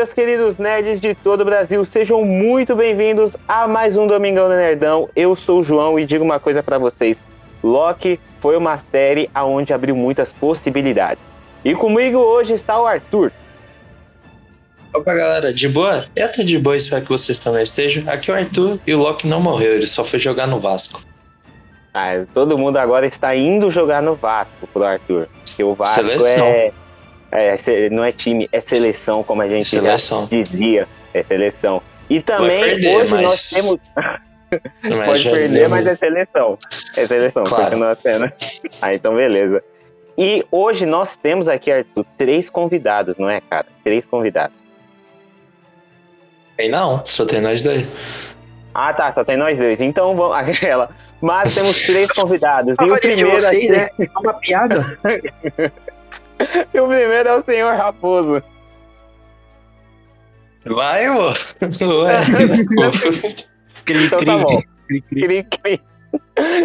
Meus queridos nerds de todo o Brasil, sejam muito bem-vindos a mais um Domingão do Nerdão. Eu sou o João e digo uma coisa para vocês: Loki foi uma série aonde abriu muitas possibilidades. E comigo hoje está o Arthur. Opa, galera, de boa? Eu tô de boa, espero que vocês também estejam. Aqui é o Arthur e o Loki não morreu, ele só foi jogar no Vasco. Ah, todo mundo agora está indo jogar no Vasco pro Arthur. Porque o Vasco Seleção. é, é. Não é time, é seleção, como a gente Seleção. já dizia. É seleção. E também perder, hoje mas- nós temos. Mas Pode perder, mas é seleção. É seleção, Claro. continua sendo. Ah, então beleza. E hoje nós temos aqui, Arthur, três convidados, não é, cara? Três convidados. Tem não, só tem nós dois. Ah, tá, só tem nós dois. Então vamos. Aquela. Mas temos três convidados. E o primeiro vocês, aqui, né? É uma piada. E o primeiro é o senhor Raposo. Vai, ô! Ué, Cri, Então cri, tá bom. cri, cri. Cri, cri.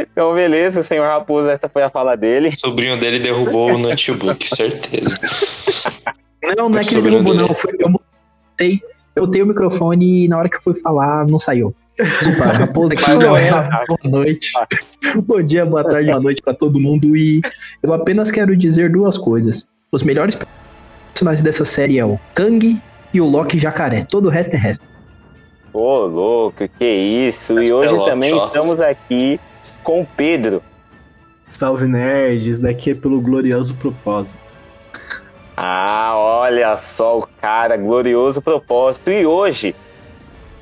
Então, beleza, o senhor Raposo, essa foi a fala dele. o sobrinho dele derrubou o notebook, certeza. Não, não é que ele derrubou, dele. não. Foi, eu mutei, eu botei o microfone e na hora que eu fui falar, não saiu. É? Boa noite. Bom dia, boa tarde, boa noite pra todo mundo. E eu apenas quero dizer duas coisas. Os melhores personagens dessa série é o Kang e o Loki Jacaré. Todo o resto é resto. Ô, louco, que isso. E hoje pelo também ó. estamos aqui com o Pedro. Salve nerds, daqui é pelo glorioso propósito. Ah, olha só o cara, glorioso propósito. E hoje,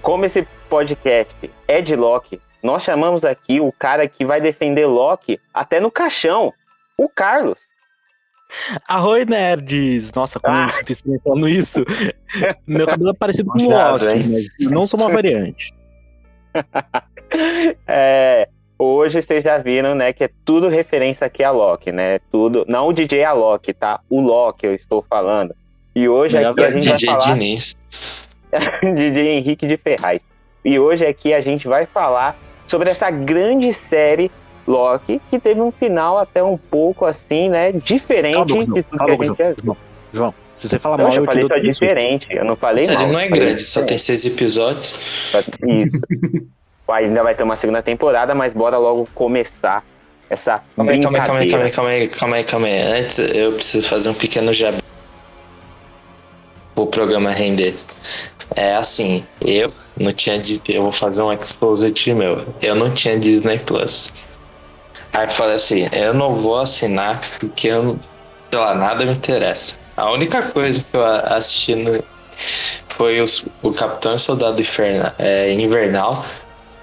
como esse podcast é de Loki, nós chamamos aqui o cara que vai defender Loki até no caixão, o Carlos. Arroi nerds! Nossa, como Ah. eu me sinto estranho falando isso. Meu cabelo é parecido com o Loki, hein? mas eu não sou uma variante. É, hoje vocês já viram, né, que é tudo referência aqui a Loki, né? Tudo, não o DJ Alok, tá? O Loki eu estou falando. E hoje aqui a gente vai DJ falar Diniz. DJ Henrique de Ferraz. E hoje aqui a gente vai falar sobre essa grande série Loki, que teve um final até um pouco assim, né, diferente boca, de João. tudo que a gente João. João. João, se você falar Não, mal, eu eu te falei dou só diferente, eu não falei A série mal. não é grande, só tem seis episódios. Isso. Ainda vai ter uma segunda temporada, mas bora logo começar essa Calma aí, calma aí, calma aí, brincadeira. calma aí, calma aí, calma aí, calma aí. Antes eu preciso fazer um pequeno jab o programa render. É assim, eu não tinha eu vou fazer um exposit meu. Eu não tinha Disney Plus. Aí eu falei assim, eu não vou assinar porque eu, sei lá, nada me interessa. A única coisa que eu assisti no- foi os- o Capitão e Soldado Inferna- é, Invernal.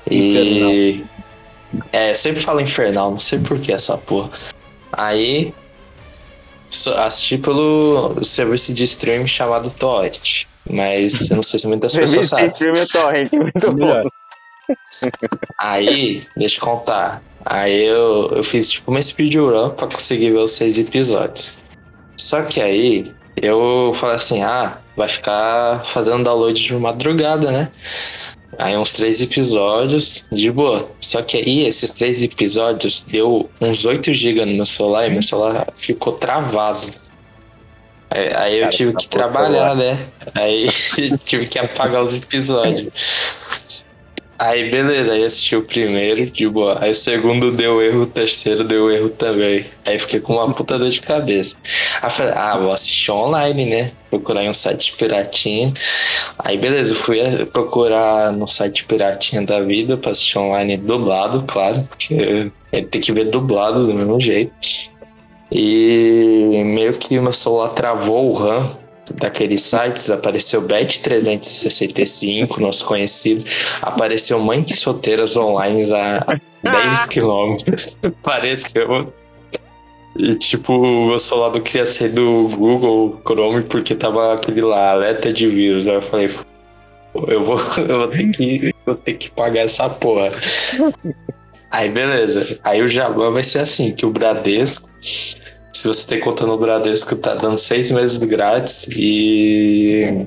E. É, eu sempre falo infernal, não sei por que essa porra. Aí. Assisti pelo serviço de streaming chamado Torrent. Mas eu não sei se muitas pessoas sabem. Esse filme é torrent, muito bom. Aí, deixa eu contar. Aí eu, eu fiz tipo uma speedrun pra conseguir ver os seis episódios. Só que aí eu falei assim, ah, vai ficar fazendo download de madrugada, né? Aí uns três episódios, de boa. Só que aí esses três episódios deu uns 8 GB no meu celular e meu celular ficou travado. Aí, aí eu Cara, tive que trabalhar, né? Aí tive que apagar os episódios. Aí beleza, aí assisti o primeiro, de boa. Aí o segundo deu erro, o terceiro deu erro também. Aí fiquei com uma puta dor de cabeça. Aí falei, ah, vou assistir online, né? Procurar em um site piratinha. Aí beleza, fui procurar no site piratinha da vida pra assistir online dublado, claro, porque tem que ver dublado do mesmo jeito. E meio que meu celular travou o RAM daqueles sites, apareceu Bet365, nosso conhecido, apareceu Mãe que Solteiras Online a 10 quilômetros, apareceu. E tipo, o meu celular não queria sair do Google Chrome porque tava aquele lá, alerta de vírus. Aí eu falei, eu vou, eu vou ter que, vou ter que pagar essa porra. Aí beleza. Aí o Jabá vai ser assim, que o Bradesco, se você tem conta no Bradesco, tá dando seis meses grátis e.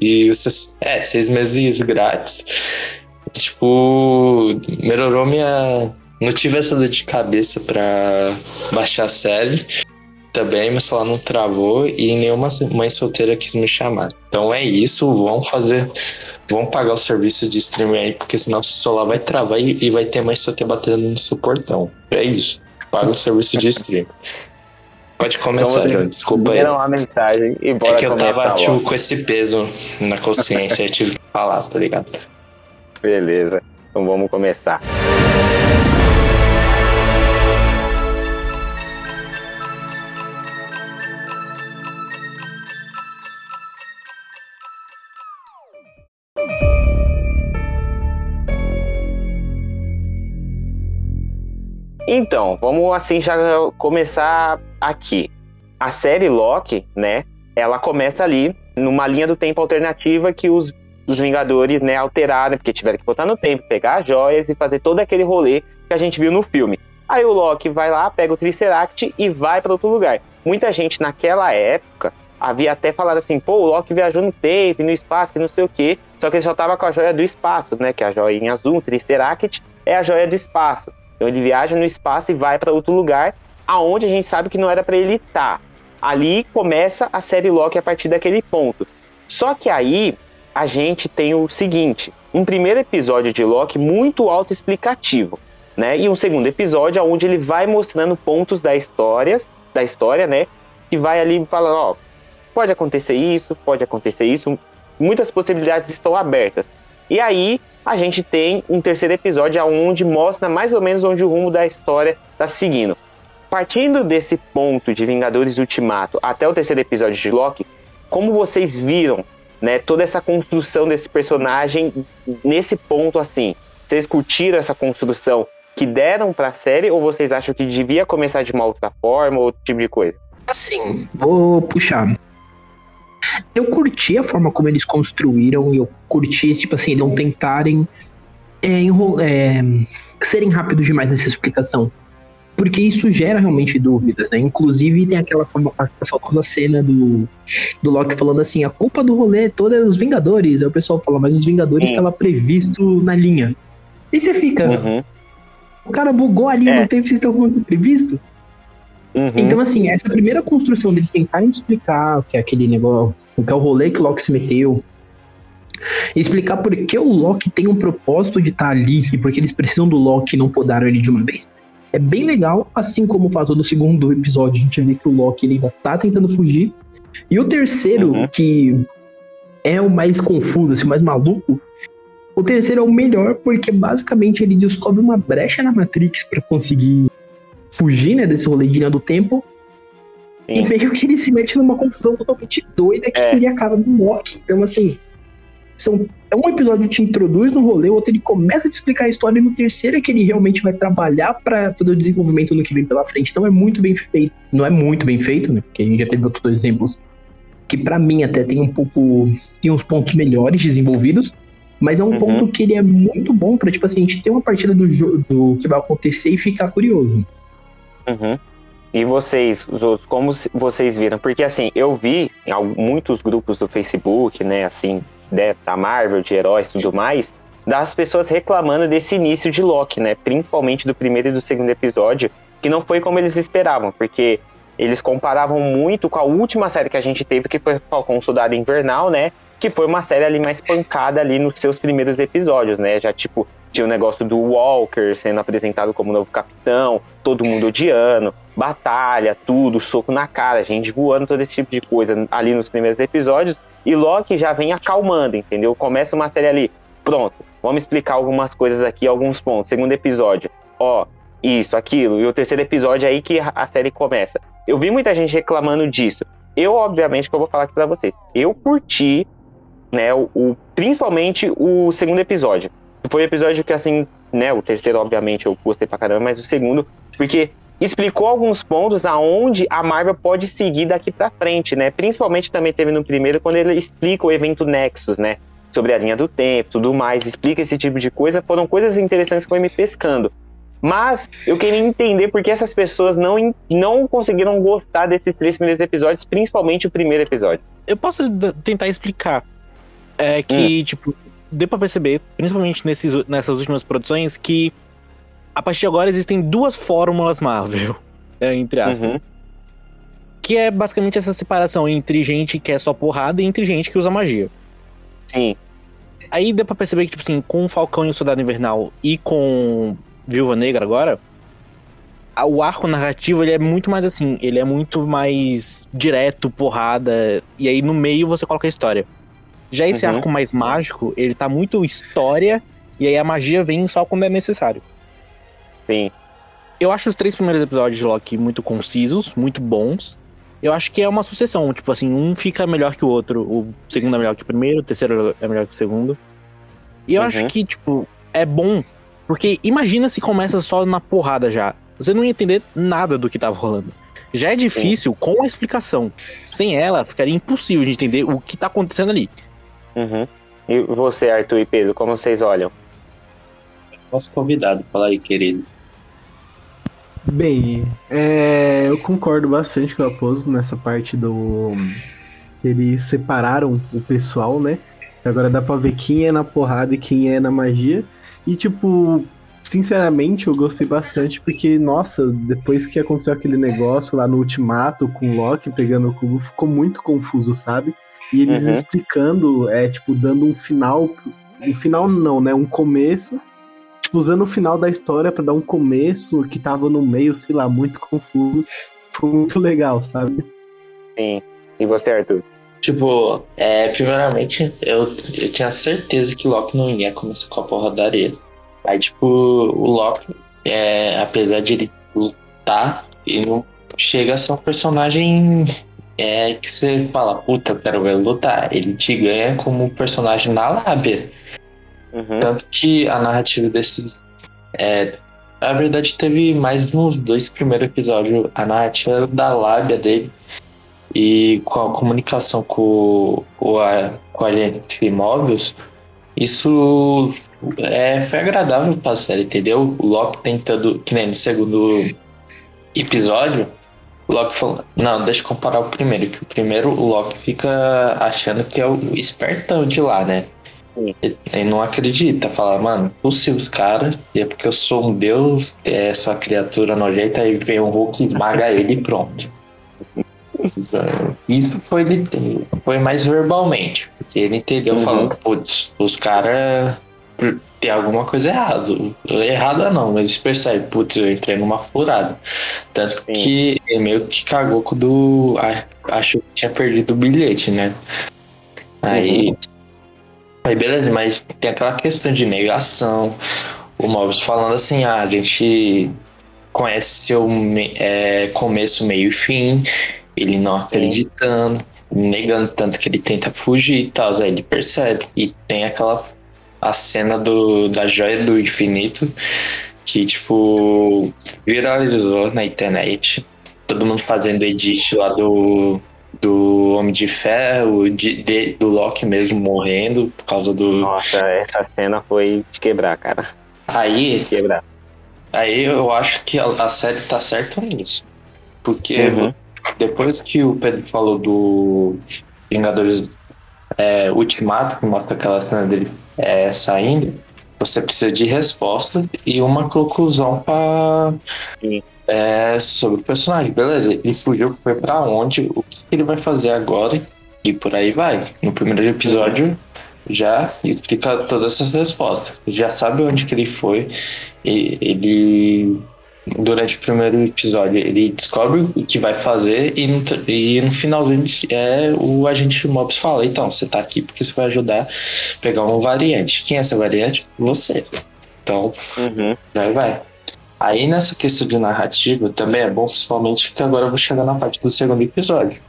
E você. É, seis meses grátis. Tipo, melhorou minha. Não tive essa dor de cabeça pra baixar a série. também, meu celular não travou e nenhuma mãe solteira quis me chamar. Então é isso, vamos fazer. Vamos pagar o serviço de streaming aí, porque senão o celular vai travar e, e vai ter mãe solteira batendo no seu portão. É isso. Paga o serviço de streaming. Pode começar, Então, João. Desculpa aí. Uma mensagem e bora É que eu tava começar tipo, com esse peso na consciência, eu tive que falar, tá ligado? Beleza. Então vamos começar. Então, vamos assim já começar aqui. A série Loki, né? Ela começa ali numa linha do tempo alternativa que os, os Vingadores, né, alteraram, porque tiveram que voltar no tempo, pegar as joias e fazer todo aquele rolê que a gente viu no filme. Aí o Loki vai lá, pega o Triceract e vai para outro lugar. Muita gente naquela época havia até falado assim, pô, o Loki viajou no tempo, no espaço, que não sei o quê. Só que ele só tava com a joia do espaço, né? Que é a joia em azul, o Triceract é a joia do espaço. Então ele viaja no espaço e vai para outro lugar, aonde a gente sabe que não era para ele estar. Ali começa a série Loki a partir daquele ponto. Só que aí a gente tem o seguinte: um primeiro episódio de Loki muito autoexplicativo, né? E um segundo episódio onde ele vai mostrando pontos da história, da história, né? Que vai ali falando, ó, pode acontecer isso, pode acontecer isso, muitas possibilidades estão abertas. E aí a gente tem um terceiro episódio onde mostra mais ou menos onde o rumo da história está seguindo. Partindo desse ponto de Vingadores Ultimato até o terceiro episódio de Loki, como vocês viram, né, toda essa construção desse personagem nesse ponto assim? Vocês curtiram essa construção que deram para a série ou vocês acham que devia começar de uma outra forma, outro tipo de coisa? Assim, vou puxar. Eu curti a forma como eles construíram e eu curti, tipo assim, não tentarem é, é, serem rápidos demais nessa explicação. Porque isso gera realmente dúvidas, né? Inclusive tem aquela a famosa cena do, do Loki falando assim, a culpa do rolê toda é os Vingadores. Aí o pessoal fala, mas os Vingadores estava previsto na linha. E você fica, Uhum, o cara bugou ali, É. não que vocês estão falando previsto? Uhum. Então, assim, essa primeira construção deles tentarem explicar o que é aquele negócio, o que é o rolê que o Loki se meteu, explicar por que o Loki tem um propósito de estar ali e por que eles precisam do Loki e não podaram ele de uma vez. É bem legal, assim como o fato do segundo episódio, a gente vê que o Loki ele ainda tá tentando fugir. E o terceiro, Uhum. que é o mais confuso, assim, o mais maluco, o terceiro é o melhor porque basicamente ele descobre uma brecha na Matrix pra conseguir fugir, né, desse rolê de linha do tempo. E Sim. meio que ele se mete numa confusão totalmente doida que É. seria a cara do Loki. Então, assim, são, é um episódio que te introduz no rolê, o outro ele começa a te explicar a história, e no terceiro é que ele realmente vai trabalhar pra fazer o desenvolvimento no que vem pela frente. Então é muito bem feito. Não é muito bem feito, né? Porque a gente já teve outros dois exemplos que pra mim até tem um pouco. tem uns pontos melhores desenvolvidos. Mas é um Uhum. ponto que ele é muito bom pra, tipo assim, a gente ter uma partida do jogo do que vai acontecer e ficar curioso. Uhum. E vocês, os outros, como vocês viram? Porque assim, eu vi em muitos grupos do Facebook, né, assim, né, da Marvel, de heróis e tudo mais, das pessoas reclamando desse início de Loki, né, principalmente do primeiro e do segundo episódio, que não foi como eles esperavam, porque eles comparavam muito com a última série que a gente teve, que foi Falcão Soldado Invernal, né, que foi uma série ali mais pancada ali nos seus primeiros episódios, né, já tipo, tinha o negócio do Walker sendo apresentado como novo capitão, todo mundo odiando, batalha, tudo, soco na cara, gente voando, todo esse tipo de coisa ali nos primeiros episódios. E Loki já vem acalmando, entendeu? Começa uma série ali, pronto, vamos explicar algumas coisas aqui, alguns pontos. Segundo episódio, ó, isso, aquilo. E o terceiro episódio é aí que a série começa. Eu vi muita gente reclamando disso. Eu, obviamente, que eu vou falar aqui pra vocês. Eu curti, né, o, o- principalmente o segundo episódio. Foi o episódio que, assim, né, o terceiro, obviamente, eu gostei pra caramba, mas o segundo, porque explicou alguns pontos aonde a Marvel pode seguir daqui pra frente, né? Principalmente também teve no primeiro, quando ele explica o evento Nexus, né? Sobre a linha do tempo, tudo mais, explica esse tipo de coisa. Foram coisas interessantes que foi me pescando. Mas eu queria entender por que essas pessoas não, não conseguiram gostar desses três primeiros episódios, principalmente o primeiro episódio. Eu posso tentar explicar. É que, tipo, deu pra perceber, principalmente nesses, nessas últimas produções, que a partir de agora existem duas fórmulas Marvel. é, entre aspas. Uhum. Que é basicamente essa separação entre gente que é só porrada e entre gente que usa magia. Sim. Aí deu pra perceber que, tipo assim, com o Falcão e o Soldado Invernal e com Viúva Negra agora, o arco narrativo ele é muito mais assim, ele é muito mais direto, porrada, e aí no meio você coloca a história. Já esse Uhum. arco mais mágico, ele tá muito história, e aí a magia vem só quando é necessário. Sim. Eu acho os três primeiros episódios de Loki muito concisos, muito bons. Eu acho que é uma sucessão, tipo assim, um fica melhor que o outro, o segundo é melhor que o primeiro, o terceiro é melhor que o segundo. E eu Uhum. acho que, tipo, é bom, porque imagina se começa só na porrada já. Você não ia entender nada do que tava rolando. Já é difícil com a explicação. Sem ela, ficaria impossível de entender o que tá acontecendo ali. Uhum. E você, Arthur e Pedro, como vocês olham? Nosso convidado, fala aí, querido. Bem, é, eu concordo bastante com o Aposto nessa parte do. que Eles separaram o pessoal, né? Agora dá pra ver quem é na porrada e quem é na magia. E, tipo, sinceramente, eu gostei bastante porque, nossa, depois que aconteceu aquele negócio lá no Ultimato com o Loki pegando o cubo, ficou muito confuso, sabe? E eles Uhum. explicando, é, tipo, dando um final. Um final não, né? Um começo tipo, usando o final da história pra dar um começo que tava no meio, sei lá, muito confuso. Foi muito legal, sabe? Sim. E você, Arthur? Tipo, é, primeiramente, eu, eu tinha certeza que Loki não ia começar com a porradaria. Aí, tipo, o Loki, é, apesar de ele lutar, ele não chega a ser um personagem é, que você fala, puta, eu quero ver lutar. Ele te ganha como personagem na lábia. Uhum. Tanto que a narrativa desse. É, na verdade, teve mais nos dois primeiros episódios. A narrativa da lábia dele e com a comunicação com, o- a, com a gente Mobius, isso é, foi agradável pra série, entendeu? O Loki tentando, que nem no segundo episódio, Loki falou, não, deixa eu comparar o primeiro, que o primeiro o Loki fica achando que é o espertão de lá, né? Ele não acredita, fala, mano, possível os caras, é porque eu sou um deus, é só criatura nojenta, aí vem um Hulk, esmaga ele e pronto. Isso foi, foi mais verbalmente, porque ele entendeu Uhum. falando, putz, os caras tem alguma coisa errada. Errada não, mas eles percebem, putz, eu entrei numa furada. Tanto Sim. que ele meio que cagou quando a- achou que tinha perdido o bilhete, né? Aí. Aí beleza, mas tem aquela questão de negação. O Mobius falando assim, ah, a gente conhece seu é, começo, meio e fim. Ele não acreditando, negando tanto que ele tenta fugir e tal. Aí ele percebe. E tem aquela a cena do, da joia do infinito que, tipo, viralizou na internet. Todo mundo fazendo edit lá do, do Homem de Ferro, de, de- do Loki mesmo morrendo por causa do. Nossa, essa cena foi de quebrar, cara. Aí, De quebrar. aí eu acho que a, a série tá certa nisso. Porque Uhum. depois que o Pedro falou do Vingadores é, Ultimato, que mostra aquela cena dele é, saindo, você precisa de resposta e uma conclusão Sim. é, sobre o personagem. Beleza, ele fugiu, foi pra onde, o que ele vai fazer agora e por aí vai. No primeiro episódio já explica todas essas respostas. Já sabe onde que ele foi e ele durante o primeiro episódio ele descobre o que vai fazer e no, e no finalzinho é, o agente Mobius fala, então, você tá aqui porque você vai ajudar a pegar uma variante. Quem é essa variante? Você. Então, Uhum. vai, vai. Aí nessa questão de narrativa também é bom, principalmente que agora eu vou chegar na parte do segundo episódio.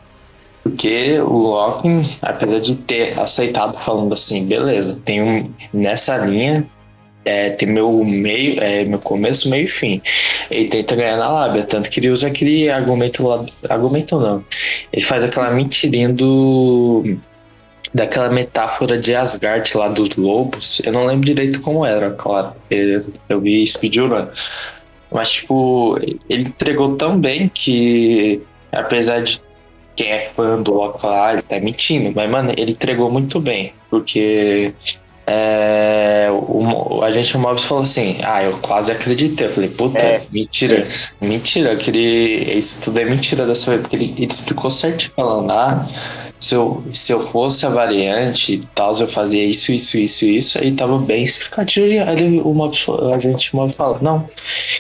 Porque o Loki, apesar de ter aceitado falando assim, beleza, tem um nessa linha, é, tem meu meio, é, meu começo, meio e fim. Ele tenta ganhar na lábia, tanto que ele usa aquele argumento lá. Argumento não. Ele faz aquela mentirinha do. Daquela metáfora de Asgard lá dos lobos. Eu não lembro direito como era, claro. Eu, eu vi speedrun. Mas, tipo, ele entregou tão bem que, apesar de quem é fã do Loki falar, ah, ele tá mentindo, mas, mano, ele entregou muito bem. Porque é, É, o, o agente Mobius falou assim: Ah, eu quase acreditei. Eu falei, puta, É. mentira. Mentira, que ele. Isso tudo é mentira dessa vez, porque ele, ele explicou certinho falando, ah, se eu, se eu fosse a variante e tal, eu fazia isso, isso, isso, isso, aí tava bem explicadinho. Aí ele- o, Mobius, o agente Mobius fala, não,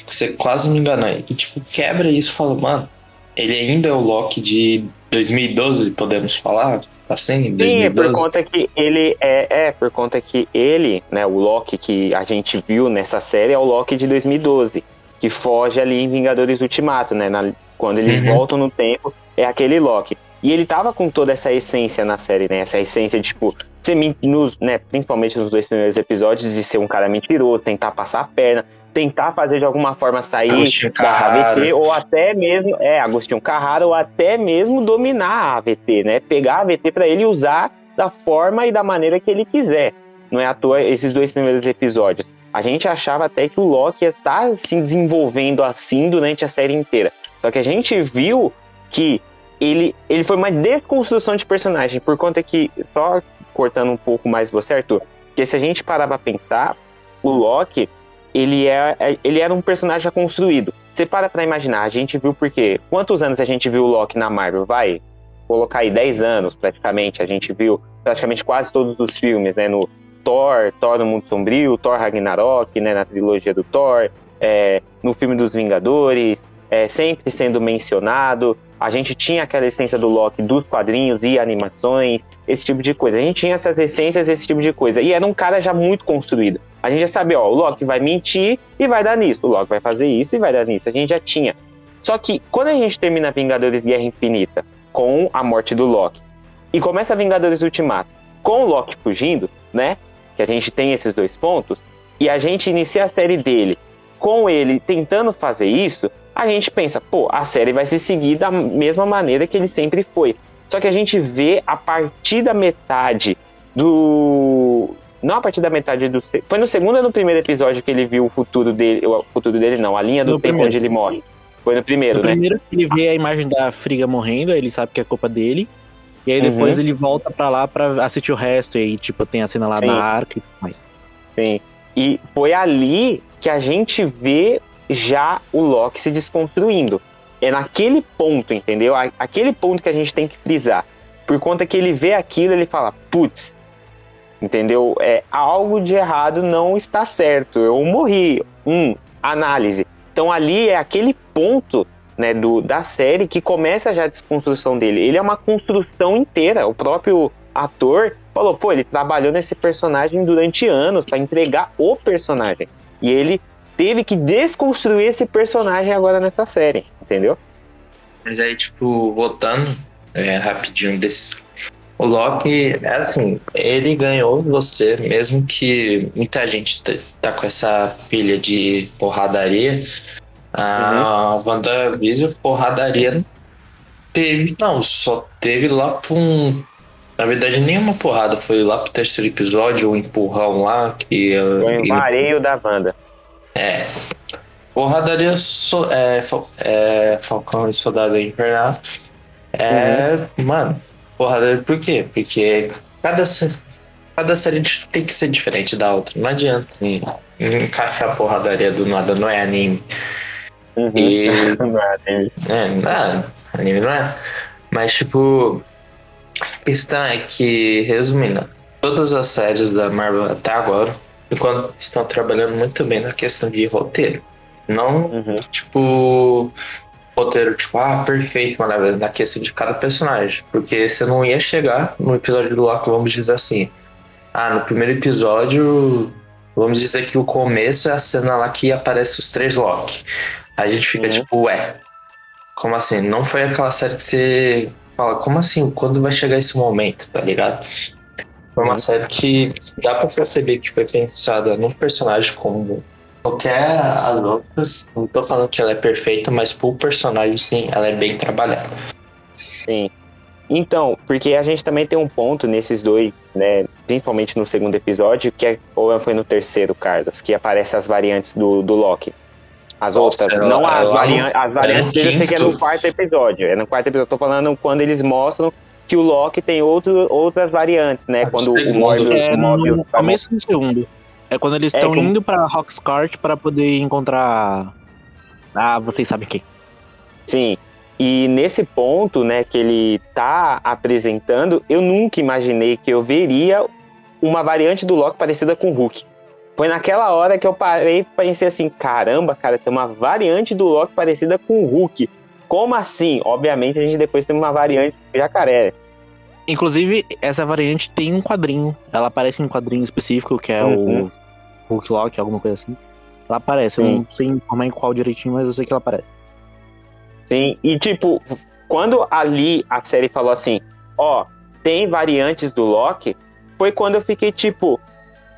você quase me enganou. E tipo, quebra isso e fala, mano, ele ainda é o Loki de 2012, podemos falar? Assim, Sim, por 2012. conta que ele é, é por conta que ele, né, o Loki que a gente viu nessa série é o Loki de 2012, que foge ali em Vingadores Ultimato, né, na- quando eles Uhum. voltam no tempo, é aquele Loki. E ele tava com toda essa essência na série, né, essa essência de tipo ser nos, né, principalmente nos dois primeiros episódios de ser um cara mentiroso, tentar passar a perna, tentar fazer de alguma forma sair Agostinho da Carrara. AVT ou até mesmo, é, Agostinho Carrara ou até mesmo dominar a AVT, né? Pegar a AVT pra ele usar da forma e da maneira que ele quiser. Não é à toa esses dois primeiros episódios. A gente achava até que o Loki ia estar se desenvolvendo assim durante a série inteira. Só que a gente viu que ele, ele foi uma desconstrução de personagem, por conta que, só cortando um pouco mais você, Arthur, que se a gente parar pra pensar, o Loki, ele, é, ele era um personagem já construído. Você para pra imaginar, a gente viu porque. Quantos anos a gente viu o Loki na Marvel? Vai colocar aí 10 anos praticamente. A gente viu praticamente quase todos os filmes, né? No Thor, Thor no Mundo Sombrio, Thor Ragnarok, né? Na trilogia do Thor, é, no filme dos Vingadores, é, sempre sendo mencionado. A gente tinha aquela essência do Loki dos quadrinhos e animações, esse tipo de coisa. A gente tinha essas essências, esse tipo de coisa. E era um cara já muito construído. A gente já sabia, ó, o Loki vai mentir e vai dar nisso. O Loki vai fazer isso e vai dar nisso. A gente já tinha. Só que quando a gente termina Vingadores Guerra Infinita com a morte do Loki e começa Vingadores Ultimato com o Loki fugindo, né? Que a gente tem esses dois pontos, e a gente inicia a série dele com ele tentando fazer isso, a gente pensa, pô, a série vai se seguir da mesma maneira que ele sempre foi. Só que a gente vê a partir da metade do. Não a partir da metade do. Foi no segundo ou no primeiro episódio que ele viu o futuro dele. O futuro dele não, a linha do No tempo primeiro. onde ele morre. Foi no primeiro, No né? primeiro, ele vê a imagem da Friga morrendo, aí ele sabe que é culpa dele. E aí Uhum. depois ele volta pra lá pra assistir o resto. E aí, tipo, tem a cena lá Sim. da arca e tudo mais. Sim. E foi ali que a gente vê já o Loki se desconstruindo. É naquele ponto, entendeu? Aquele ponto que a gente tem que frisar. Por conta que ele vê aquilo, ele fala, putz, entendeu? É, algo de errado não está certo. Eu morri. Hum, análise. Então ali é aquele ponto né, do, da série que começa já a desconstrução dele. Ele é uma construção inteira. O próprio ator falou, pô, ele trabalhou nesse personagem durante anos para entregar o personagem. E ele teve que desconstruir esse personagem agora nessa série, entendeu? Mas aí, tipo, voltando é, rapidinho desse. O Loki, é assim, ele ganhou você, mesmo que muita gente tá- com essa pilha de porradaria. A WandaVision, porradaria, não teve, não, só teve lá pra um. Na verdade, nenhuma porrada, foi lá pro terceiro episódio, um empurrão lá, que. O ele- embareio da Wanda. É. Porradaria so, é, Fal- é, Falcão e Soldado Invernal. É. Mano, porradaria por quê? Porque cada, cada série tem que ser diferente da outra. Não adianta en- encaixar porradaria do nada, não é anime. Uhum. E. É, não é, anime não é. Mas, tipo, a questão é que, resumindo, todas as séries da Marvel até agora, enquanto estão trabalhando muito bem na questão de roteiro. Não, Uhum. tipo, roteiro, tipo, ah, perfeito, maravilha, na questão de cada personagem. Porque você não ia chegar no episódio do Loki, vamos dizer assim. Ah, no primeiro episódio, vamos dizer que o começo é a cena lá que aparece os três Loki. Aí a gente fica Uhum. tipo, ué, como assim? Não foi aquela série que você fala, como assim? Quando vai chegar esse momento, tá ligado? Foi uma Uhum. série que dá pra perceber que foi pensada num personagem como qualquer as outras. Não tô falando que ela é perfeita, mas pro personagem, sim, ela é bem trabalhada. Sim. Então, porque a gente também tem um ponto nesses dois, né? Principalmente no segundo episódio, que é, ou foi no terceiro, Carlos, que aparece as variantes do, do Loki. As Nossa, outras, ela- não as, ela- varian as variantes no dele, eu sei que é no quarto episódio. É no quarto episódio. Eu tô falando quando eles mostram que o Loki tem outro, outras variantes, né? No Quando o segundo. Morbius, É o no Morbius vai começo do segundo. É quando eles É, estão como- indo pra Roxcart pra poder encontrar. Ah, vocês sabem quem. Sim. E nesse ponto, né, que ele tá apresentando, eu nunca imaginei que eu veria uma variante do Loki parecida com o Hulk. Foi naquela hora que eu parei e pensei assim, caramba, cara, tem uma variante do Loki parecida com o Hulk. Como assim? Obviamente a gente depois tem uma variante do jacaré. Inclusive, essa variante tem um quadrinho. Ela aparece em um quadrinho específico, que é Uhum. o Hulk Loki, alguma coisa assim. Ela aparece, eu Sim. não sei informar em qual direitinho, mas eu sei que ela aparece. Sim, e tipo, quando ali a série falou assim, ó, tem variantes do Loki, foi quando eu fiquei tipo,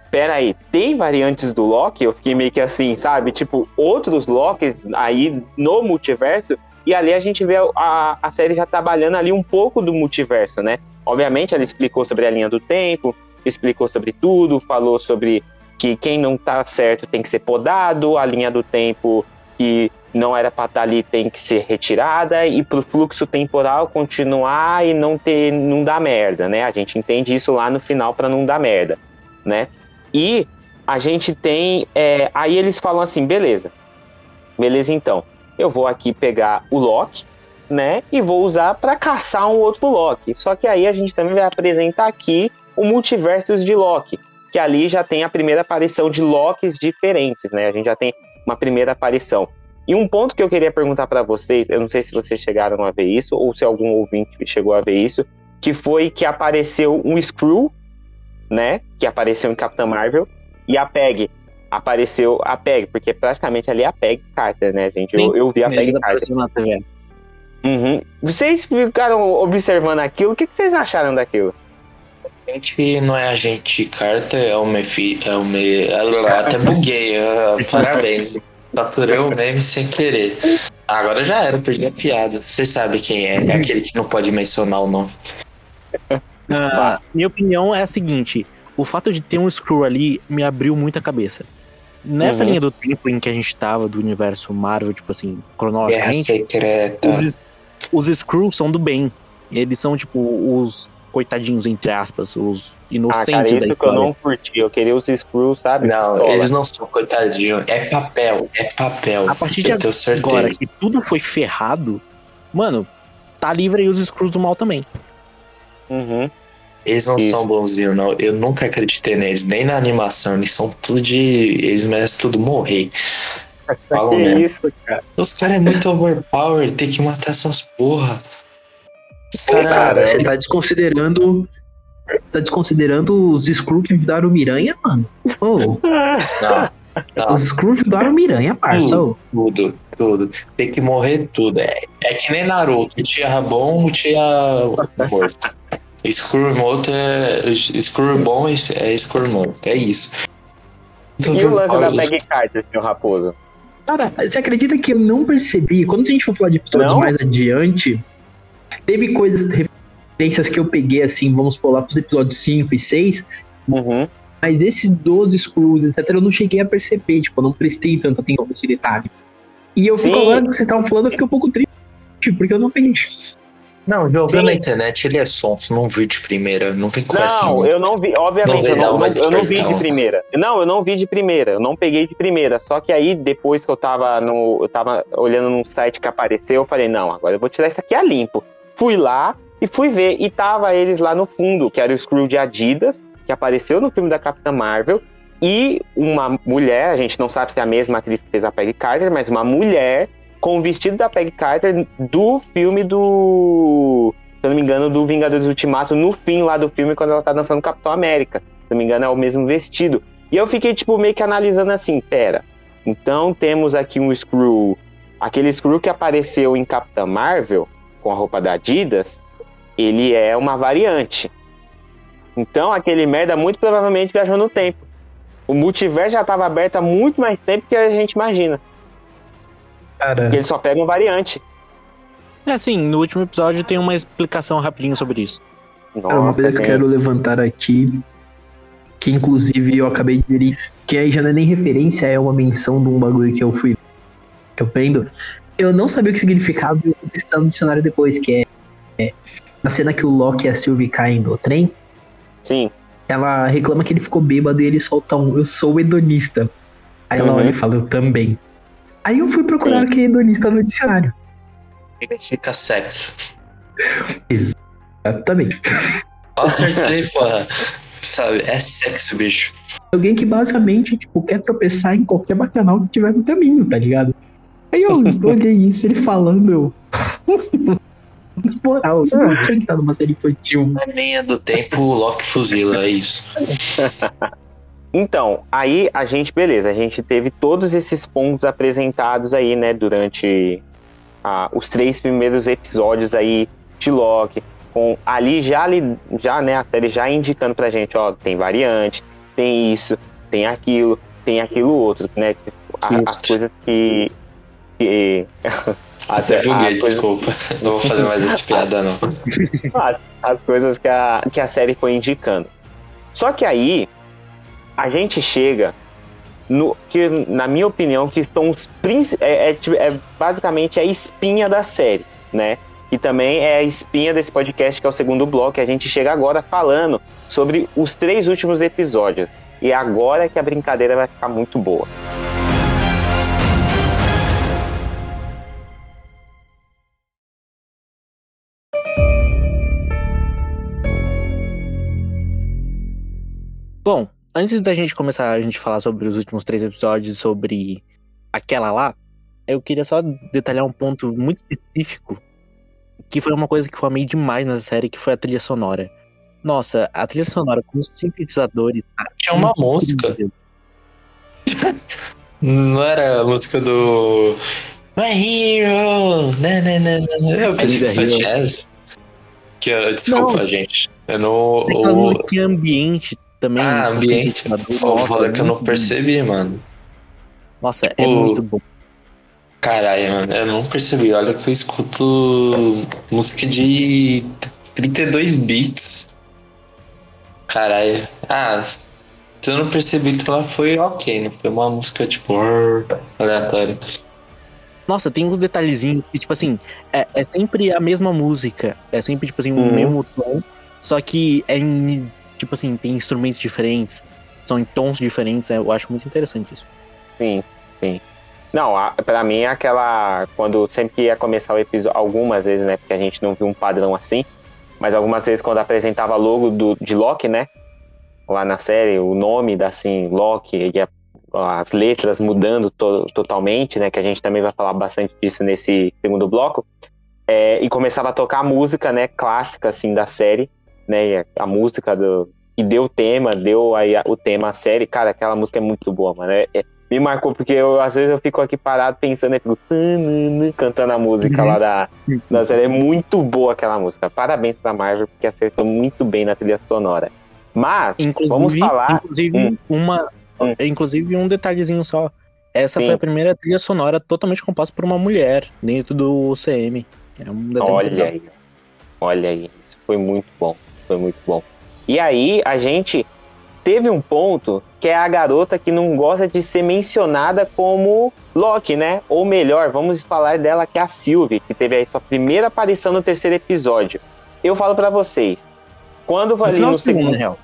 pera aí, tem variantes do Loki? Eu fiquei meio que assim, sabe? Tipo, outros Lokis aí no multiverso, e ali a gente vê a, a série já trabalhando ali um pouco do multiverso, né? Obviamente ela explicou sobre a linha do tempo, explicou sobre tudo, falou sobre que quem não tá certo tem que ser podado, a linha do tempo que não era para estar ali tem que ser retirada e pro fluxo temporal continuar e não ter não dar merda, né? A gente entende isso lá no final para não dar merda, né? E a gente tem é, aí eles falam assim, beleza, beleza então, eu vou aqui pegar o Loki, né? E vou usar para caçar um outro Loki. Só que aí a gente também vai apresentar aqui o multiversos de Loki, que ali já tem a primeira aparição de Lokis diferentes, né? A gente já tem uma primeira aparição. E um ponto que eu queria perguntar para vocês, eu não sei se vocês chegaram a ver isso ou se algum ouvinte chegou a ver isso, que foi que apareceu um Screw, né? Que apareceu em Capitã Marvel e a Peg apareceu a Peg, porque praticamente ali é a Peg Carter, né, gente? Eu, eu vi a Peg Carter. na TV. Uhum. Vocês ficaram observando aquilo? O que, que vocês acharam daquilo? A gente não é agente Carter, é o Mefi. É o Me... Até buguei, parabéns. Faturei o meme sem querer. Agora já era, perdi a piada. Você sabe quem é, é aquele que não pode mencionar o nome. Ah, minha opinião é a seguinte: o fato de ter um Screw ali me abriu muita cabeça. Nessa Uhum. linha do tempo em que a gente tava do universo Marvel, tipo assim, cronologicamente, secreta. os, os Screws são do bem. Eles são, tipo, os coitadinhos, entre aspas, os Ah, cara, inocentes isso da que eu história. não curti. Eu queria os Screws, sabe? Não, Pistola. eles não são coitadinhos. É papel, é papel. A partir de certeza. Agora que tudo foi ferrado, mano, tá livre aí os Screws do mal também. Uhum. Eles não Isso. são bonzinhos, não. Eu nunca acreditei neles, nem na animação. Eles são tudo de. Eles merecem tudo morrer. Falam que mesmo. isso, cara. Os caras é muito overpower, tem que matar essas porra. Os Cara, caras. você tá desconsiderando. Tá desconsiderando os Screw que ajudaram o Miranha, mano? Ô, Não, não, os Screw ajudaram o Miranha, parça. ô. tudo, tudo. Tem que morrer tudo. É, é que nem Naruto. Tinha bom, tinha morto. Screw morto é. Screw bom é é Screw morto. É isso. Então, E o lance da os- Peg Carter, senhor Raposo? Cara, você acredita que eu não percebi? Quando a gente for falar de episódios Não? mais adiante, teve coisas, referências que eu peguei assim, vamos pular pros episódios 5 e 6, Uhum. mas esses 12 Screws, etc., eu não cheguei a perceber, tipo, eu não prestei tanta atenção nesse detalhe. E eu fico Sim. agora que vocês estavam falando, eu fiquei um pouco triste, porque eu não peguei. Não, jogando na internet ele é sonso, não viu de primeira. Não vem com essa. Não, eu não vi, obviamente, Não eu veio dar não, uma não- eu não vi de primeira. Não, eu não vi de primeira, eu não peguei de primeira. Só que aí, depois que eu tava no. Eu tava olhando num site que apareceu, eu falei, não, agora eu vou tirar isso aqui a limpo. Fui lá e fui ver. E tava eles lá no fundo, que era o Screw de Adidas, que apareceu no filme da Capitã Marvel. E uma mulher, a gente não sabe se é a mesma atriz que fez a Peggy Carter, mas uma mulher com o vestido da Peggy Carter do filme do. Se eu não me engano, do Vingadores Ultimato, no fim lá do filme, quando ela tá dançando Capitão América. Se eu não me engano, é o mesmo vestido. E eu fiquei, tipo, meio que analisando assim, pera. Então temos aqui um Screw. Aquele Screw que apareceu em Capitã Marvel, com a roupa da Adidas, ele é uma variante. Então aquele merda muito provavelmente viajou no tempo. O multiverso já estava aberto há muito mais tempo que a gente imagina. Cara, Porque ele só pega uma variante. É assim, no último episódio tem uma explicação rapidinho sobre isso. Cara, uma coisa que eu gente. quero levantar aqui, que inclusive eu acabei de ver, que aí já não é nem referência, é uma menção de um bagulho que eu fui que eu vendo. Eu não sabia o que significava e eu fui pesquisar no dicionário depois, que é, é na cena que o Loki e a Sylvie caem do trem, Sim. ela reclama que ele ficou bêbado e ele solta um, eu sou hedonista. Aí ela Uhum. olha e fala, eu também. Aí eu fui procurar Sim. que é hedonista no dicionário. Significa sexo. Exatamente. Acertei, porra. Sabe, é sexo, bicho. Alguém que basicamente, tipo, quer tropeçar em qualquer bacanal que tiver no caminho, tá ligado? Aí eu olhei isso, ele falando, eu... Na moral, isso não tinha que estar numa série infantil. Na linha do tempo, o Loki fuzila, é isso. Então, aí a gente, beleza, a gente teve todos esses pontos apresentados aí, né, durante ah, os três primeiros episódios aí de Loki, com ali já, ali, já, né, a série já indicando pra gente, ó, tem variante, tem isso, tem aquilo, tem aquilo outro, né, a- as coisas que... que Até buguei, coisas- desculpa. Não vou fazer mais essa piada, não. as, as coisas que a, que a série foi indicando. Só que aí a gente chega no que, na minha opinião, que são os é, é, tipo- é basicamente a espinha da série, né? Que também é a espinha desse podcast, que é o segundo bloco, a gente chega agora falando sobre os três últimos episódios. E é agora que a brincadeira vai ficar muito boa. Bom, antes da gente começar a gente falar sobre os últimos três episódios, sobre aquela lá, eu queria só detalhar um ponto muito específico, que foi uma coisa que eu amei demais nessa série, que foi a trilha sonora. Nossa, a trilha sonora com os sintetizadores. tá Tinha uma música. Não era a música do. My Hero! Né, né, né, né. Eu pensei que isso Hero. jazz. Que, eu- desculpa, Não. gente. Eu não. Aquela o- ambiente também. Ah, ambiente. Nossa, foda que eu não percebi, mano. Nossa, é O- muito bom. Caralho, mano, eu não percebi. Olha que eu escuto música de 32 bits. Caralho. Ah, se eu não percebi que ela foi ok, não foi uma música tipo aleatória. Nossa, tem uns detalhezinhos que, tipo assim, é, é sempre a mesma música. É sempre, tipo assim, o Uhum. mesmo tom. Só que é em, tipo assim, tem instrumentos diferentes. São em tons diferentes. é, eu acho muito interessante isso. Sim, sim. Não, a, pra mim é aquela. Quando sempre que ia começar o episódio, algumas vezes, né? Porque a gente não viu um padrão assim. Mas algumas vezes quando apresentava logo do, de Loki, né? Lá na série, o nome da assim, Loki, as letras mudando to- totalmente, né? Que a gente também vai falar bastante disso nesse segundo bloco. É, e começava a tocar a música, né? Clássica, assim, da série, né? a, a música do. Que deu o tema, deu aí a- o tema à série. Cara, aquela música é muito boa, mano. É- é- me marcou, porque eu, às vezes eu fico aqui parado pensando, eu fico cantando a música lá da, da série. É muito boa aquela música. Parabéns pra Marvel, porque acertou muito bem na trilha sonora. Mas, Inclusive, vamos falar. inclusive Hum. uma. Hum. Inclusive, um detalhezinho só. Essa Sim. foi a primeira trilha sonora totalmente composta por uma mulher dentro do CM. É um detalhe Olha aí. Olha aí. Isso foi muito bom. Foi muito bom. E aí, a gente teve um ponto que é a garota que não gosta de ser mencionada como Loki, né? Ou melhor, vamos falar dela que é a Sylvie, que teve aí sua primeira aparição no terceiro episódio. Eu falo pra vocês, quando No ali no do segundo, segundo real.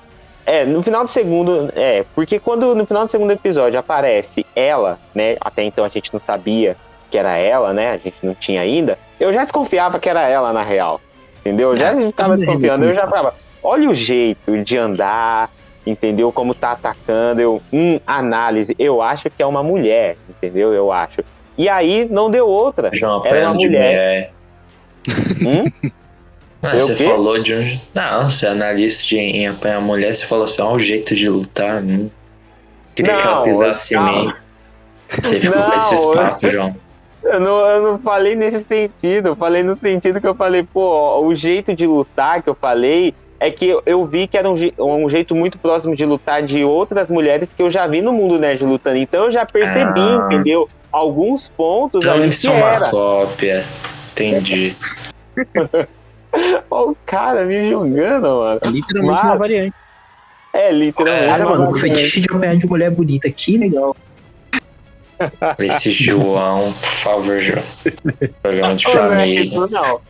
É, no final do segundo. É, porque quando no final do segundo episódio aparece ela, né? Até então a gente não sabia que era ela, né? A gente não tinha ainda. Eu já desconfiava que era ela, na real. Entendeu? Eu já É, ficava desconfiando. Eu já falava, olha o jeito de andar, entendeu? Como tá atacando. Eu, hum, análise. Eu acho que é uma mulher, entendeu? Eu acho. E aí não deu outra. João Era uma mulher. mulher. Hum? Ah, Eu você quê? falou de um. Não, você é analista de, em apanhar mulher, você falou assim, ó, o jeito de lutar. Hum. Queria que ela Não, pisasse em mim. Você ficou com Não, esses eu- papos, João. Eu não, eu não falei nesse sentido. Eu falei no sentido que eu falei, pô, ó, o jeito de lutar que eu falei é que eu, eu vi que era um, um jeito muito próximo de lutar de outras mulheres que eu já vi no mundo nerd lutando. Então eu já percebi, Ah. entendeu? Alguns pontos Então eles que são uma era. cópia. Entendi. Ó, o cara me julgando, mano. É literalmente Mas- uma variante. É, literalmente. É, Cara, uma mano, o fetiche de apanhar de mulher bonita, que legal. Esse João, por favor, João. Programa de Ô, não é família. isso não.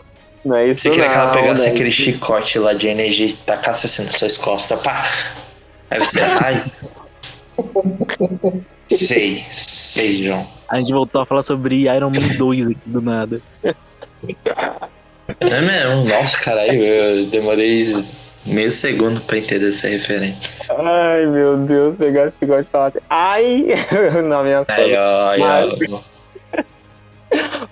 Não é isso Você queria que ela pegasse né? aquele chicote lá de energia e tacasse assim nas suas costas, pá. Aí você, ai. sei, sei, João. A gente voltou a falar sobre Iron Man 2 aqui do nada. É mesmo, nossa, caralho, eu demorei meio segundo pra entender essa referência. Ai, meu Deus, pegar esse chicote e falar assim, ai, na minha ó, aí, ó.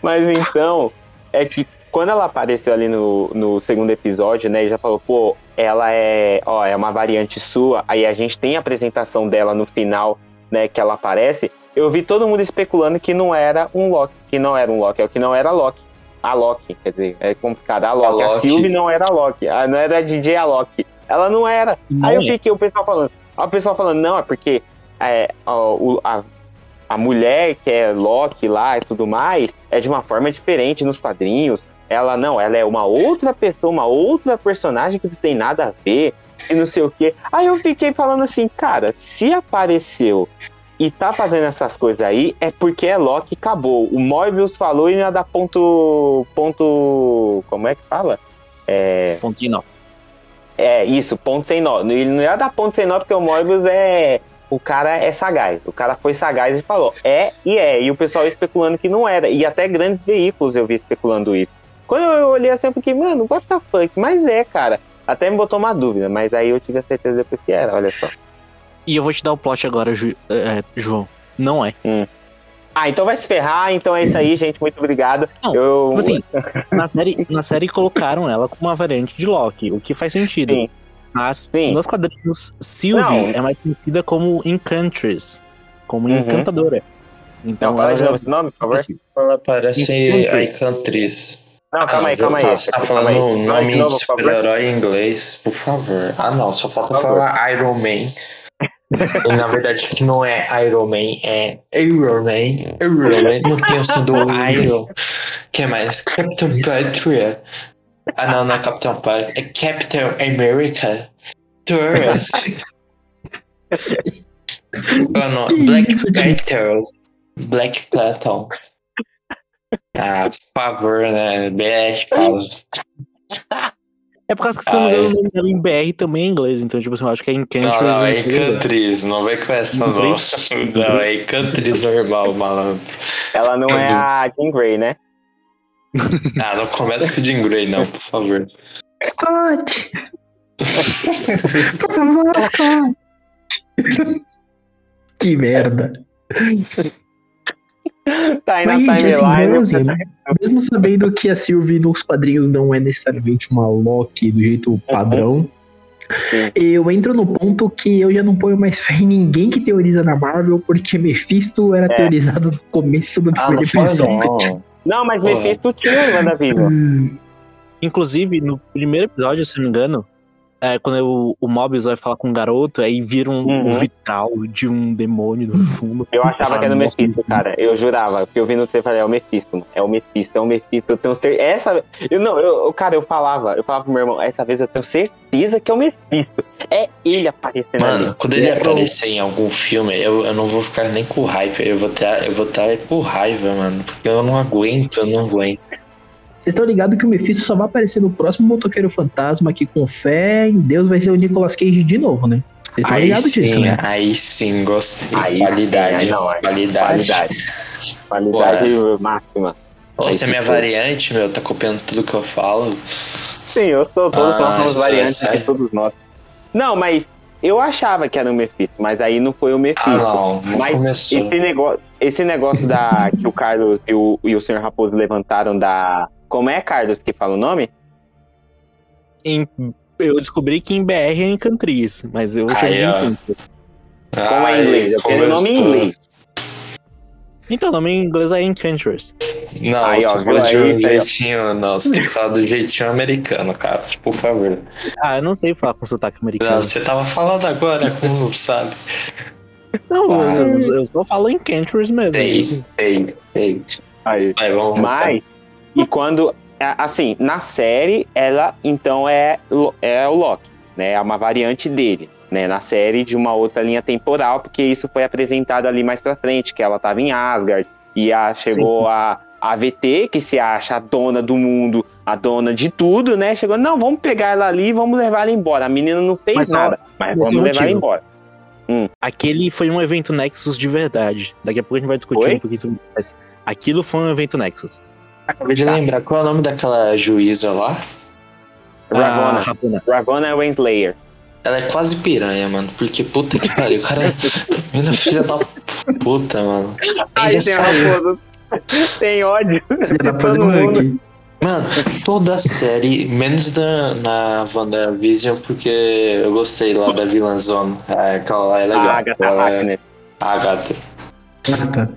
Mas então, é que quando ela apareceu ali no, no segundo episódio, né, e já falou, pô, ela é, ó, é uma variante sua, aí a gente tem a apresentação dela no final, né, que ela aparece, eu vi todo mundo especulando que não era um Loki, que não era um Loki, é o que não era Loki. A Loki, quer dizer, é complicado, a Loki, a, Loki. Sylvie não era a Loki, a, não era a DJ a Loki, ela não era. Não aí eu é. fiquei o pessoal falando, o pessoal falando, não, é porque é, ó, o- a, a mulher que é Loki lá e tudo mais é de uma forma diferente nos quadrinhos. Ela não, ela é uma outra pessoa, uma outra personagem que não tem nada a ver e não sei o que. Aí eu fiquei falando assim, cara, se apareceu e tá fazendo essas coisas aí, é porque é Loki acabou. O Mobius falou e não ia dar ponto. ponto. Como é que fala? É. Pontinho não. É, isso, ponto sem nó. Ele não ia dar ponto sem nó porque o Mobius é. O cara é sagaz. O cara foi sagaz e falou, é e é. E o pessoal especulando que não era. E até grandes veículos eu vi especulando isso. Quando eu olhei assim, eu fiquei, mano, what the fuck? Mas é, cara. Até me botou uma dúvida, mas aí eu tive a certeza depois que era, olha só. E eu vou te dar o plot agora, Ju- é, João. Não é. Ah, então vai se ferrar, então é isso aí, gente. Muito obrigado. Não, eu, Tipo assim, na série, na série colocaram ela como uma variante de Loki, o que faz sentido. Sim. Mas Sim. nos quadrinhos, Sylvie Não. é mais conhecida como Enchantress, como Uhum. encantadora. Então Não, ela já. esse nome, por favor. assim, Ela parece a Encantriz. Não, Ah, calma não, aí, calma aí. Tá, você tá falando aí. o nome de super-herói em inglês, por favor. Ah, não, só falta falar Iron Man. Na verdade, que não é Iron Man, é Iron Man. Iron Man não tem o som do Iron. que mais? Captain. Patriot. Ah, não, não é Capitão Patriot. É Captain America. Tourist. oh, não. Black? Panther. Black Panther. Ah, por favor, né? Causa. É por causa que, se eu não me Ah, engano, o nome dela em BR também é inglês, então, tipo assim, eu acho que é Enchantress. Não, não, é inglês. Encantriz, não vai com essa não. Não, é Encantriz normal, malandro. Ela não é a Jean Grey, né? Ah, não começa com o Jean Grey, não, por favor. Scott! Por favor, Scott! que merda. Tá aí Mas, na gente, assim, timeline. igualzinho, né? Mesmo sabendo que a Sylvie nos quadrinhos não é necessariamente uma Loki do jeito padrão, Sim. eu entro no ponto que eu já não ponho mais fé em ninguém que teoriza na Marvel, porque Mephisto era É. teorizado no começo do Ah, primeiro fala episódio. não. Não, mas. Mephisto tinha o WandaVision. Hum, Inclusive, no primeiro episódio, se não me engano, é, quando o, o Mobius vai falar com um garoto, aí vira um, um Uhum. vitral de um demônio no fundo. Eu achava que era o Mephisto, cara. Eu jurava. Porque eu vi no trailer, falei, é o Mephisto. mano. É o Mephisto, é o Mephisto. Eu tenho certeza. Essa. Eu não, eu, eu- cara, eu falava, eu falava pro meu irmão, essa vez eu tenho certeza que é o Mephisto. É ele aparecendo ali. Mano, quando ele É, aparecer em algum filme, eu, eu não vou ficar nem com raiva. Eu vou ter, eu vou estar com raiva, mano. Porque eu não aguento, eu não aguento. Vocês estão ligados que o Mephisto só vai aparecer no próximo Motoqueiro Fantasma que com fé em Deus vai ser o Nicolas Cage de novo, né? Vocês estão ligados sim, disso, né? aí sim, gostei. Aí qualidade, aí não, aí- qualidade. Qualidade. Qualidade máxima. Você é minha ficou. variante, meu, tá copiando tudo que eu falo. Sim, eu sou. Todos Ah, nós somos variantes de todos nós. Não, mas eu achava que era o Mephisto, mas aí não foi o Mephisto. Ah, não, não Mas começou. Esse negócio, esse negócio da, que o Carlos e o, e o Sr. Raposo levantaram da. Como é, Carlos, que fala o nome? Em- eu descobri que em BR é Encantriz, mas eu Aí, chamo de. Encantriz. Como é em inglês? Eu quero o nome em inglês. Então, o nome em inglês é Enchantress. Não, Aí, ó, você fala de aí, um aí, ó. jeitinho. Não, você tem que falar do jeitinho americano, cara. Por favor. Ah, eu não sei falar com sotaque Não, americano. você tava falando agora, como não sabe? Não, Ah. eu, eu só falo Enchantress mesmo. Sei, sei, sei. Aí. Vai, vamos. Mas, e quando. Assim, na série, ela então é, é o Loki, né? É uma variante dele, né? Na série de uma outra linha temporal, porque isso foi apresentado ali mais pra frente, que ela tava em Asgard, e a, chegou a, a VT, que se acha a dona do mundo, a dona de tudo, né? Chegou, não, vamos pegar ela ali e vamos levar ela embora. A menina não fez Mas nada, mas vamos levar ela motivo. embora. Aquele foi um evento Nexus de verdade. Daqui a pouco a gente vai discutir Foi? um pouquinho sobre isso. mas Aquilo foi um evento Nexus. Acabei de lembrar qual é o nome daquela juíza lá. Ravonna. Ah, Ravonna. Ravonna Renslayer. Ela é quase piranha, mano. Porque puta que pariu. O cara. Menina filha da puta, mano. Ainda saiu. Tem ódio. Mundo. ranking. Mano, toda a série, menos da, na WandaVision, porque eu gostei lá da vilãzona. Ah, Aquela lá é legal. A Agatha Ela é- Harkness. A Agatha. Ah, tá.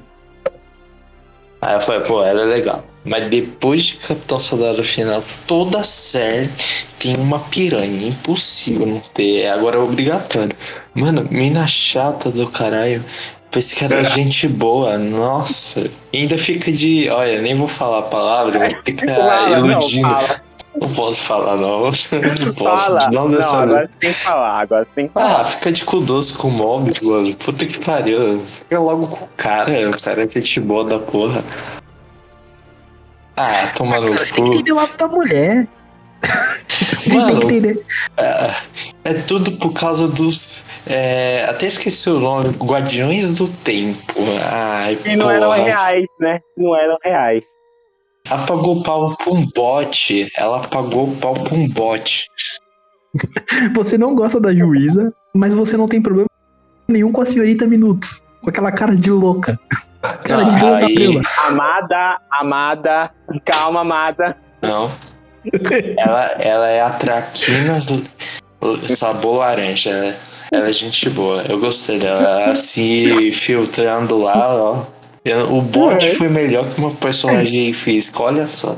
Aí eu falei, pô, ela é legal. Mas depois de Capitão Soldado Final, toda a série tem uma piranha. Impossível não ter. Agora é obrigatório. Mano, mina chata do caralho. Pensei que era gente boa. Nossa. E ainda fica de. Olha, nem vou falar a palavra, mas fica Fala, não, iludindo. Não, fala, posso falar, não. Não posso. fala. Não, Não, agora tem que falar, agora tem que Ah, falar. fica de cu doce com o mob, mano. Puta que pariu. Fica logo com o cara. O cara é gente boa da porra. Ah, toma no Cara, você tem que cu. entender o lado da mulher. Você tem Mano, que entender. É, é tudo por causa dos. é, até esqueci o nome. Guardiões do Tempo. Ai, E não eram porra. reais, né? Não eram reais. Ela pagou pau pra um bot. Ela pagou pau pra um bot. Você não gosta da juíza, mas você não tem problema nenhum com a senhorita Minutos. Com aquela cara de louca. Cara de Não, louca aí-. Amada, amada, calma, amada. Não. Ela, ela é a Traquinas sabor laranja. né? Ela é gente boa. Eu gostei dela. Ela se filtrando lá, ó. O bot É. foi melhor que uma personagem física. Olha só.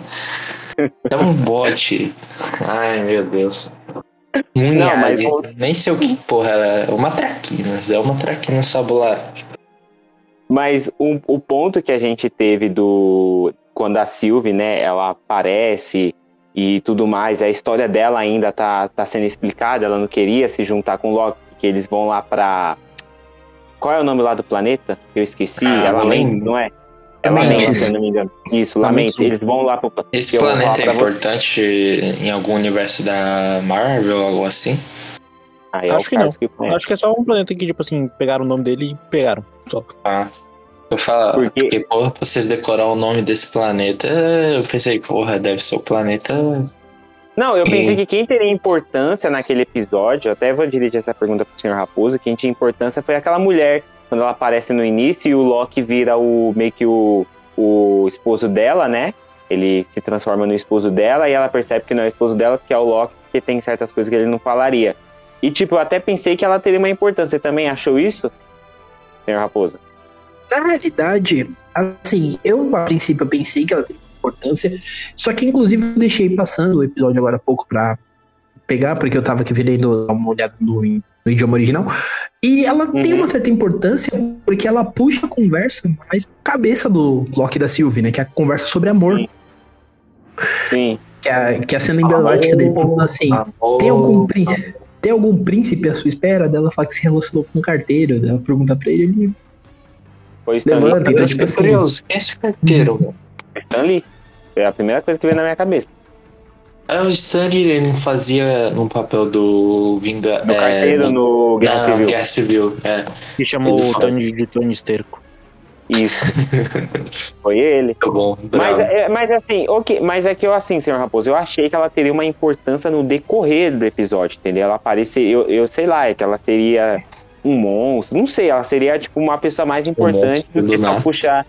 É um bot. Ai, meu Deus. Não, mas Nem sei o que porra ela é. Uma traquinas. É uma traquina sabor laranja. Mas o, o ponto que a gente teve do. Quando a Sylvie, né, ela aparece e tudo mais, a história dela ainda tá, tá sendo explicada, ela não queria se juntar com o Loki, que eles vão lá pra. Qual é o nome lá do planeta? Eu esqueci. Ah, é não Lament, lembro. não é? É Lamentis. Lament, se eu não me engano. Isso, Lament. Lamentis. Eles vão lá pro Esse planeta é pra você. importante em algum universo da Marvel, algo assim? Ah, é Acho o que Carlos conhece. Acho que é só um planeta que, tipo assim, pegaram o nome dele e pegaram. Só. Ah. Eu falo, Porque- porque, porra, pra vocês decorar o nome desse planeta, eu pensei, porra, deve ser o planeta. Não, eu pensei Hum. que quem teria importância naquele episódio, eu até vou dirigir essa pergunta pro senhor Raposo, quem tinha importância foi aquela mulher, quando ela aparece no início e o Loki vira o meio que o, o esposo dela, né? Ele se transforma no esposo dela e ela percebe que não é o esposo dela, porque é o Loki, porque tem certas coisas que ele não falaria. E tipo, eu até pensei que ela teria uma importância. Você também achou isso, senhor Raposo? Na realidade, assim, eu a princípio eu pensei que ela teria importância, só que inclusive eu deixei passando o episódio agora há pouco pra pegar, porque eu tava aqui virando uma olhada no, no idioma original, e ela tem Uhum. uma certa importância porque ela puxa a conversa mais pra cabeça do Loki e da Sylvie, né, que é a conversa sobre amor, Sim. Sim. que é, a- que é a cena emblemática dele perguntando assim, tem algum príncipe, tem algum príncipe à sua espera? Dela fala que se relacionou com um carteiro, ela pergunta pra ele, ele Foi Stan Lee. levanta, então Eu tipo assim, curioso, quem é esse carteiro? mano? Stan Lee. Foi a primeira coisa que veio na minha cabeça. Ah, o Stanley ele não fazia no papel do Vinga. No é, carteiro, no Guerra na Civil. Guerra Civil, é. Que chamou Ele o. Tony de Tony Esterco. Isso. Foi ele. Muito bom. Mas, é, mas assim, ok, mas é que eu assim, senhor Raposo, eu achei que ela teria uma importância no decorrer do episódio, entendeu? Ela aparecer, eu, eu sei lá, é que ela seria um monstro, não sei, ela seria tipo uma pessoa mais importante monstro do que só nada. puxar.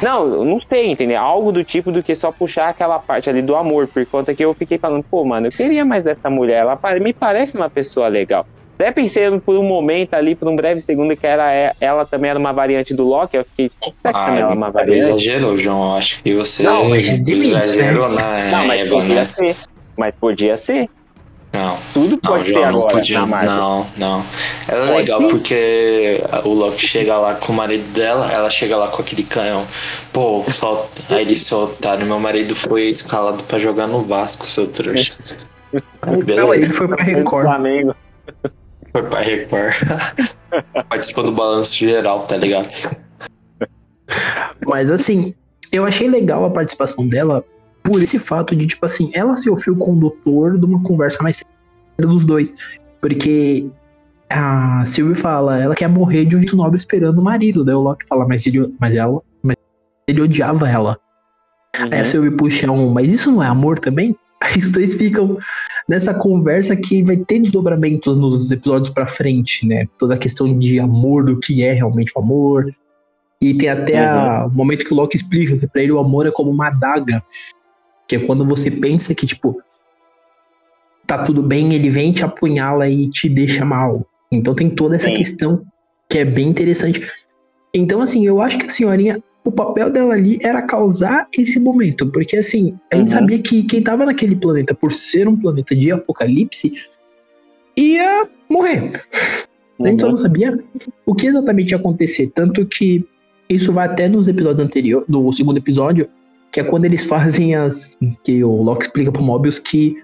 Não, não sei, entendeu? Algo do tipo do que só puxar aquela parte ali do amor, por conta que eu fiquei falando, pô, mano, eu queria mais dessa mulher, ela me parece uma pessoa legal. Até pensei por um momento ali, por um breve segundo, que era, é- ela também era uma variante do Loki, eu fiquei, será que também ela é uma Ah, variante? exagerou, João. Acho que você Não, mas é exagerou na Não, mas Eva, podia né? ser. Mas podia ser. Não, Tudo não, pode ser não agora podia. na Marvel. Não, não. Ela é Pode legal sim. porque o Loki chega lá com o marido dela, ela chega lá com aquele canhão. Pô, sol... aí eles soltaram. Meu marido foi escalado pra jogar no Vasco, seu trouxa. Aí, não, ele foi pra Record. Flamengo. Foi pra Record. Participou do balanço geral, tá ligado? Mas assim, eu achei legal a participação dela por esse fato de, tipo assim, ela ser o fio condutor de uma conversa mais séria dos dois. Porque a Sylvie fala, ela quer morrer de um jeito nobre esperando o marido. Daí o Loki fala, mas ele, mas ela, mas ele odiava ela. Uhum. Aí a Sylvie puxa um, mas isso não é amor também? Aí os dois ficam nessa conversa que vai ter desdobramentos nos episódios pra frente, né? Toda a questão de amor, do que é realmente o amor. E tem até a- o momento que o Loki explica que pra ele o amor é como uma adaga. Que é quando você pensa que, tipo, tá tudo bem, ele vem te apunhala e te deixa mal. Então tem toda essa Sim. questão que é bem interessante. Então, assim, eu acho que a senhorinha, o papel dela ali era causar esse momento. Porque, assim, a gente Uhum. sabia que quem tava naquele planeta, por ser um planeta de apocalipse, ia morrer. A gente só não sabia o que exatamente ia acontecer. Tanto que isso vai até nos episódios anteriores, no segundo episódio, que é quando eles fazem as. que o Loki explica pro Mobius que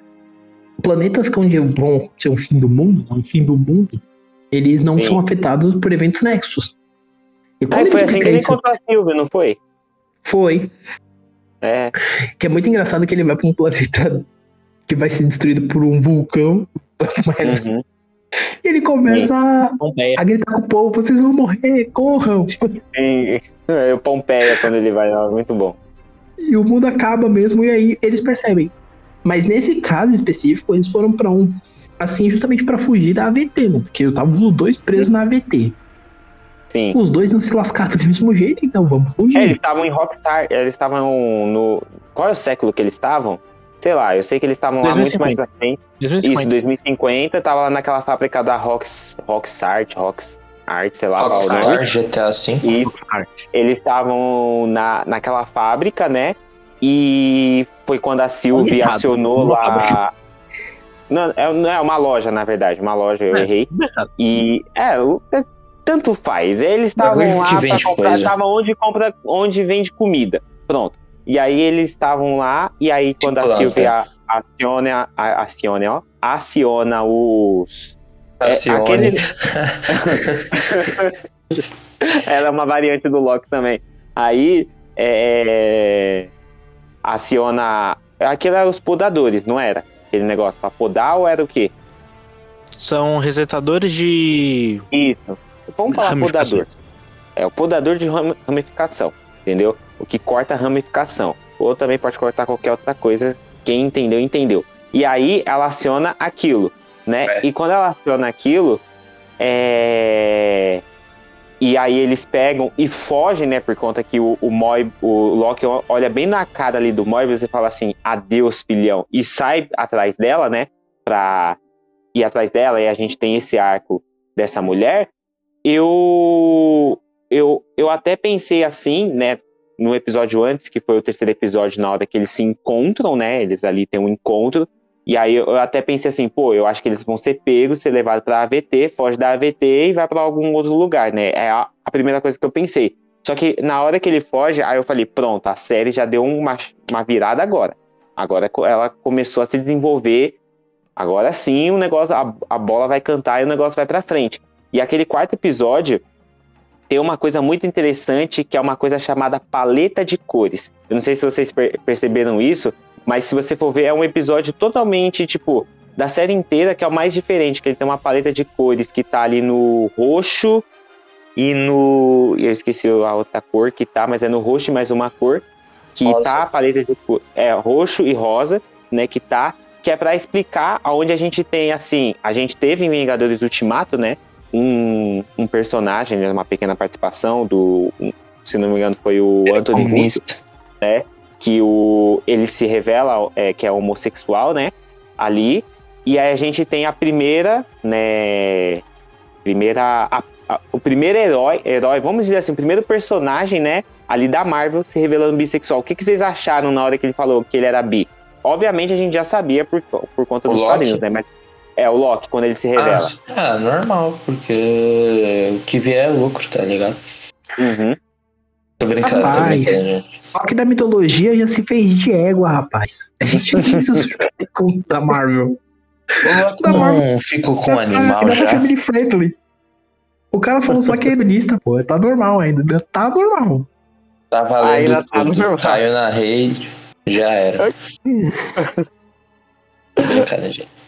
planetas que onde vão ser um fim do mundo, fim do mundo, eles não Sim. são afetados por eventos nexos. E ele foi assim que ele encontrou a Silvia, não foi? foi. É. Que é muito engraçado que ele vai pra um planeta que vai ser destruído por um vulcão. Uhum. E ele começa a, a gritar com o povo: vocês vão morrer, corram. E, é, o Pompeia, quando ele vai lá, muito bom. E o mundo acaba mesmo, e aí eles percebem. Mas nesse caso específico, eles foram pra um. Assim, justamente pra fugir da AVT, né? Porque eu tava os dois presos na AVT. Sim. Os dois não se lascaram do mesmo jeito, então vamos fugir. É, eles estavam em Rockstar, eles estavam no. Qual é o século que eles estavam? Sei lá, eu sei que eles estavam lá muito 2050. mais pra frente. Isso, 2050. 2050, tava lá naquela fábrica da Rox, Roxart, Roxart, sei lá qual o Rockstar. GTA V. E Art. eles estavam na, naquela fábrica, né? E foi quando a Sylvie acionou lá. fábrica. Não, é, não é uma loja, na verdade, uma loja, eu É. errei. E é, o- é, tanto faz. Eles estavam lá vende comprar, estavam onde compra, onde vende comida. Pronto. E aí eles estavam lá, e aí quando a planta. Silvia aciona, a- aciona, ó, aciona os. É, aquele- Ela é uma variante do Loki também. Aí é, aciona. Aquilo era os podadores, não era? Aquele negócio pra podar ou era o quê? São resetadores de Isso. Vamos falar podador. É o podador de ram- ramificação, entendeu? O que corta a ramificação. Ou também pode cortar qualquer outra coisa. Quem entendeu, entendeu. E aí ela aciona aquilo, né? É. E quando ela aciona aquilo, é... E aí eles pegam e fogem, né? Por conta que o, o, Moib, o Loki olha bem na cara ali do Moibius e fala assim, adeus, filhão. E sai atrás dela, né? Pra ir atrás dela. E a gente tem esse arco dessa mulher. Eu, eu, eu até pensei assim, né? No episódio antes, que foi o terceiro episódio, na hora que eles se encontram, né? Eles ali têm um encontro. E aí eu até pensei assim, pô, eu acho que eles vão ser pegos, ser levados pra AVT, foge da AVT e vai pra algum outro lugar, né? É a, a primeira coisa que eu pensei. Só que na hora que ele foge, aí eu falei, pronto, a série já deu uma, uma virada agora. Agora ela começou a se desenvolver. Agora sim o negócio, a, a bola vai cantar e o negócio vai pra frente. E aquele quarto episódio tem uma coisa muito interessante que é uma coisa chamada paleta de cores. Eu não sei se vocês per- perceberam isso, mas se você for ver, é um episódio totalmente, tipo, da série inteira que é o mais diferente, que ele tem uma paleta de cores que tá ali no roxo e no. Eu esqueci a outra cor que tá, mas é no roxo e mais uma cor. Que Rosa. tá a paleta de cor. É, roxo e rosa, né? Que tá. Que é pra explicar aonde a gente tem, assim. A gente teve em Vingadores Ultimato, né? Um, um personagem, né, uma pequena participação do. um- se não me engano, foi o Ele é Anthony Russo comunista. que o ele se revela é, que é homossexual, né? Ali. E aí a gente tem a primeira, né? Primeira. a- a- o primeiro herói, herói, vamos dizer assim, o primeiro personagem, né? Ali da Marvel se revelando bissexual. O que, que vocês acharam na hora que ele falou que ele era bi? Obviamente a gente já sabia por, por conta O dos quadrinhos, né? Mas é o Loki, quando ele se revela. Ah, ah, normal, porque o que vier é lucro, tá ligado? Uhum. Tô brincando, tô Rapaz. brincando, gente. Só que da mitologia já se fez de égua, rapaz. A gente não fez isso com da Marvel. O Loki Da Marvel. não ficou com um animal tá já. family friendly. O cara falou só que é feminista, pô. Tá normal ainda. Tá normal. Tá valendo Ainda tá normal. Caiu na rede. Já era. Brincadeira, gente.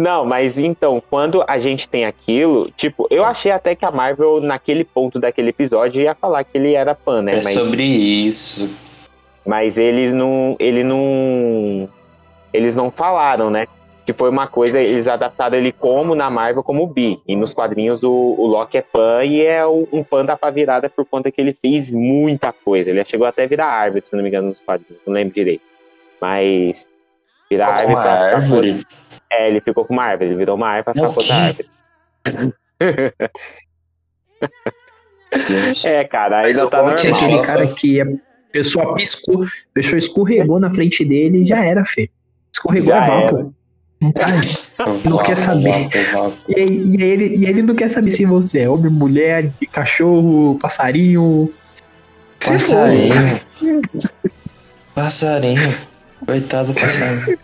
Não, mas então, quando a gente tem aquilo, tipo, eu achei até que a Marvel, naquele ponto daquele episódio, ia falar que ele era fã, né? É mas, sobre isso. mas eles não. Ele não. Eles não falaram, né? Que foi uma coisa, eles adaptaram ele como na Marvel como bi. E nos quadrinhos o, o Loki é fã e é um fã da pá virada por conta que ele fez muita coisa. Ele chegou até a virar árvore, se não me engano, nos quadrinhos, não lembro direito. Mas. Virar árvore Uma pra- pra árvore. É, ele ficou com uma árvore, ele virou uma árvore É outra quê? árvore. É, cara, ainda tá normal. aquele cara que a pessoa piscou, a pessoa escorregou na frente dele e já era, Fê. Escorregou Já é vapo. Não quer saber. E aí, e ele, e ele não quer saber se você é homem, mulher, cachorro, passarinho. Passarinho. Passarinho. Coitado do passarinho.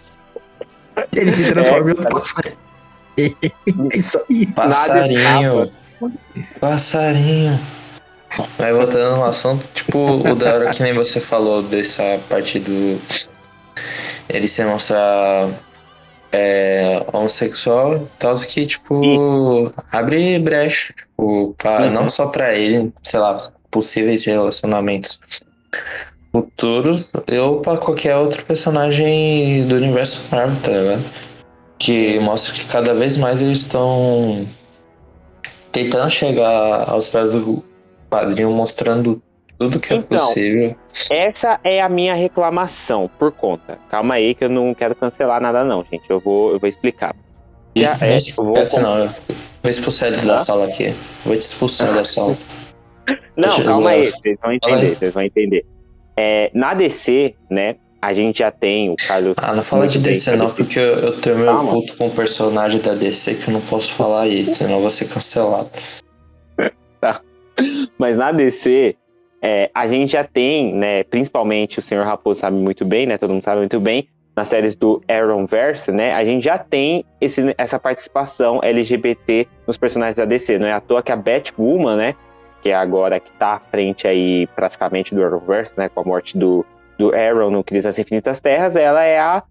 Ele se transforma É, em outro passarinho. É isso aí. Passarinho. Passarinho. Mas voltando no assunto, tipo, o da hora que nem você falou dessa parte do. Ele se mostrar é, homossexual e tal, que, tipo, abre brecha. Tipo, pra- Uhum. não só pra ele, sei lá, possíveis relacionamentos futuros, ou pra qualquer outro personagem do universo Marvel, tá ligado? Que mostra que cada vez mais eles estão tentando chegar aos pés do quadrinho, mostrando tudo que é Então, possível. Essa é a minha reclamação por conta. Calma aí que eu não quero cancelar nada não, gente. Eu vou, eu vou explicar. Já, não é, eu vou com- não, eu vou expulsar ele da Hã? sala aqui. Vou te expulsar da sala. Não, Deixa eu calma aí, vocês vão entender, vocês vão entender. É, na DC, né, a gente já tem o Carlos... Ah, não fala de bem DC não, porque eu, eu tenho meu Calma. culto com um personagem da DC que eu não posso falar isso, senão eu vou ser cancelado. Mas na DC, é, a gente já tem, né, principalmente o Senhor Raposo sabe muito bem, né, todo mundo sabe muito bem, nas séries do Arrowverse, né, a gente já tem esse, essa participação LGBT nos personagens da DC. Não é à toa que a Batwoman, né, que é agora que tá à frente aí praticamente do Arrowverse, né, com a morte do, do Arrow no Crise das Infinitas Terras, ela é a,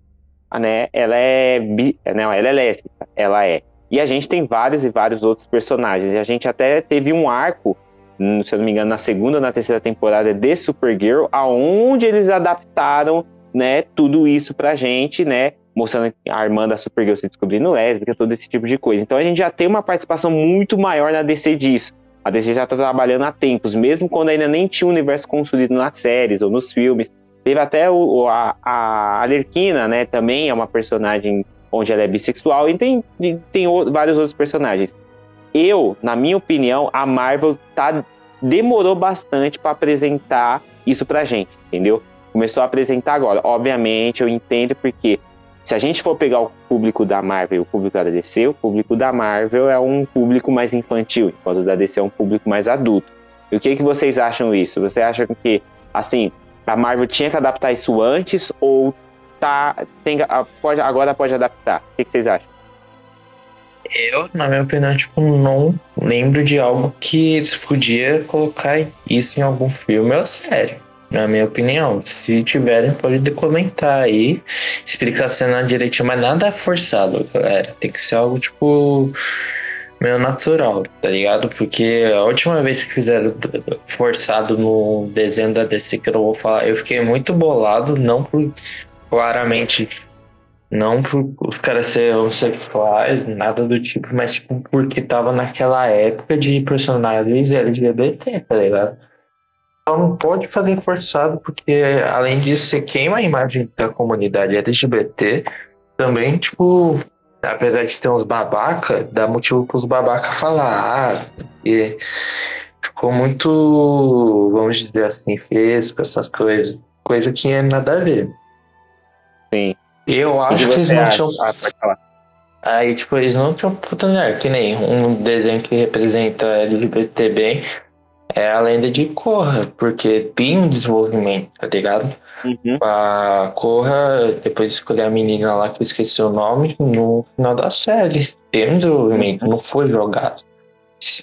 a, né, ela é, bi, não, ela é lésbica, ela é. E a gente tem vários e vários outros personagens. E a gente até teve um arco hum, se eu não me engano, na segunda ou na terceira temporada de Supergirl, aonde eles adaptaram, né, tudo isso pra gente, né, mostrando a irmã da Supergirl se descobrindo lésbica, todo esse tipo de coisa. Então a gente já tem uma participação muito maior na DC disso. A DC já tá trabalhando há tempos, mesmo quando ainda nem tinha o universo construído nas séries ou nos filmes. Teve até o, a, a Alerquina, né, também é uma personagem onde ela é bissexual, e tem, tem o- vários outros personagens eu, na minha opinião, a Marvel tá, demorou bastante para apresentar isso pra gente, entendeu? Começou a apresentar agora. Obviamente, eu entendo porque se a gente for pegar o público da Marvel e o público da DC, o público da Marvel é um público mais infantil, enquanto o da DC é um público mais adulto. E o que, que vocês acham isso? Você acha que, assim, a Marvel tinha que adaptar isso antes ou tá, tem, pode, agora pode adaptar? O que, que vocês acham? Eu, na minha opinião, tipo, não lembro de algo que se podia colocar isso em algum filme ou série. Na minha opinião. Se tiverem, pode comentar aí. Explicar a cena direitinho, mas nada forçado, galera. Tem que ser algo, tipo, meio natural, tá ligado? Porque a última vez que fizeram forçado no desenho da DC, que eu vou falar, eu fiquei muito bolado, não por claramente não por os caras serem homossexuais, nada do tipo, mas tipo, porque tava naquela época de personagens LGBT, tá ligado? Então não pode fazer forçado, porque além disso, você queima a imagem da comunidade LGBT, também, tipo, apesar de ter uns babaca, dá motivo pros babaca falar, ah, e ficou muito, vamos dizer assim, fresco, essas coisas. Coisa que é nada a ver. Sim. Eu acho que eles não tinham. Ah, pode falar. Aí, tipo, eles não tinham oportunidade, que nem um desenho que representa LGBT bem é a lenda de Korra, porque tem um desenvolvimento, tá ligado? Uhum. A Korra, depois de escolher a menina lá que eu esqueci o nome, no final da série. Tem um desenvolvimento, não foi jogado.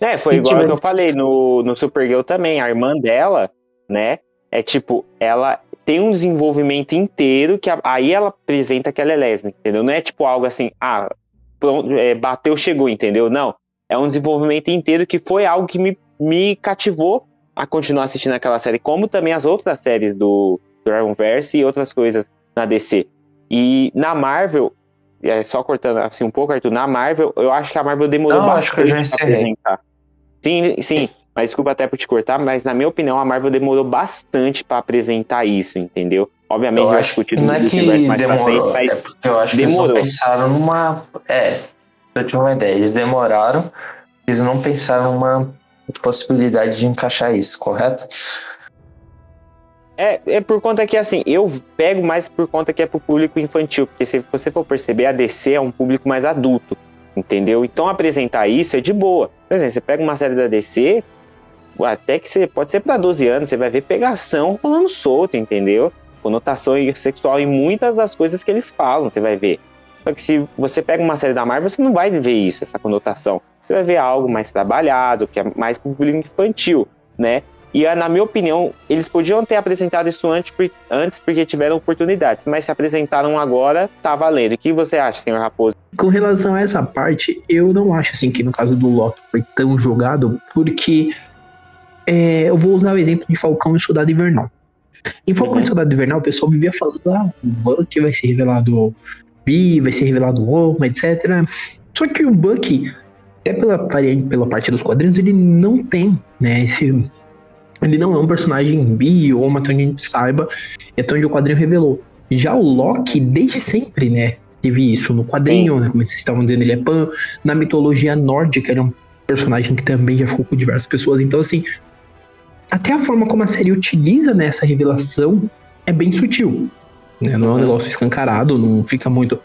É, foi igual tiver- que eu falei no, no Supergirl também. A irmã dela, né? É tipo, ela tem um desenvolvimento inteiro que a- aí ela apresenta que ela é lésbica, entendeu? Não é tipo algo assim, ah, pronto, é, bateu, chegou, entendeu? Não. É um desenvolvimento inteiro que foi algo que me, me cativou a continuar assistindo aquela série, como também as outras séries do Dragonverse e outras coisas na DC. E na Marvel, é, só cortando assim um pouco, Arthur, na Marvel, eu acho que a Marvel demorou Não, acho que eu já bastante encerrei. apresentar. Sim, sim, mas desculpa até por te cortar, mas na minha opinião a Marvel demorou bastante pra apresentar isso, entendeu? Obviamente Eu vai acho que não é que demorou, frente, é porque eu acho que eles demorou. não pensaram numa. É, eu ter uma ideia, eles demoraram, eles não pensaram numa possibilidade de encaixar isso, correto? É, é por conta que, assim, eu pego mais por conta que é pro público infantil, porque se você for perceber, a DC é um público mais adulto, entendeu? Então apresentar isso é de boa. Por exemplo, você pega uma série da DC, até que você pode ser pra 12 anos, você vai ver pegação rolando solto, entendeu? Conotação sexual em muitas das coisas que eles falam, você vai ver. Só que se você pega uma série da Marvel, você não vai ver isso, essa conotação. Você vai ver algo mais trabalhado, que é mais público infantil, né? E ah, na minha opinião, eles podiam ter apresentado isso antes, antes porque tiveram oportunidades, mas se apresentaram agora, tá valendo. O que você acha, senhor Raposo? Com relação a essa parte, eu não acho assim que no caso do Loki foi tão jogado, porque é, eu vou usar o exemplo de Falcão e Soldado Invernal. Em Falcão Uhum. e Soldado Invernal, o pessoal vivia falando, ah, o Bucky vai ser revelado bi, vai ser revelado homo, etc. Só que o Bucky, até pela, pela parte dos quadrinhos, ele não tem, né, esse... Ele não é um personagem bi ou até onde a gente saiba, e até onde o quadrinho revelou. Já o Loki, desde sempre, né, teve isso no quadrinho, né, como vocês estavam dizendo, ele é pan. Na mitologia nórdica, ele é um personagem que também já ficou com diversas pessoas. Então, assim, até a forma como a série utiliza nessa revelação é bem sutil. né? Não é um Uhum. negócio escancarado, não fica muito.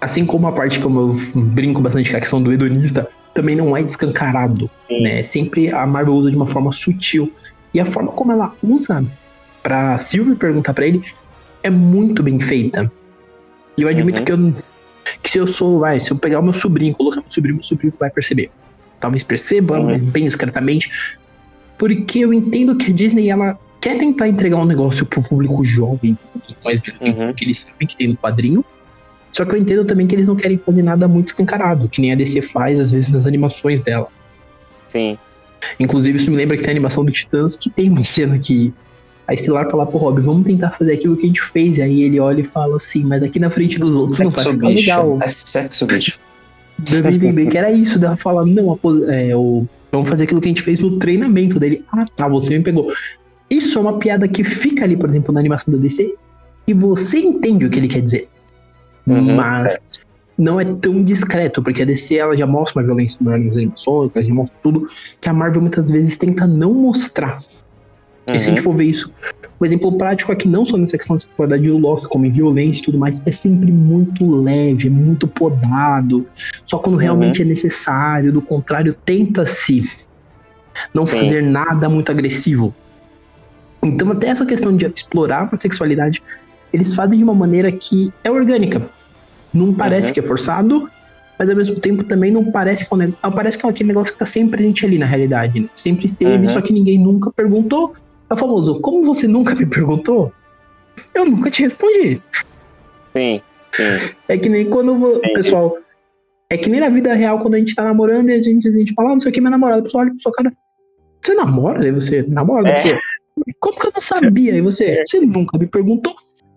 Assim como a parte, como eu brinco bastante, que é a questão do hedonista, também não é descancarado. Sim. Né? Sempre a Marvel usa de uma forma sutil. E a forma como ela usa pra Sylvie perguntar pra ele é muito bem feita. E eu admito Uhum. que eu que se eu sou, vai, se eu pegar o meu sobrinho, colocar meu sobrinho, meu sobrinho vai perceber. Talvez perceba, Uhum. mas bem discretamente. Porque eu entendo que a Disney, ela quer tentar entregar um negócio pro público jovem, mais velho, Uhum. que eles sabem que tem no quadrinho. Só que eu entendo também que eles não querem fazer nada muito escancarado, que nem a DC faz, às vezes, nas animações dela. Sim. Inclusive, isso me lembra que tem a animação do Titãs, que tem uma cena que a Estelar fala pro Rob, vamos tentar fazer aquilo que a gente fez. E aí ele olha e fala assim, mas aqui na frente dos outros não vai Sexo ficar bicho. legal. É sexo bicho. Deve entender que era isso. Dela fala, não, é, o- vamos fazer aquilo que a gente fez no treinamento dele. Ah, tá, você me pegou. Isso é uma piada que fica ali, por exemplo, na animação da DC, e você entende o que ele quer dizer. Uhum, mas não é tão discreto, porque a DC ela já mostra uma violência nas animações, ela já mostra tudo, que a Marvel muitas vezes tenta não mostrar. E se a Uhum. gente for ver isso, um exemplo prático é que não só nessa questão de sexualidade do Loki, como em violência e tudo mais, é sempre muito leve, é muito podado, só quando Uhum. realmente é necessário, do contrário, tenta-se não Sim. fazer nada muito agressivo. Então, até essa questão de explorar a sexualidade, eles fazem de uma maneira que é orgânica. Não parece Uhum. que é forçado, mas ao mesmo tempo também não parece que é um negócio. Parece que é aquele negócio que tá sempre presente ali na realidade. Né? Sempre esteve, Uhum. só que ninguém nunca perguntou. É o famoso, como você nunca me perguntou? Eu nunca te respondi. Sim. Sim. É que nem quando o pessoal. É que nem na vida real, quando a gente tá namorando e a gente, a gente fala, ah, não sei o que, minha namorada. O pessoal olha pro seu cara. Você namora? Aí você namora? É. Como que eu não sabia? Aí você, você nunca me perguntou.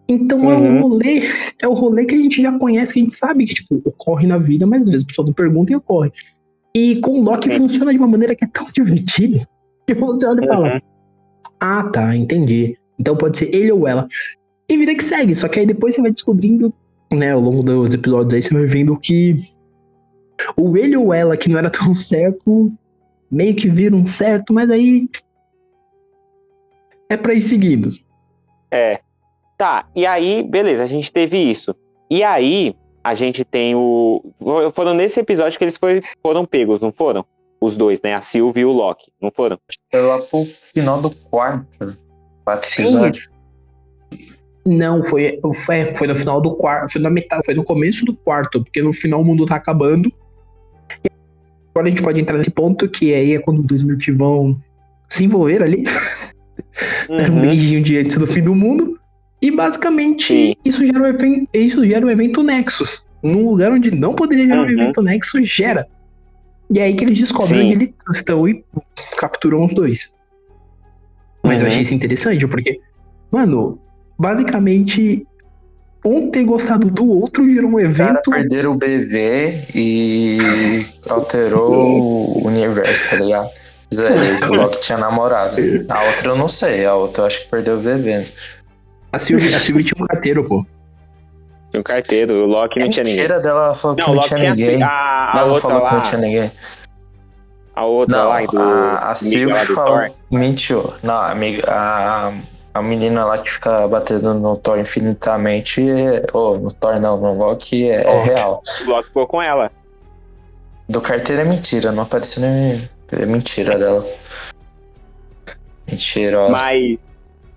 Então é Uhum. o rolê, é o rolê que a gente já conhece, que a gente sabe que, tipo, ocorre na vida, mas às vezes a pessoa não pergunta e ocorre. E com o Loki Sim. funciona de uma maneira que é tão divertida que você olha e fala, Uhum. ah, tá, entendi. Então pode ser ele ou ela. E vida que segue, só que aí depois você vai descobrindo, né, ao longo dos episódios aí, você vai vendo que o ele ou ela que não era tão certo, meio que vira um certo, mas aí é pra ir seguindo. É. Tá, e aí, beleza, a gente teve isso. E aí, a gente tem o. Foram nesse episódio que eles foi- foram pegos, não foram? Os dois, né? A Sylvie e o Loki, não foram? Foi lá pro final do quarto. Quarto Sim. episódio. Não, foi, foi, foi no final do quarto, foi na metade, foi no começo do quarto, porque no final o mundo tá acabando. E agora a gente pode entrar nesse ponto que aí é quando os dois que vão se envolver ali. Um Uhum. beijinho de antes do fim do mundo. E basicamente Sim. isso gera, um evento, isso gera um evento Nexus. Num lugar onde não poderia gerar um Uhum. evento Nexus, gera. E é aí que eles descobrem Sim. onde eles estão e capturam os dois. Mas eu Uhum. achei isso interessante, porque, mano, basicamente, um ter gostado do outro gerou um evento. perderam o bebê e alterou o universo, tá ligado? Zé, o Loki tinha namorado. A outra eu não sei, a outra eu acho que perdeu o bebê. A Sylvie, a Sylvie tinha um carteiro, pô. Tinha um carteiro, o Loki não tinha ninguém. Mentira dela, ela falou que Não, tinha ninguém. a, a ela outra falou lá, que não tinha ninguém. a outra Não, lá do a, a Sylvie falou. Mentiu. Não, amiga, a, a menina lá que fica batendo no Thor infinitamente. É, oh, no Thor não, no Loki é, é real. O Loki ficou com ela. Do carteiro é mentira, não apareceu nem. É mentira dela. Mentirosa. Mas,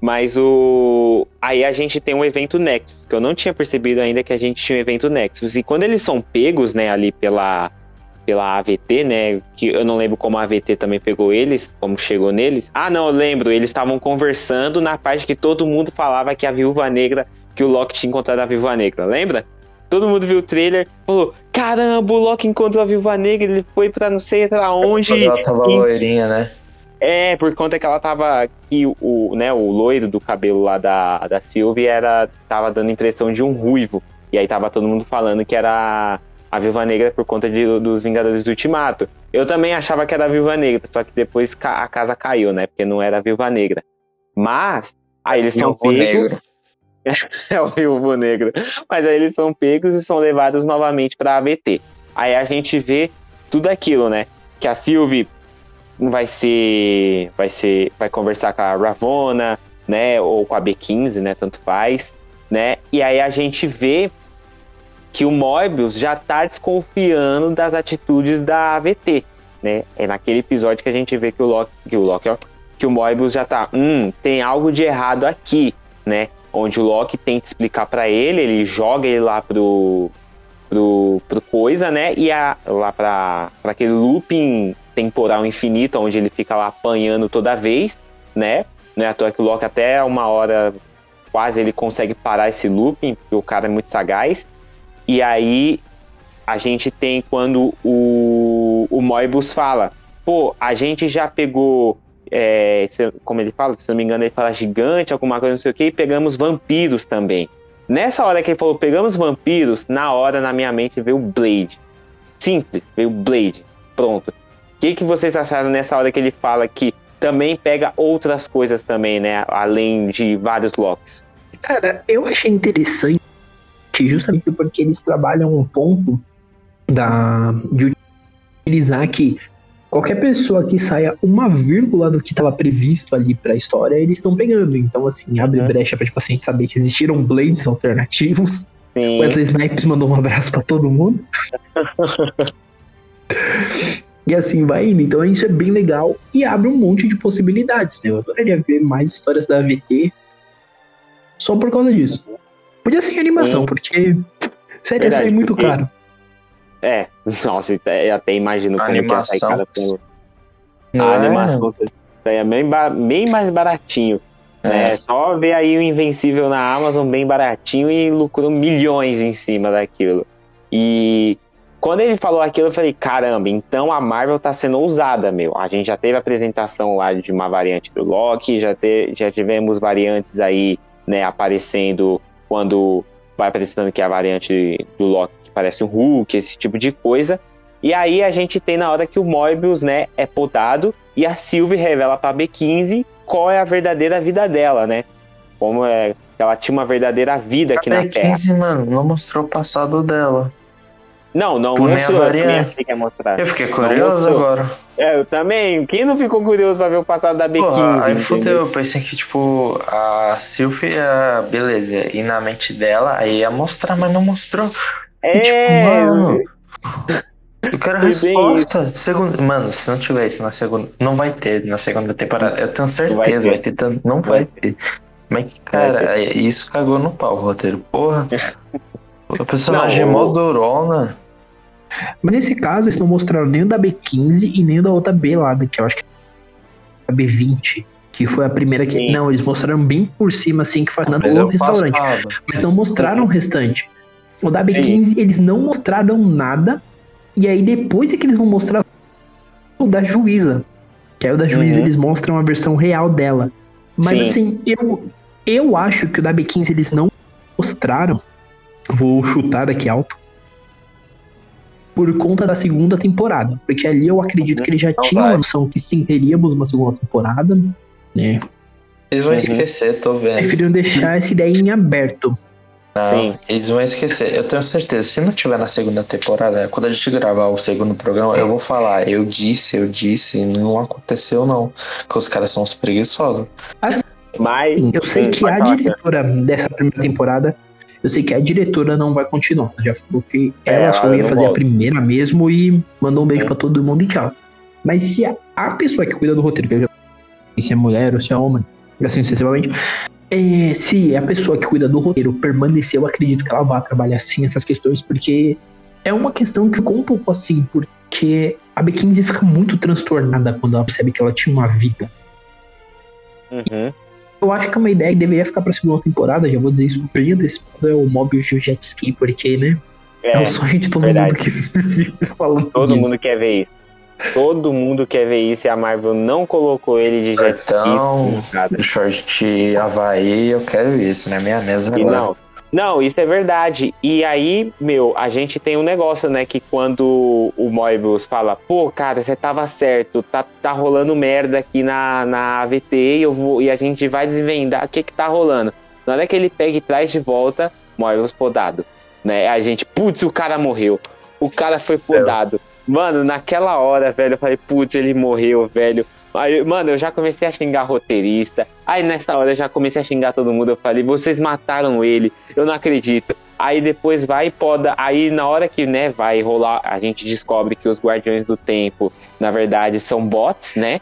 mas o. Aí a gente tem um evento Nexus, que eu não tinha percebido ainda que a gente tinha um evento Nexus. E quando eles são pegos, né, ali pela, pela AVT, né? Que eu não lembro como a AVT também pegou eles, como chegou neles. Ah, não, eu lembro, eles estavam conversando na parte que todo mundo falava que a viúva negra, que o Loki tinha encontrado a viúva negra, lembra? Todo mundo viu o trailer, falou: caramba, o Loki encontrou a viúva negra, ele foi pra não sei pra onde. Mas ela tava e- loirinha, né? É, por conta que ela tava. Que o, né, o loiro do cabelo lá da, da Sylvie era, tava dando impressão de um ruivo. E aí tava todo mundo falando que era a Viúva Negra por conta de- dos Vingadores do Ultimato. Eu também achava que era a Viúva Negra, só que depois a casa caiu, né? Porque não era a Viúva Negra. Mas, aí eles são pegos. é o Viúvo Negro. Mas aí eles são pegos e são levados novamente pra AVT. Aí a gente vê tudo aquilo, né? Que a Sylvie vai ser. Vai ser. Vai conversar com a Ravonna, né? Ou com a B15, né? Tanto faz. Né? E aí a gente vê que o Mobius já tá desconfiando das atitudes da AVT. Né? É naquele episódio que a gente vê que o Loki. Que o Loki, ó. Que o Mobius já tá. Hum, tem algo de errado aqui, né? onde o Loki tenta explicar pra ele, ele joga ele lá pro, pro, pro coisa, né? E a, lá pra aquele looping temporal infinito, onde ele fica lá apanhando toda vez, né? Não é à toa que o Loki até uma hora quase ele consegue parar esse looping, porque o cara é muito sagaz. E aí a gente tem quando o, o Moebius fala, pô, a gente já pegou é, como ele fala, se não me engano, ele fala gigante, alguma coisa, não sei o que, e pegamos vampiros também. Nessa hora que ele falou pegamos vampiros, na hora na minha mente veio o Blade. Simples, veio o Blade. Pronto. O que, que vocês acharam nessa hora que ele fala que também pega outras coisas também, né? Além de vários Locks. Cara, eu achei interessante justamente porque eles trabalham um ponto da, de utilizar que qualquer pessoa que saia uma vírgula do que estava previsto ali pra história, eles estão pegando. Então, assim, abre Uhum. brecha pra tipo, assim, saber que existiram blades alternativos. Sim, Wesley Snipes mandou um abraço pra todo mundo. e assim vai indo. Então isso é bem legal e abre um monte de possibilidades. né? Eu adoraria ver mais histórias da AVT só por causa disso. Podia ser em animação, Sim. porque seria sair muito porque- caro. é. Nossa, eu até imagino como que ia sair Animação. filme. Não A é? animação é bem, bem mais baratinho. É. É, só ver aí o Invencível na Amazon bem baratinho e lucrou milhões em cima daquilo. E quando ele falou aquilo, eu falei, caramba, então a Marvel tá sendo ousada, meu. A gente já teve apresentação lá de uma variante do Loki, já, te- já tivemos variantes aí, né, aparecendo quando vai aparecendo que é a variante do Loki que parece um Hulk, esse tipo de coisa. E aí a gente tem na hora que o Moebius, né, é podado e a Sylvie revela pra B15 qual é a verdadeira vida dela, né? Como é que ela tinha uma verdadeira vida aqui A na Terra. B15, mano, não mostrou o passado dela. Não, não Por mostrou, eu também variante. achei que ia mostrar. Eu fiquei curioso agora. É, eu também. Quem não ficou curioso pra ver o passado da B15? Porra, aí fudeu, eu pensei que, tipo, a Sylvie, a- beleza, e na mente dela, aí ia mostrar, mas não mostrou. E, tipo, É, mano, eu quero a resposta. Segundo, mano, se não tiver isso na segunda, não vai ter na segunda temporada. Eu tenho certeza, vai ter. vai ter, não vai ter. Mas, cara, é- isso cagou no pau, o roteiro. Porra. O personagem é Não, mó o- durona. Mas nesse caso, eles não mostraram nem o da B15 e nem o da outra B lá, que eu acho que é a B20. Que foi a primeira que. Sim. Não, eles mostraram bem por cima, assim, que faz nada no é o restaurante. Mas não mostraram o restante. O da Sim. B15, eles não mostraram nada. E aí depois é que eles vão mostrar o da juíza. Que aí o da juíza Uhum. eles mostram a versão real dela. Mas Sim. assim, eu, eu acho que o da B15 eles não mostraram. Vou chutar aqui alto. Por conta da segunda temporada. Porque ali eu acredito que eles já Não tinham vai. a noção que sim, teríamos uma segunda temporada. Né? Eles vão Uhum. esquecer, tô vendo. Preferiram deixar essa ideia em aberto. Não, Sim. eles vão esquecer. Eu tenho certeza. Se não tiver na segunda temporada, quando a gente gravar o segundo programa, eu vou falar. Eu disse, eu disse, não aconteceu não. Porque os caras são uns preguiçosos. Mas. Eu sei Sim, que a diretora dessa primeira temporada, eu sei que a diretora não vai continuar. Já falou que É, ela ela só ia fazer a volta. primeira mesmo e mandou um beijo É. pra todo mundo e tchau. Mas se a, a pessoa que cuida do roteiro, que eu já sei se é mulher ou se é homem, e assim sucessivamente, é, se a pessoa que cuida do roteiro permanecer, eu acredito que ela vai trabalhar sim essas questões, porque é uma questão que ficou um pouco assim, porque a B15 fica muito transtornada quando ela percebe que ela tinha uma vida. Uhum. Eu acho que é uma ideia que deveria ficar pra segunda temporada, já vou dizer isso bem antecipado, é o Mobius de Jet Ski, porque, né? É, É, o sonho de todo verdade. mundo que vive falando todo isso. mundo quer ver isso. Todo mundo quer ver isso e a Marvel não colocou ele de jet ski. Então, o short Havaí, eu quero isso, né? Minha mesa E agora. não, não, isso é verdade. E aí, meu, a gente tem um negócio, né? Que quando o Moebius fala, pô, cara, você tava certo, tá, tá rolando merda aqui na, na AVT e, eu vou, e a gente vai desvendar o que que tá rolando. Na hora que ele pega e traz de volta, Moebius podado. Né? A gente, putz, o cara morreu. O cara foi podado. Mano, naquela hora, velho, eu falei, putz, ele morreu, velho. Aí, mano, eu já comecei a xingar roteirista. Aí nessa hora eu já comecei a xingar todo mundo. Eu falei, vocês mataram ele. Eu não acredito. Aí depois vai e poda. Aí na hora que, né, vai rolar, a gente descobre que os Guardiões do Tempo, na verdade, são bots, né?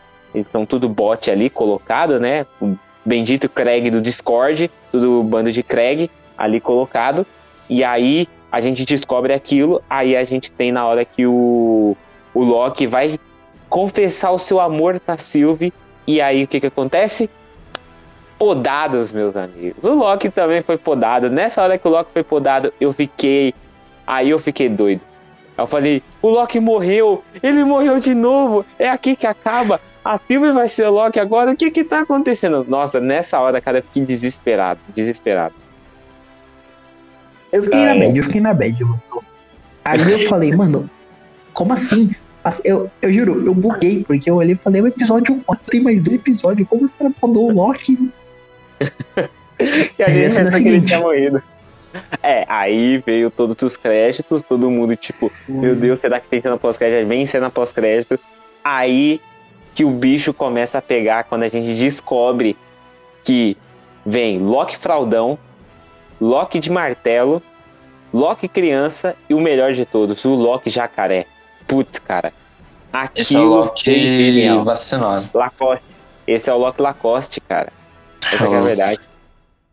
São tudo bot ali colocado, né? O bendito Craig do Discord, tudo bando de Craig ali colocado. E aí a gente descobre aquilo. Aí a gente tem na hora que o, o Loki vai confessar o seu amor pra Sylvie. E aí o que que acontece? Podados, meus amigos. O Loki também foi podado. Nessa hora que o Loki foi podado, eu fiquei. Aí eu fiquei doido. Eu falei, o Loki morreu, ele morreu de novo, é aqui que acaba. A Sylvie vai ser o Loki agora, o que que tá acontecendo? Nossa, nessa hora, cara, eu fiquei desesperado, desesperado. Eu fiquei Ah, na é. bad, eu fiquei na bad, mano. Aí eu falei, mano, como assim? As- Eu, eu juro, eu buguei, porque eu olhei e falei, o episódio 4 tem mais dois episódios, como os caras podou o Loki? E a gente pensou que ele tinha morrido. É, aí veio todos os créditos, todo mundo tipo, meu Deus, será que tem cena pós-crédito? Vem cena pós-crédito. Aí que o bicho começa a pegar quando a gente descobre que vem Loki Fraudão, Loki de Martelo, Loki Criança e o melhor de todos, o Loki Jacaré. Putz, cara. Esse é o Aquilo Loki vacinado. Lacoste. Esse é o Loki Lacoste, cara. Essa que é a Oh. verdade.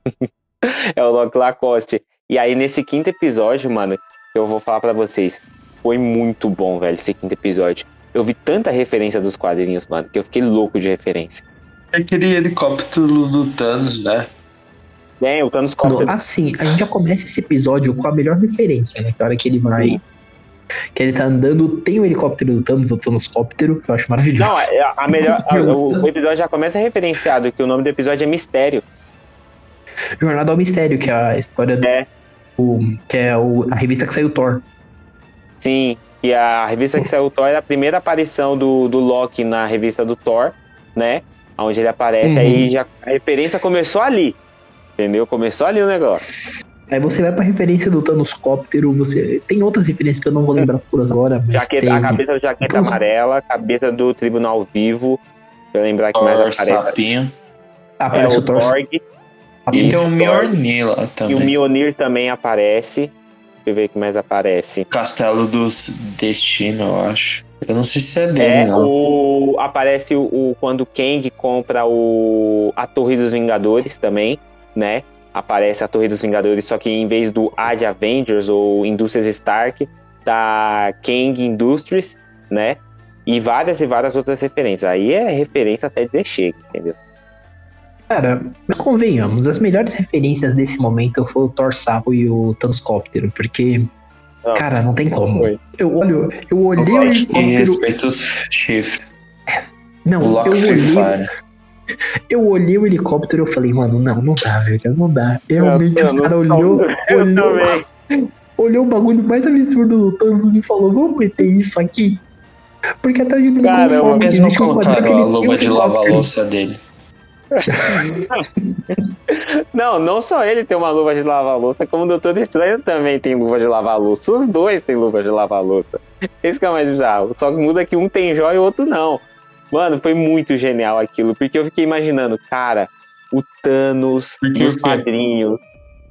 é o Loki Lacoste. E aí, nesse quinto episódio, mano, eu vou falar pra vocês. Foi muito bom, velho, esse quinto episódio. Eu vi tanta referência dos quadrinhos, mano, que eu fiquei louco de referência. Aquele helicóptero do Thanos, né? Bem, o Thanos assim, a gente já começa esse episódio com a melhor referência, né? Que a hora que ele vai. Que ele tá andando, tem o helicóptero do Thanos, o Thanoscóptero, que eu acho maravilhoso. Não, é a melhor. a- o, o episódio já começa referenciado, que o nome do episódio é Mistério. Jornada ao Mistério, que é a história do. É. o- que é o- a revista que saiu Thor. Sim, e a revista que saiu Thor é a primeira aparição do, do Loki na revista do Thor, né? Onde ele aparece, Uhum. aí já a referência começou ali. Entendeu? Começou ali o negócio. Aí você vai pra referência do Thanoscóptero, você. Tem outras referências que eu não vou lembrar todas agora, mas. Jaqueta, tem... a cabeça do jaqueta Então- amarela, cabeça do Tribunal Vivo. Pra eu lembrar que mais aparece. Sapinho. É Aparece o o Thor. Torg E tem o. Mjolnir lá e o também. Mjolnir também aparece. Deixa eu ver o que mais aparece. Castelo dos Destino, eu acho. Eu não sei se é dele, É, não. o, aparece o, o- quando o Kang compra o, a Torre dos Vingadores também, né? Aparece a Torre dos Vingadores, só que em vez do Ad Avengers ou Indústrias Stark, tá Kang Industries, né? E várias e várias outras referências. Aí é referência até dizer chega, entendeu? Cara, mas convenhamos, as melhores referências desse momento foi o Thor Sapo e o Thanoscóptero, porque, Não, cara, não tem como. foi. Eu olho, eu olhei o Em helicóptero. respeito aos chifres. Não, O eu olhei, Fire. Eu olhei o helicóptero e eu falei, mano, não, não dá, velho, não dá. Realmente os caras olhou, olhou, olhou o bagulho mais absurdo do Thanos e falou, vamos meter isso aqui. Porque até hoje não que Eles não colocaram a luva de lavar louça dele. Não, não só ele tem uma luva de lavar louça, como o Doutor Estranho também tem luva de lavar louça. Os dois têm luva de lavar louça. Esse que é o mais bizarro. Só que muda que um tem joia e o outro não. Mano, foi muito genial aquilo, porque eu fiquei imaginando, cara, o Thanos Por quê? dos quadrinhos,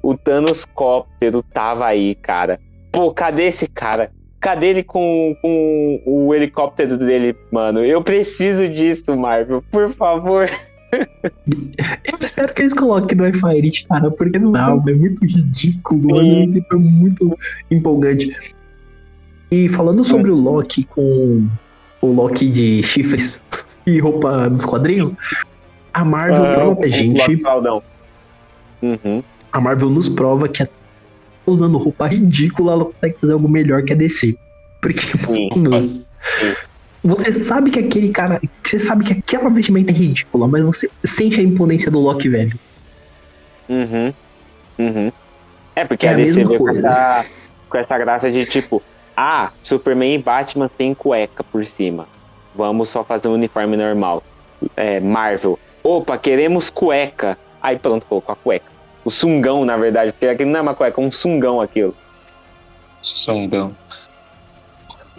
o Thanos Cóptero tava aí, cara. Pô, cadê esse cara? Cadê ele com, com o helicóptero dele, mano? Eu preciso disso, Marvel, por favor. Eu espero que eles coloquem no Wi-Fi Elite, cara, porque não dá, é muito ridículo, Sim. tipo, é muito empolgante. E falando sobre o Loki com o Loki de chifres e roupa dos quadrinhos, a Marvel Ah, prova pra o gente. Uhum. a Marvel nos prova que até usando roupa ridícula ela consegue fazer algo melhor que a DC. Porque, Sim. mano, você sabe que aquele cara, você sabe que aquela vestimenta é ridícula, mas você sente a imponência do Loki velho. Uhum. Uhum. É, porque É a a DC veio com essa, com essa graça de tipo, ah, Superman e Batman tem cueca por cima. Vamos só fazer um uniforme normal. É, Marvel. Opa, queremos cueca. Aí pronto, colocou a cueca. O sungão, na verdade, porque aquilo não é uma cueca, é um sungão aquilo. Sungão.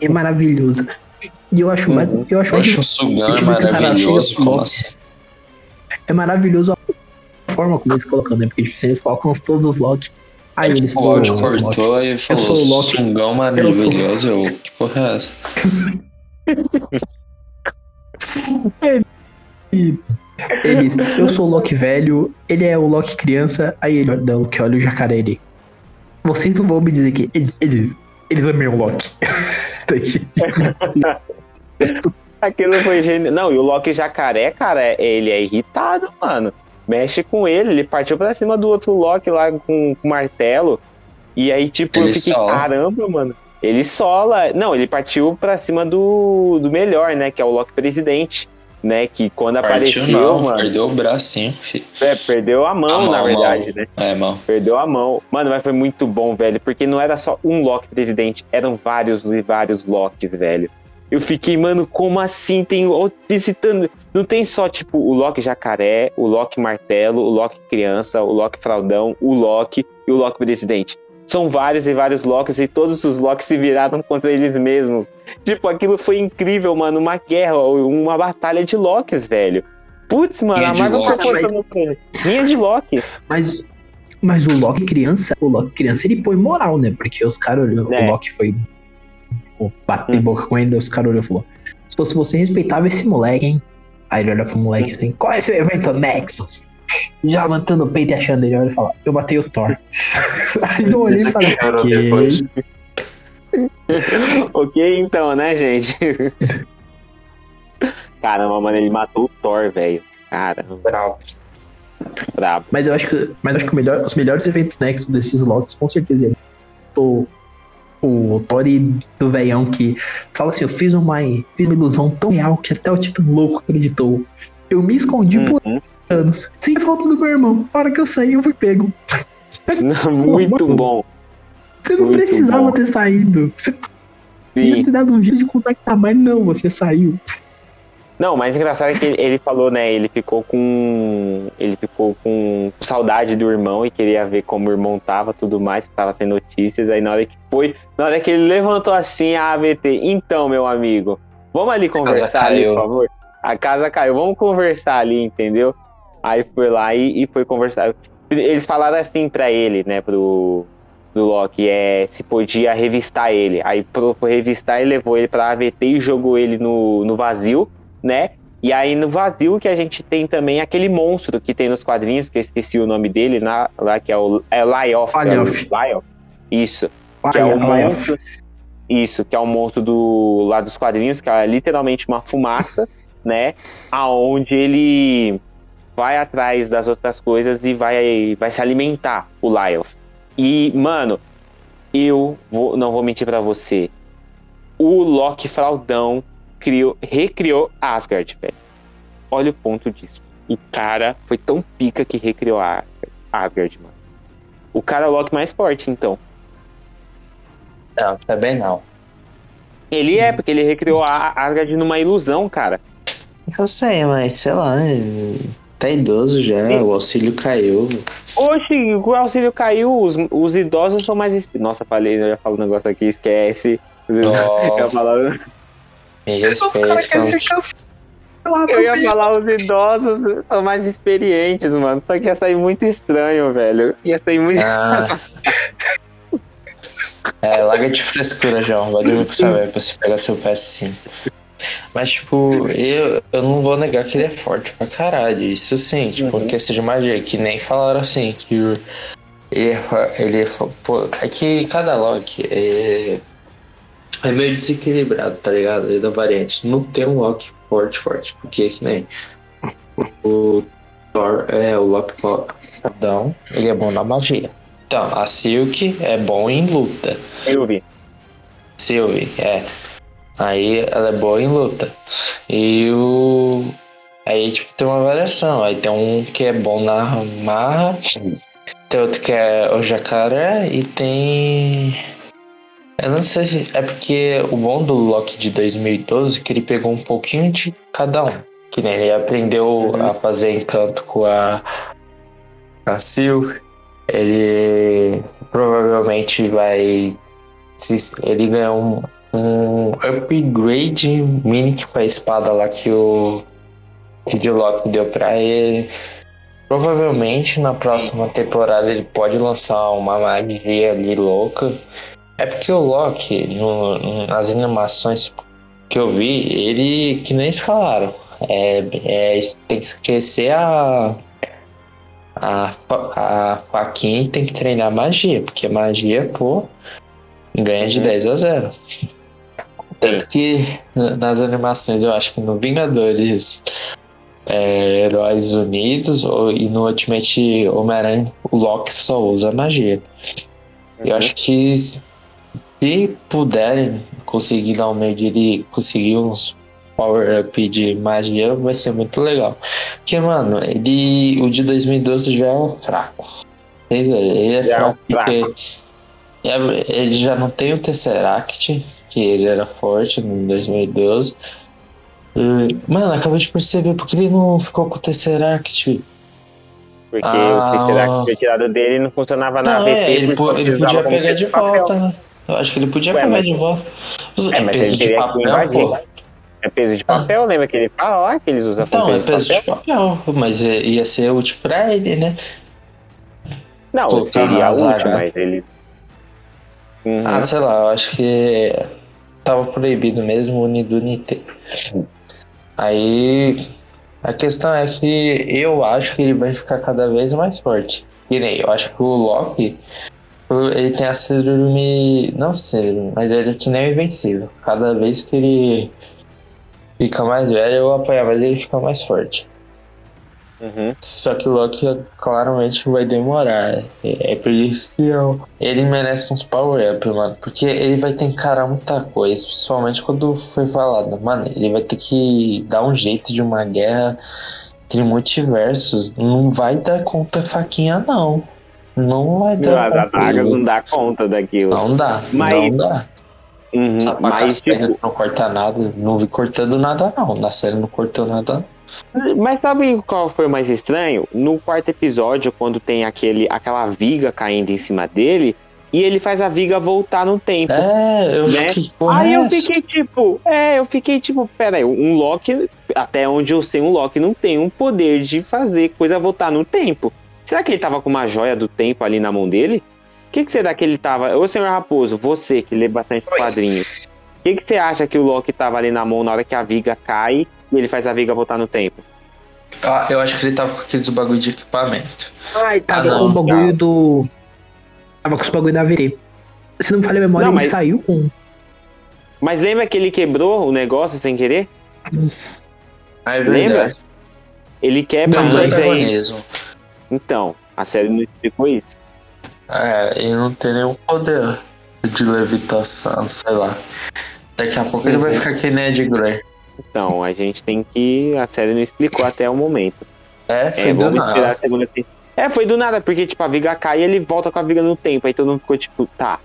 É maravilhoso. E eu acho mais. Uhum. Eu acho, Eu mais- acho o sungão eu é maravilhoso. Como assim? é maravilhoso a forma como eles colocam, né? Porque tipo, se eles colocam todos os Loki. Aí eles o cortou e falou sou o Loki. sungão maravilhoso. Eu, que porra é essa? Eles, eu sou o Loki velho, ele é o Loki criança, aí ele olha o que olha o jacaré ele. Vocês não vão me dizer que eles, eles, eles amam o Loki. Aquilo foi genial. Não, e o Loki jacaré, cara, ele é irritado, mano. Mexe com ele, ele partiu pra cima do outro Loki lá com, com martelo. E aí, tipo, eu Ele fiquei, sola. caramba, mano. Ele sola. Não, ele partiu pra cima do, do melhor, né? Que é o Loki presidente. Né? Que quando Partiu apareceu, não, mano. perdeu o bracinho, filho. é, perdeu a mão, A mão, na verdade, mão. né? É, mano. Perdeu a mão. Mano, mas foi muito bom, velho. Porque não era só um Loki presidente, eram vários e vários Locks, velho. Eu fiquei, mano, como assim? Tem ó, citando. Não tem só, tipo, o Loki jacaré, o Loki martelo, o Loki criança, o Loki fraldão, o Loki e o Loki presidente. São vários e vários Locks e todos os Locks se viraram contra eles mesmos. Tipo, aquilo foi incrível, mano. Uma guerra, uma batalha de Locks, velho. Putz, mano, a de Marvel tá contando pra ele. Linha de Loki. Mas, mas o Loki criança, o Loki criança, ele põe moral, né? Porque os caras olhou, É. o Loki foi pô, bater Hum. boca com ele, daí os caras olhou e falou: Se fosse você respeitava esse moleque, hein? Aí ele olha pro moleque assim, qual é seu evento Nexus? Já levantando o peito e achando ele, olha e fala, eu matei o Thor. Aí eu olhei e falei, ok. ok, então, né, gente? Caramba, mano, ele matou o Thor, velho. Caramba, Bravo. brabo. Mas eu acho que, mas acho que o melhor- os melhores eventos Nexus desses Locks, com certeza, é o, o Thor e do velhão que fala assim, eu fiz uma, fiz uma ilusão tão real que até o Titã Louco acreditou. Eu me escondi por Uhum. Anos, sem falta do meu irmão. Na hora que eu saí, eu fui pego. Muito bom. Você não Muito precisava bom. ter saído. Você podia Sim. ter dado um jeito de contactar, mas não, você saiu. Não, o mais engraçado é que ele, falou, né? Ele ficou com. Ele ficou com saudade do irmão e queria ver como o irmão tava tudo mais, porque tava sem notícias. Aí na hora que foi, na hora que ele levantou assim a ABT, então, meu amigo, vamos ali conversar ali, por favor. A casa caiu, vamos conversar ali, entendeu? Aí foi lá e, e foi conversar. Eles falaram assim pra ele, né, pro do Loki, é se podia revistar ele. Aí pro, foi revistar e levou ele pra AVT e jogou ele no, no vazio, né? E aí no vazio que a gente tem também aquele monstro que tem nos quadrinhos, que eu esqueci o nome dele, na, lá que é o é Lyoth. é. Lyoth. Isso que é o monstro. Isso, que é o monstro do lá dos quadrinhos, que é literalmente uma fumaça, né? Aonde ele vai atrás das outras coisas e vai, vai se alimentar, o Lyles. E, mano, eu vou, não vou mentir pra você. O Loki Fraudão criou, recriou Asgard, velho. Olha o ponto disso. O cara foi tão pica que recriou a Asgard, mano. O cara é o Loki mais forte, então. Não, também não. Ele é, porque ele recriou a Asgard numa ilusão, cara. Eu sei, mas sei lá, né? Tá idoso já, Sim. o auxílio caiu. Oxe, o auxílio caiu, os, os idosos são mais. Nossa, falei, eu ia falar um negócio aqui, esquece. Os idosos- Ó. Eu ia falar, Me cancelados. eu ia falar os idosos são mais experientes, mano. Só que ia sair muito estranho, velho. Ia sair muito. Ah. É, larga de frescura, João. Vai dormir com sua velha pra você pegar seu PS5. Mas, tipo, eu, eu não vou negar que ele é forte pra caralho. Isso sim, tipo, Uhum. questão de magia, que nem falaram assim, que o, ele, é, ele é. Pô, é que cada Loki é. É meio desequilibrado, tá ligado? É da variante. Não tem um Loki forte, forte. Porque que nem. O Thor é o Loki fodão, ele é bom na magia. Então, a Silk é bom em luta. Vi. Sylvie, é. Aí ela é boa em luta. E o. Aí, tipo, tem uma variação. Aí tem um que é bom na marra, tem outro que é o jacaré e tem. Eu não sei se. É porque o bom do Loki de 2012 é que ele pegou um pouquinho de cada um. Que nem ele aprendeu Uhum. a fazer encanto com a. A Sylvie. Ele provavelmente vai. se- Ele ganhou um, um upgrade mini pra espada lá que o. O Loki deu pra ele. Provavelmente na próxima temporada ele pode lançar uma magia ali louca. É porque o Loki, no- nas animações que eu vi, ele, que nem se falaram, é, é, tem que esquecer a, a, a faquinha e tem que treinar magia, porque magia, pô, ganha de Uhum. 10 a 0. Tanto que na- nas animações, eu acho que no Vingadores é, Heróis Unidos ou, e no Ultimate Homem-Aranha, o Loki só usa magia. Eu acho que se puderem conseguir dar um meio de ele conseguir uns power-up de magia, vai ser muito legal. Porque, mano, ele, o de 2012 já é fraco. Ele é Já é fraco fraco. porque ele já não tem o Tesseract, que ele era forte no 2012. E, Mano, acabei de perceber porque ele não ficou com o Tesseract. Porque Ah, o Tesseract foi tirado dele e não funcionava na Não, AVT. é, ele, po- ele podia pegar de papel. volta, né? Eu acho que ele podia Ué, pegar mas- de volta. É, mas peso ele de papel, pô. É peso de papel, lembra que ele fala lá que eles usam Então, como é peso, peso de papel? papel, mas é- ia ser útil pra ele, né? Não, Colocar seria na útil, mas ele. Uhum. Ah, sei lá, eu acho que tava proibido mesmo o Nidunite. Aí a questão é que eu acho que ele vai ficar cada vez mais forte. E nem, eu acho que o Loki, ele tem a síndrome. Não síndrome, mas ele é que nem invencível. Cada vez que ele fica mais velho, eu apanhar mais ele fica mais forte. Uhum. Só que o Loki claramente vai demorar. É, é por isso que eu... ele merece uns power-up, mano. Porque ele vai ter que encarar muita coisa. Principalmente quando foi falado. Mano, ele vai ter que dar um jeito de uma guerra entre multiversos. Não vai dar conta faquinha, não. Não vai dar adagas conta. não dá conta daquilo. Não dá, Mas- não dá. Uhum. Mas, tipo, não corta nada. Não vi cortando nada, não. Na série não cortou nada. Mas sabe qual foi o mais estranho? No quarto episódio, quando tem aquele, aquela viga caindo em cima dele, e ele faz a viga voltar no tempo. É, eu Né? fiquei. porra Aí é eu fiquei tipo, é, eu fiquei tipo, pera aí, um Loki, até onde eu sei, um Loki não tem um poder de fazer coisa voltar no tempo. Será que ele tava com uma joia do tempo ali na mão dele? O que, que será que ele tava? Ô, senhor Raposo, você que lê bastante quadrinhos, o que, que você acha que o Loki tava ali na mão na hora que a viga cai e ele faz a viga voltar no tempo? Ah, eu acho que ele tava com aqueles bagulho de equipamento. Ai, tava Ah, com o não, bagulho do. Tava com os bagulho da AVT. Se não me falha a memória, Não, ele mas- saiu com. Mas lembra que ele quebrou o negócio sem querer? Ah, é Lembra? Ele quebra, Não, mas aí. protagonismo. Então, a série não explicou isso. É, e não tem nenhum poder de levitação, sei lá. Daqui a pouco ele vai Uhum. ficar que nem Ed Grey. Então, a gente tem que. A série não explicou até o momento. É, foi É, do nada. É, foi do nada, porque, tipo, a viga cai e ele volta com a viga no tempo. Aí todo mundo ficou, tipo, tá.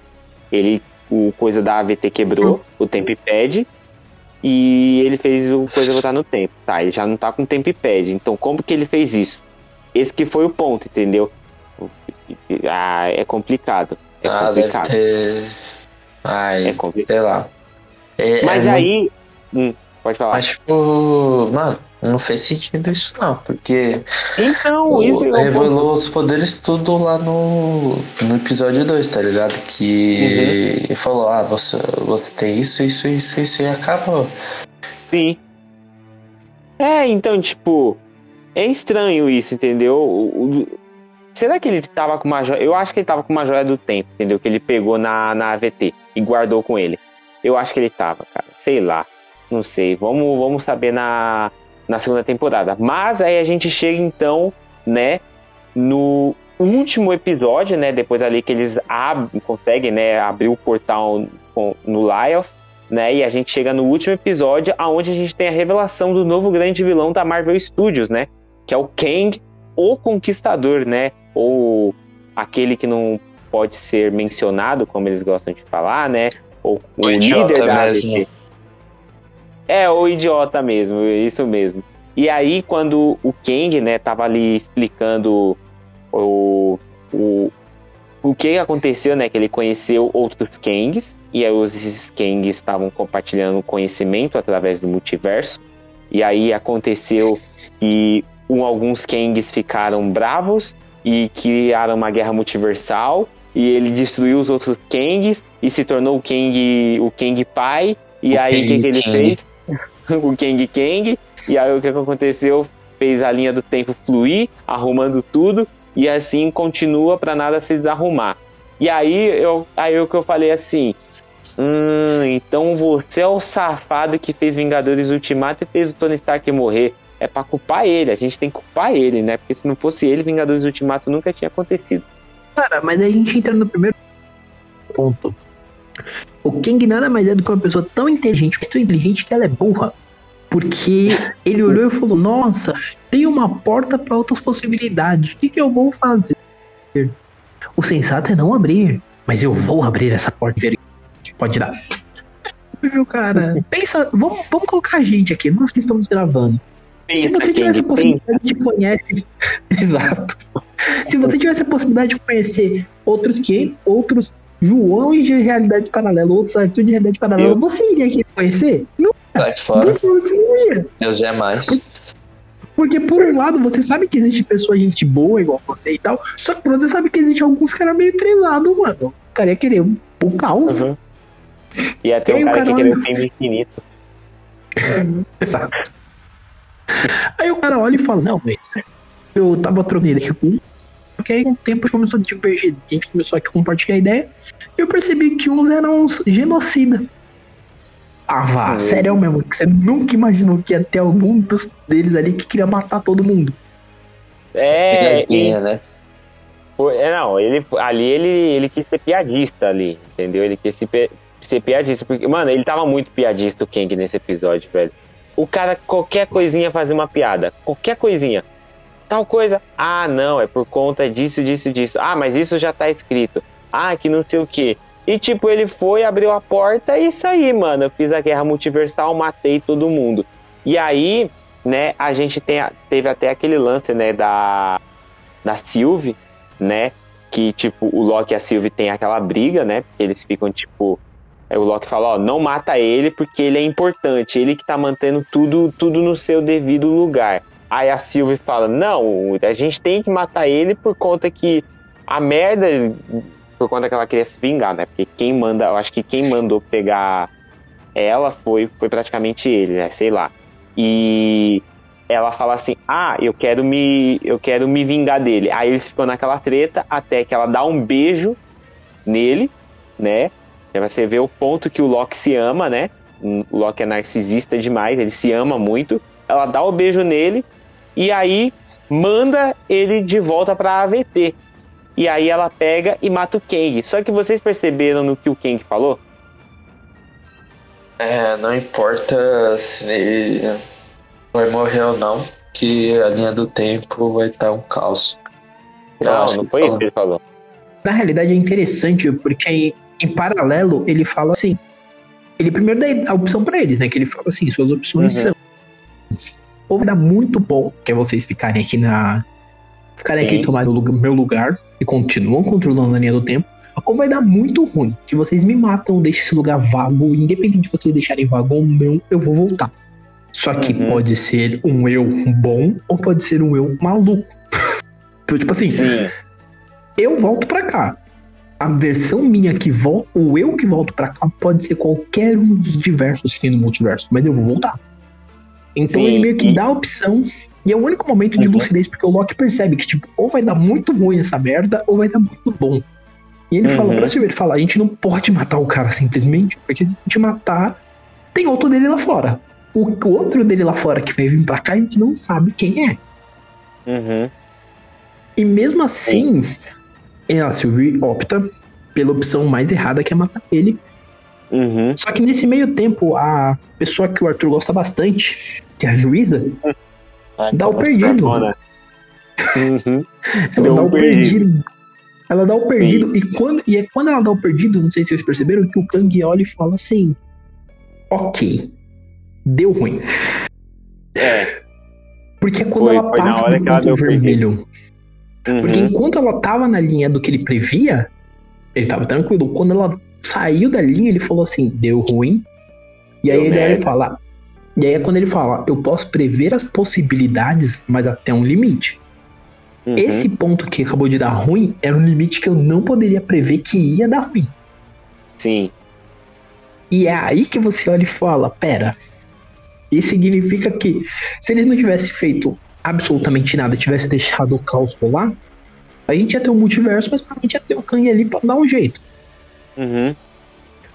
Ele. O coisa da AVT quebrou, o Tempipad. E ele fez o coisa voltar no tempo. Tá, ele já não tá com o Tempipad. Então, como que ele fez isso? Esse que foi o ponto, entendeu? Ah, é complicado. É Ah, deve complicado. ter. Ai, É complicado. sei lá. É- Mas é muito- aí. Hum, pode falar. Mas, tipo, mano, não fez sentido isso não, porque Então, isso é revelou os poderes tudo lá no, no episódio 2, tá ligado? Que Uhum. ele falou, ah, você, você tem isso, isso, isso, isso, e acabou. Sim. É, então, tipo, é estranho isso, entendeu? O- o- será que ele tava com uma joia? Eu acho que ele tava com uma joia do tempo, entendeu? Que ele pegou na, na AVT e guardou com ele. Eu acho que ele tava, cara. Sei lá. Não sei. Vamos, vamos saber na, na segunda temporada. Mas aí a gente chega, então, né, no último episódio, né? Depois ali que eles abrem, conseguem, né, abrir o portal com- no Lyoth né? E a gente chega no último episódio, aonde a gente tem a revelação do novo grande vilão da Marvel Studios, né? Que é o Kang, o Conquistador, né? Ou aquele que não pode ser mencionado, como eles gostam de falar, né? Ou o, O líder da mesmo. É, o idiota mesmo, isso mesmo. E aí, quando o Kang, né, tava ali explicando o, o, o que aconteceu, né, que ele conheceu outros Kangs, e aí esses Kangs estavam compartilhando conhecimento através do multiverso, e aí aconteceu que um, alguns Kangs ficaram bravos e criaram uma guerra multiversal, e ele destruiu os outros Kangs e se tornou o Kang, o Kang pai, e O aí o que, que ele fez? o Kang Kang, e aí o que aconteceu? Fez a linha do tempo fluir, arrumando tudo, e assim continua para nada se desarrumar. E aí eu, aí o que eu falei assim, hum, então você é o safado que fez Vingadores Ultimato e fez o Tony Stark morrer. É pra culpar ele, a gente tem que culpar ele, né? Porque se não fosse ele, Vingadores Ultimato nunca tinha acontecido. Cara, mas a gente entra no primeiro ponto. O Kang nada mais é do que uma pessoa tão inteligente, mas tão inteligente que ela é burra. Porque ele olhou e falou: Nossa, tem uma porta para outras possibilidades. O que, que eu vou fazer? O sensato é não abrir, mas eu vou abrir essa porta e ver o que pode dar. Viu, cara? Pensa, vamos, vamos colocar a gente aqui, nós que estamos gravando. Se você tivesse a possibilidade de conhecer. Exato. Se você tivesse a possibilidade de conhecer outros que outros João de realidades paralelas, outros Arthur de realidade paralela, Eu- você iria querer conhecer? Não, Sai fora, você não ia. Deus é mais. Porque por um lado você sabe que existe pessoa gente boa igual você e tal, só que por outro você sabe que existe alguns caras meio treinados, mano. O cara ia querer um, o caos. Uhum. E até E um o cara que cara queria o tempo infinito. Exato. Aí o cara olha e fala, não, mas eu tava trocando aqui com porque aí com o tempo começou a divergir, a gente começou a compartilhar ideia, e eu percebi que uns eram uns genocida. Ah, vá, Hum. sério mesmo, que você nunca imaginou que ia ter algum dos deles ali que queria matar todo mundo. É, e, Pegadinha, né? foi- é, não, ele, ali ele, ele quis ser piadista ali, entendeu? Ele quis se pe- ser piadista, porque, mano, ele tava muito piadista o Kang nesse episódio, velho. O cara, qualquer coisinha fazia uma piada, qualquer coisinha. Tal coisa, ah, não, é por conta disso, disso, disso. Ah, mas isso já tá escrito. Ah, que não sei o quê. E tipo, ele foi, abriu a porta e isso aí, mano. Eu fiz a guerra multiversal, matei todo mundo. E aí, né, a gente tem, teve até aquele lance, né, da, da Sylvie, né, que, tipo, o Loki e a Sylvie tem aquela briga, né, porque eles ficam, tipo, aí o Loki fala, ó, não mata ele porque ele é importante, ele que tá mantendo tudo, tudo no seu devido lugar. Aí a Sylvie fala, não, a gente tem que matar ele por conta que a merda, por conta que ela queria se vingar, né, porque quem manda, eu acho que quem mandou pegar ela foi, foi praticamente ele, né, sei lá. E ela fala assim: "Ah, eu quero me eu quero me vingar dele". Aí eles ficam naquela treta até que ela dá um beijo nele, né? Aí você vê o ponto que o Loki se ama, né? O Loki é narcisista demais, ele se ama muito. Ela dá o beijo nele e aí manda ele de volta pra AVT. E aí ela pega e mata o Kang. Só que vocês perceberam no que o Kang falou? É, não importa se ele vai morrer ou não, que a linha do tempo vai estar um caos. Eu Não, não que foi isso que ele falou. Na realidade é interessante, porque em, em paralelo ele fala assim. Ele primeiro dá a opção pra eles, né? Que ele fala assim: suas opções Uhum. são. Ou vai dar muito bom, que é vocês ficarem aqui na. Ficarem aqui Sim. e tomarem o meu lugar e continuam controlando a linha do tempo. Ou vai dar muito ruim, que vocês me matam, deixem esse lugar vago, independente de vocês deixarem vago ou não, eu vou voltar. Só que Uhum. pode ser um eu bom ou pode ser um eu maluco. então, tipo assim, Sim. eu volto pra cá. A versão minha que volta, o eu que volto pra cá pode ser qualquer um dos diversos que tem no multiverso, mas eu vou voltar. Então Sim, ele meio que dá a opção, e é o único momento de Uhum. lucidez, porque o Loki percebe que, tipo, ou vai dar muito ruim essa merda, ou vai dar muito bom. E ele fala Uhum. pra Silvia, ele fala, a gente não pode matar o cara simplesmente, porque se a gente matar, tem outro dele lá fora. O, o outro dele lá fora que vai vir pra cá, a gente não sabe quem é. Uhum. E mesmo assim, é, a Sylvie opta pela opção mais errada, que é matar ele. Uhum. Só que nesse meio tempo, a pessoa que o Arthur gosta bastante, que é a juíza, Ah, dá o então, perdido. Carona. Uhum. Ela dá um o perdido. Ela dá o perdido. E, quando, e é quando ela dá o perdido, não sei se vocês perceberam, que o Kang olha e fala assim: Ok, deu ruim. É. Porque é quando Foi- ela foi passa hora do que ela ponto perdido. vermelho. Porque Uhum. enquanto ela tava na linha do que ele previa, ele tava tranquilo. Quando ela saiu da linha, ele falou assim: deu ruim. E aí Deu ele, ele merda. fala. E aí é quando ele fala: eu posso prever as possibilidades, mas até um limite. Uhum. Esse ponto que acabou de dar ruim era um limite que eu não poderia prever que ia dar ruim. Sim. E é aí que você olha e fala: pera. Isso significa que se eles não tivessem feito absolutamente nada, tivesse deixado o caos rolar, a gente ia ter um multiverso, mas provavelmente ia ter o Kang ali pra dar um jeito. Uhum.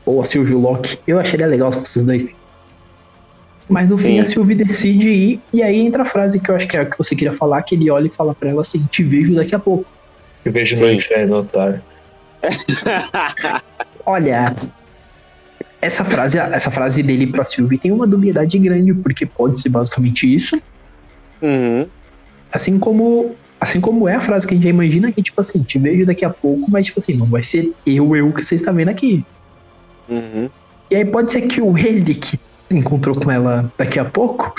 Ou a Sylvie Locke. Eu acharia legal se os dois. Mas no fim Sim. a Sylvie decide ir, e aí entra a frase que eu acho que é a que você queria falar, que ele olha e fala pra ela assim, te vejo daqui a pouco. Eu vejo Sim. no inferno, otário. Olha, essa frase, essa frase dele pra Sylvie tem uma dubiedade grande, porque pode ser basicamente isso, Uhum. assim como assim como é a frase que a gente já imagina que tipo assim, te vejo daqui a pouco, mas tipo assim, não vai ser eu eu que você está vendo aqui. Uhum. E aí pode ser que o ele que encontrou com ela daqui a pouco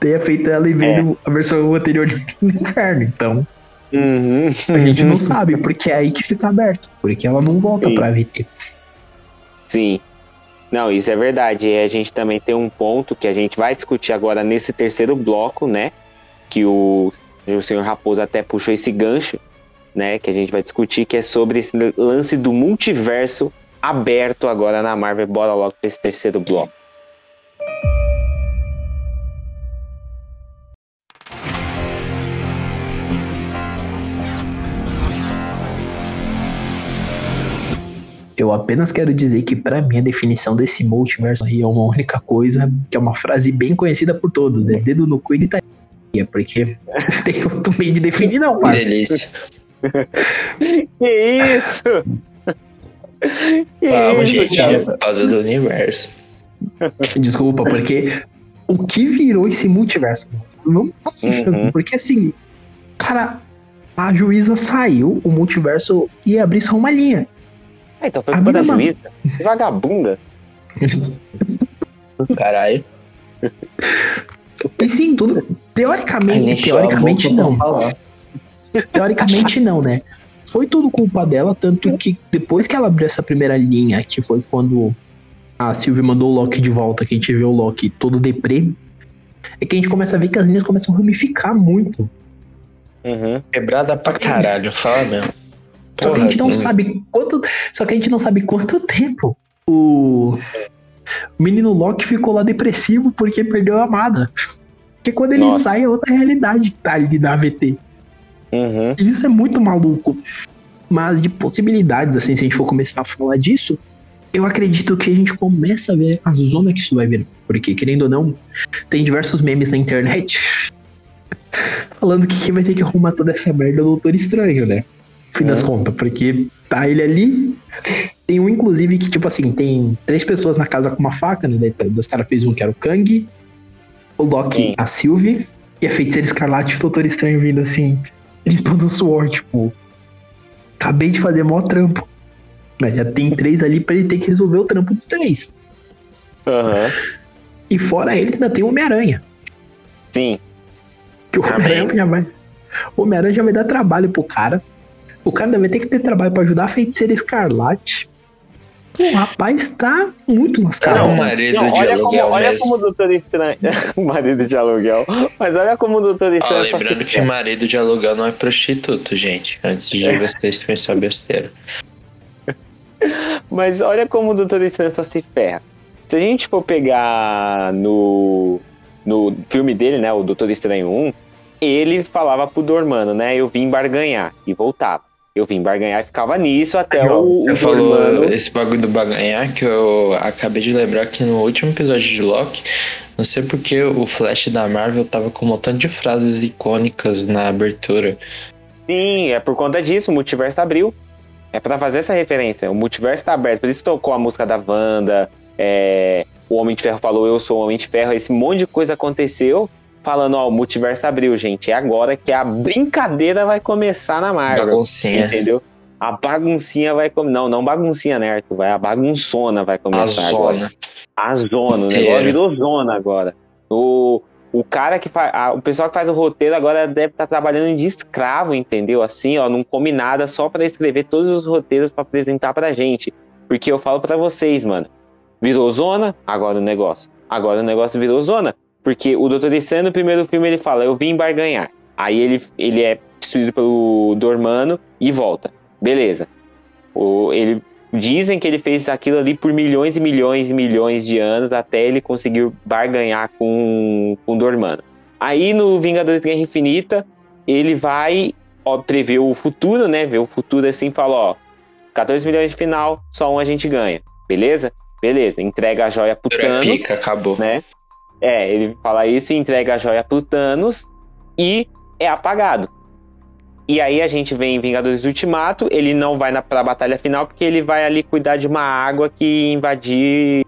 tenha feito ela ir vendo a versão anterior de no inferno. Então, Uhum. a gente não sabe, porque é aí que fica aberto. Porque ela não volta Sim. pra VT. Sim. Não, isso é verdade. E a gente também tem um ponto que a gente vai discutir agora nesse terceiro bloco, né? Que o, o senhor Raposo até puxou esse gancho, né? Que a gente vai discutir, que é sobre esse lance do multiverso aberto agora na Marvel. Bora logo pra esse terceiro bloco. Eu apenas quero dizer que pra mim a definição desse multiverso aí é uma única coisa, que é uma frase bem conhecida por todos, é dedo no cu e gritaria, porque não tem outro meio de definir não, Que parça. delícia. Que isso? que Vamos, isso, gente, cara? por causa do universo. Desculpa, porque o que virou esse multiverso? Vamos, vamos se Uhum. porque assim, cara, a juíza saiu, o multiverso ia abrir só uma linha. Ah, então foi A culpa da juíza. Que Vagabunda. Caralho. E sim, tudo. Teoricamente, teoricamente não. Teoricamente não, né? Foi tudo culpa dela, tanto que depois que ela abriu essa primeira linha, que foi quando a Sylvie mandou o Loki de volta, que a gente vê o Loki todo deprê, é que a gente começa a ver que as linhas começam a ramificar muito. Uhum. Quebrada pra caralho, fala mesmo. Só que a gente não sabe quanto. Só que a gente não sabe quanto tempo o o menino Loki ficou lá depressivo porque perdeu a amada. Porque quando ele Nossa. sai é outra realidade que tá ali da AVT. Uhum. Isso é muito maluco. Mas de possibilidades, assim, se a gente for começar a falar disso, eu acredito que a gente começa a ver a zona que isso vai vir. Porque, querendo ou não, tem diversos memes na internet falando que quem vai ter que arrumar toda essa merda é o Doutor Estranho, né? Fim das É. contas, porque tá ele ali. Tem um, inclusive, que, tipo assim, tem três pessoas na casa com uma faca, né? Daí Dos caras fez um que era o Kang, o Loki, Sim. a Sylvie, e a feiticeira escarlate e o Doutor Estranho vindo assim, limpando o suor, tipo. Acabei de fazer mó trampo. Mas já tem três ali pra ele ter que resolver o trampo dos três. Aham. E fora ele, ainda tem o Homem-Aranha. Sim. Que o Homem-Aranha já vai. O Homem-Aranha já vai dar trabalho pro cara. O cara vai ter que ter trabalho pra ajudar a feiticeira escarlate. O rapaz tá muito lascado. Um Não, marido Não, de olha aluguel como, olha mesmo. como o Doutor Estranho. marido de aluguel. Mas olha como o Doutor Estranho só se lembrando que ferra. marido de aluguel não é prostituto, gente. Antes de vocês pensar besteira. Mas olha como o Doutor Estranho só se ferra. Se a gente for pegar no, no filme dele, né, o Doutor Estranho 1, ele falava pro Dormano, né, eu vim barganhar, e voltava. Eu vim barganhar e ficava nisso até o, o Você falou Dormano... esse bagulho do baganhar que eu acabei de lembrar que no último episódio de Loki, não sei porque o Flash da Marvel tava com um montão de frases icônicas na abertura. Sim, é por conta disso, o multiverso abriu. É pra fazer essa referência. O multiverso tá aberto, por isso tocou a música da Wanda, é, o Homem de Ferro falou eu sou o Homem de Ferro, esse monte de coisa aconteceu, falando, ó, o multiverso abriu, gente. É agora que a brincadeira vai começar na Marvel. Baguncinha. Entendeu? A baguncinha vai começar. Não, não baguncinha, né, Arthur? Vai, a bagunçona vai A começar agora. zona. A zona, o negócio virou zona agora. O, o cara que faz. O pessoal que faz o roteiro agora deve estar trabalhando de escravo, entendeu? Assim, ó, não come nada só pra escrever todos os roteiros pra apresentar pra gente. Porque eu falo pra vocês, mano. Virou zona, agora o negócio. Agora o negócio virou zona. Porque o Doutor Estranho, no primeiro filme, ele fala: Eu vim barganhar. Aí ele, ele é destruído pelo Dormano e volta. Beleza. O, ele Dizem que ele fez aquilo ali por milhões e milhões e milhões de anos até ele conseguir barganhar com, com o Dormano. Aí no Vingadores Guerra Infinita, ele vai ó, prever o futuro, né? Ver o futuro assim e fala: ó, 14 milhões de final, só um a gente ganha. Beleza? Beleza. Entrega a joia pro Thanos Pica, acabou. né? É, ele fala isso e entrega a joia pro Thanos e é apagado. E aí a gente vê em Vingadores Ultimato, ele não vai na, pra batalha final porque ele vai ali cuidar de uma água que invadir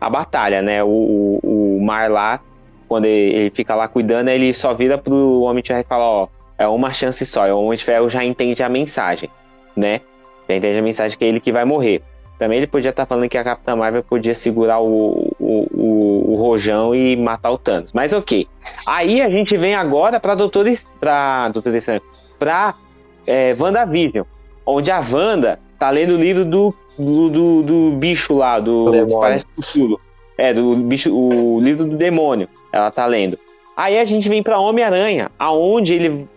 a batalha, né? O, o, o mar lá, quando ele, ele fica lá cuidando, ele só vira pro Homem de Ferro e fala, ó, é uma chance só. E o Homem de Ferro já entende a mensagem, né? Já entende a mensagem que é ele que vai morrer. Também ele podia estar falando que a Capitã Marvel podia segurar o, o, o, o rojão e matar o Thanos. Mas ok. Aí a gente vem agora pra Doutor, pra, Doutor Estranho, pra é, WandaVision, onde a Wanda tá lendo o livro do, do, do, do bicho lá, do. Demônio. Parece Cthulhu. É, do bicho, o livro do demônio. Ela tá lendo. Aí a gente vem pra Homem-Aranha, aonde ele,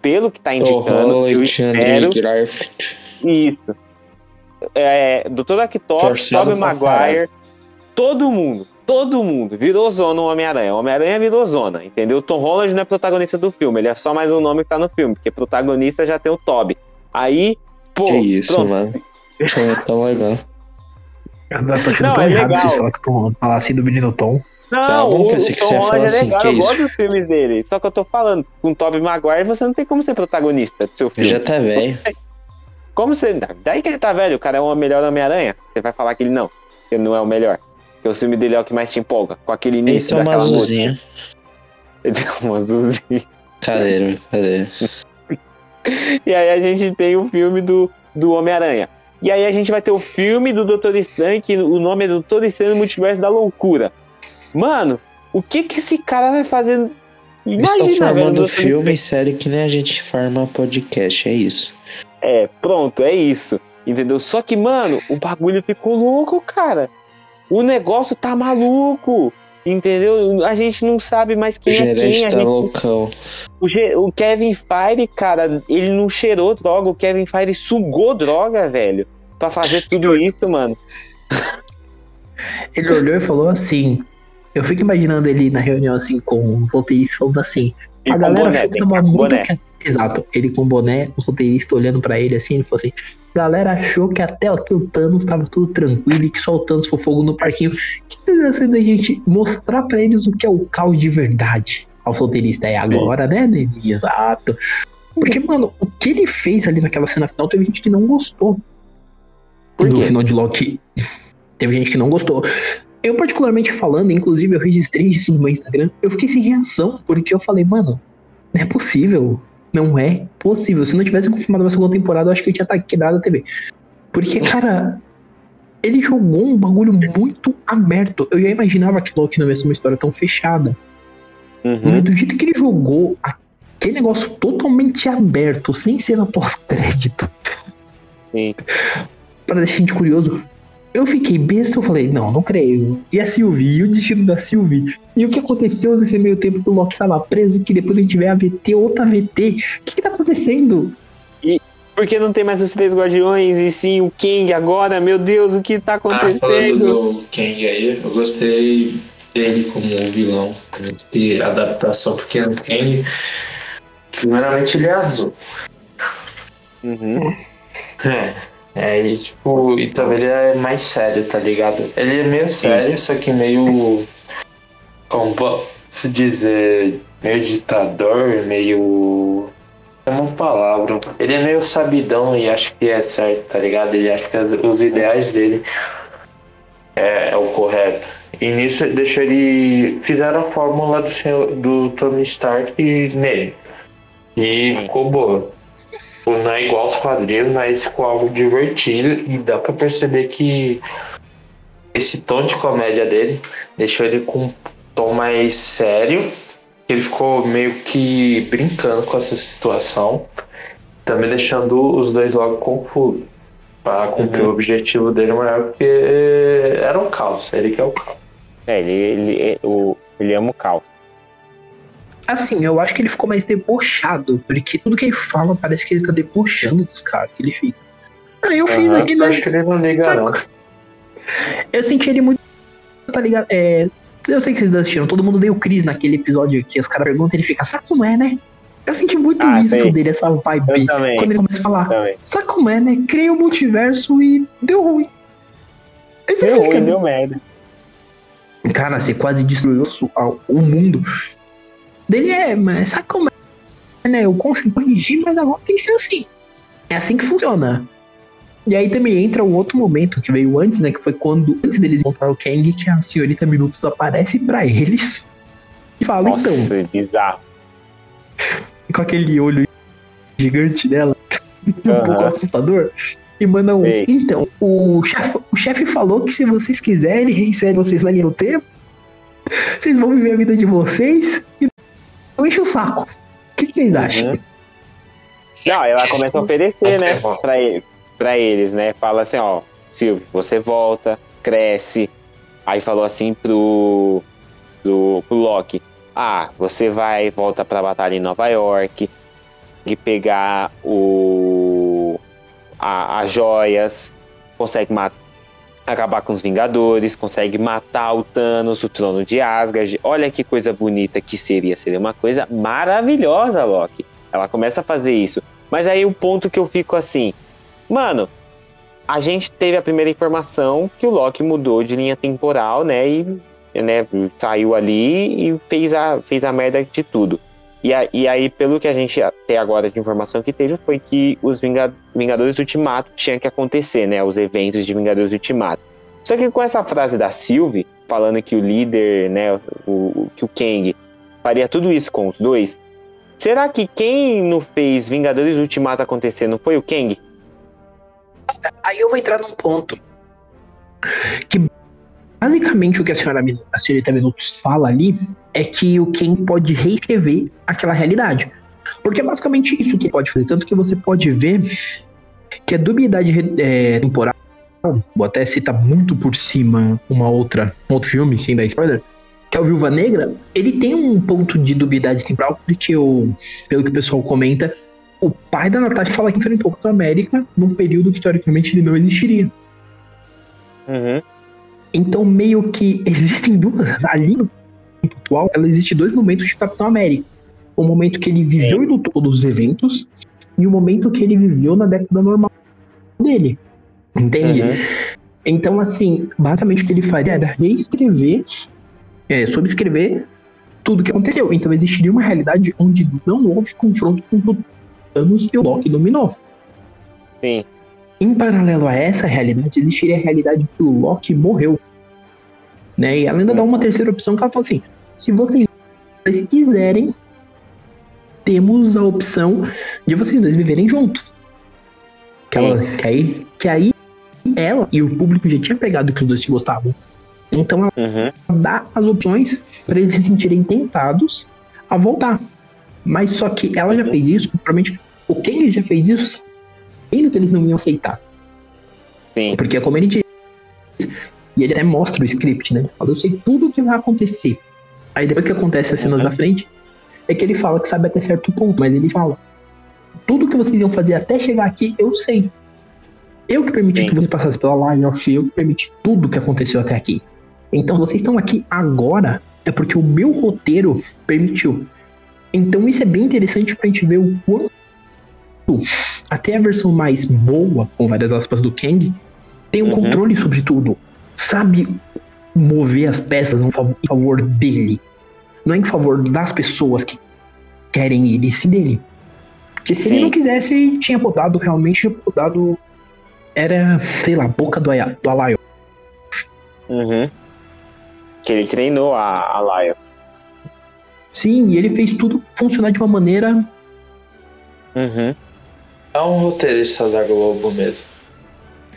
pelo que tá indicando, espero Andrew Garfield. isso. É, Doutor Torcendo Tobey Maguire, todo mundo, todo mundo virou zona o Homem-Aranha. O Homem-Aranha virou zona, entendeu? O Tom Holland não é protagonista do filme, ele é só mais um nome que tá no filme, porque protagonista já tem o Toby. Aí, pô, Que isso, pronto. mano. É tão legal. Achando Não, tão é errado legal. vocês falar que eu falar assim do menino Tom. Não, Tá bom, o, pensei o que você Tom ia falar Holland é assim, legal, que eu isso? gosto dos filmes dele. Só que eu tô falando, com o Tobey Maguire você não tem como ser protagonista do seu filme. Já tá velho. Como você. Daí que ele tá velho, o cara é o melhor Homem-Aranha. Você vai falar que ele não, que ele não é o melhor. Que o filme dele é o que mais te empolga. Com aquele início Então uma daquela música. azulzinha. Ele tem uma azulzinha. Cadeira, cadeira. E aí a gente tem o filme do, do Homem-Aranha. E aí a gente vai ter o filme do Doutor Estranho, que o nome é Doutor Estranho no Multiverso da Loucura. Mano, o que que esse cara vai fazer? Eles estão Imagina, velho, o formando Doutor filme e série que nem a gente forma podcast, é isso. É, pronto, é isso. Entendeu? Só que, mano, o bagulho ficou louco, cara. O negócio tá maluco. Entendeu? A gente não sabe mais O quem é quem. gerente A tá gente- loucão. o, Ge- o Kevin Feige, cara, ele não cheirou droga. O Kevin Feige sugou droga, velho. Pra fazer tudo isso, mano. Ele olhou e falou assim. Eu fico imaginando ele na reunião assim com os roteiristas falando assim. E a galera boné, achou que tem que tava estar com muito. que- Exato, ele com boné, o roteirista olhando pra ele assim, ele falou assim: galera achou que até aqui o Thanos tava tudo tranquilo e que só o Thanos foi fogo no parquinho. O que tá sendo a gente mostrar pra eles o que é o caos de verdade? ao solteirista. É agora, né, Dani? Exato. Porque, mano, o que ele fez ali naquela cena final, teve gente que não gostou. Por quê? final de Loki. Teve gente que não gostou. Eu, particularmente falando, inclusive eu registrei isso no meu Instagram, eu fiquei sem reação, porque eu falei, mano, não é possível. Não é possível. Se não tivesse confirmado a segunda temporada, eu acho que eu tinha quebrado a TV. Porque, cara, ele jogou um bagulho muito aberto. Eu já imaginava que Loki não ia ser uma história tão fechada. Uhum. Mas do jeito que ele jogou aquele negócio totalmente aberto, sem cena pós-crédito, Sim. para deixar a gente curioso, eu fiquei besta, eu falei, não, não creio. E a Sylvie, e o destino da Sylvie? E o que aconteceu nesse meio tempo que o Loki tava preso, que depois a gente vê a VT, outra VT? O que que tá acontecendo? Porque não tem mais os três guardiões e sim o Kang agora? Meu Deus, o que tá Ah, falando acontecendo? do Kang aí, eu gostei dele como vilão de adaptação, porque o Kang, primeiramente, ele é azul. Uhum. É. É, e tipo, e também ele é mais sério, tá ligado? Ele é meio sério, só que meio. Como posso dizer? Meio ditador, meio. É uma palavra. Ele é meio sabidão e acha que é certo, tá ligado? Ele acha que os ideais dele é, é o correto. E nisso deixou ele. Fizeram a fórmula do, senhor, do Tony Stark nele. E ficou boa. Tipo, Não é igual aos quadrinhos, mas ficou algo divertido e dá pra perceber que esse tom de comédia dele deixou ele com um tom mais sério. Ele ficou meio que brincando com essa situação, também deixando os dois logo confusos. Pra cumprir Uhum. o objetivo dele maior, porque era um caos, ele que é o caos. É, ele, ele, o, ele ama o caos. Assim, eu acho que ele ficou mais debochado, porque tudo que ele fala parece que ele tá debochando dos caras que ele fica. Ah, eu fiz Aham, aqui, Eu né? acho que ele não liga, não. Eu senti ele muito. Tá ligado? É, eu sei que vocês assistiram, todo mundo deu Cris naquele episódio que os caras perguntam e ele fica, sabe como é, né? Eu senti muito Ah, isso sei. dele, essa vibe. Também. Quando ele começa a falar, Também. sabe como é, né? Criei o multiverso e deu ruim. Deu fica, ruim, deu merda. Cara, você quase destruiu o mundo. Dele é, mas sabe como é, né? Eu consigo corrigir, mas agora tem que ser assim. É assim que funciona. E aí também entra um outro momento que veio antes, né? Que foi quando, antes deles encontrar o Kang, que a senhorita Minutos aparece pra eles e fala, Nossa, então, é bizarro. com aquele olho gigante dela, um pouco assustador. E manda um. Sei. Então, o chefe o chefe falou que se vocês quiserem, reinsere vocês linha do tempo. Vocês vão viver a vida de vocês e não enche o saco. O que, vocês acham? Uhum. Não, ela começa a oferecer, né, Ok, pra, ele, pra eles, né? Fala assim, ó, Silvio, você volta, cresce. Aí falou assim pro, pro, pro Loki, ah, você vai, volta pra batalha em Nova York, e pegar o a- as joias, consegue matar acabar com os Vingadores, consegue matar o Thanos, o trono de Asgard. Olha que coisa bonita que seria, seria uma coisa maravilhosa, Loki. Ela começa a fazer isso. Mas aí o ponto que eu fico assim, mano, a gente teve a primeira informação que o Loki mudou de linha temporal, né? E né, saiu ali e fez a, fez a merda de tudo. E, a- e aí, pelo que a gente até agora de informação que teve, foi que os Vinga- Vingadores Ultimato tinham que acontecer, né? Os eventos de Vingadores Ultimato. Só que com essa frase da Sylvie, falando que o líder, né, o- que o Kang faria tudo isso com os dois, será que quem não fez Vingadores Ultimato acontecer não foi o Kang? Aí eu vou entrar num ponto. Que basicamente o que a senhora a senhorita Minutos fala ali é que o Ken pode reescrever aquela realidade. Porque é basicamente isso que pode fazer. Tanto que você pode ver que a dubiedade é, temporal, vou até citar muito por cima uma outra, um outro filme, sem dar spoiler, que é o Viúva Negra, ele tem um ponto de dubiedade temporal, porque o, pelo que o pessoal comenta, o pai da Natasha fala que enfrentou Capitão América num período que teoricamente ele não existiria. Uhum. Então, meio que existem duas. Ali no tempo atual, ela existe dois momentos de Capitão América. O momento que ele viveu e lutou todos os eventos, e o momento que ele viveu na década normal dele. Entende? Uhum. Então, assim, basicamente o que ele faria era reescrever, é, subscrever tudo que aconteceu. Então existiria uma realidade onde não houve confronto com o Thanos e o Loki dominou. Sim. Em paralelo a essa realidade, existiria a realidade que o Loki morreu. Né? E ela ainda dá uma terceira opção que ela fala assim: se vocês quiserem, temos a opção de vocês dois viverem juntos. Que, ela, que, aí, que aí ela e o público já tinha pegado que os dois se gostavam. Então ela Uhum. dá as opções para eles se sentirem tentados a voltar. Mas só que ela já fez isso, provavelmente o Kang já fez isso sabendo que eles não iam aceitar. Sim. Porque é como ele diz. E ele até mostra o script, né? Ele fala, eu sei tudo o que vai acontecer. Aí depois que acontece as cenas da frente, é que ele fala que sabe até certo ponto, mas ele fala. Tudo que vocês iam fazer até chegar aqui, eu sei. Eu que permiti Sim. que você passasse pela line of eu que permiti tudo que aconteceu até aqui. Então vocês estão aqui agora é porque o meu roteiro permitiu. Então isso é bem interessante pra gente ver o quanto até a versão mais boa, com várias aspas do Kang, tem um Uhum. controle sobre tudo. Sabe mover as peças em favor, dele. Não é em favor das pessoas que querem ele, sim dele. Porque se ele Sim. não quisesse, tinha podado realmente, podado. Era, sei lá, a boca do, do Alaio. Uhum. Que ele treinou a, a Laia. Sim, e ele fez tudo funcionar de uma maneira. Uhum. É um roteirista da Globo mesmo.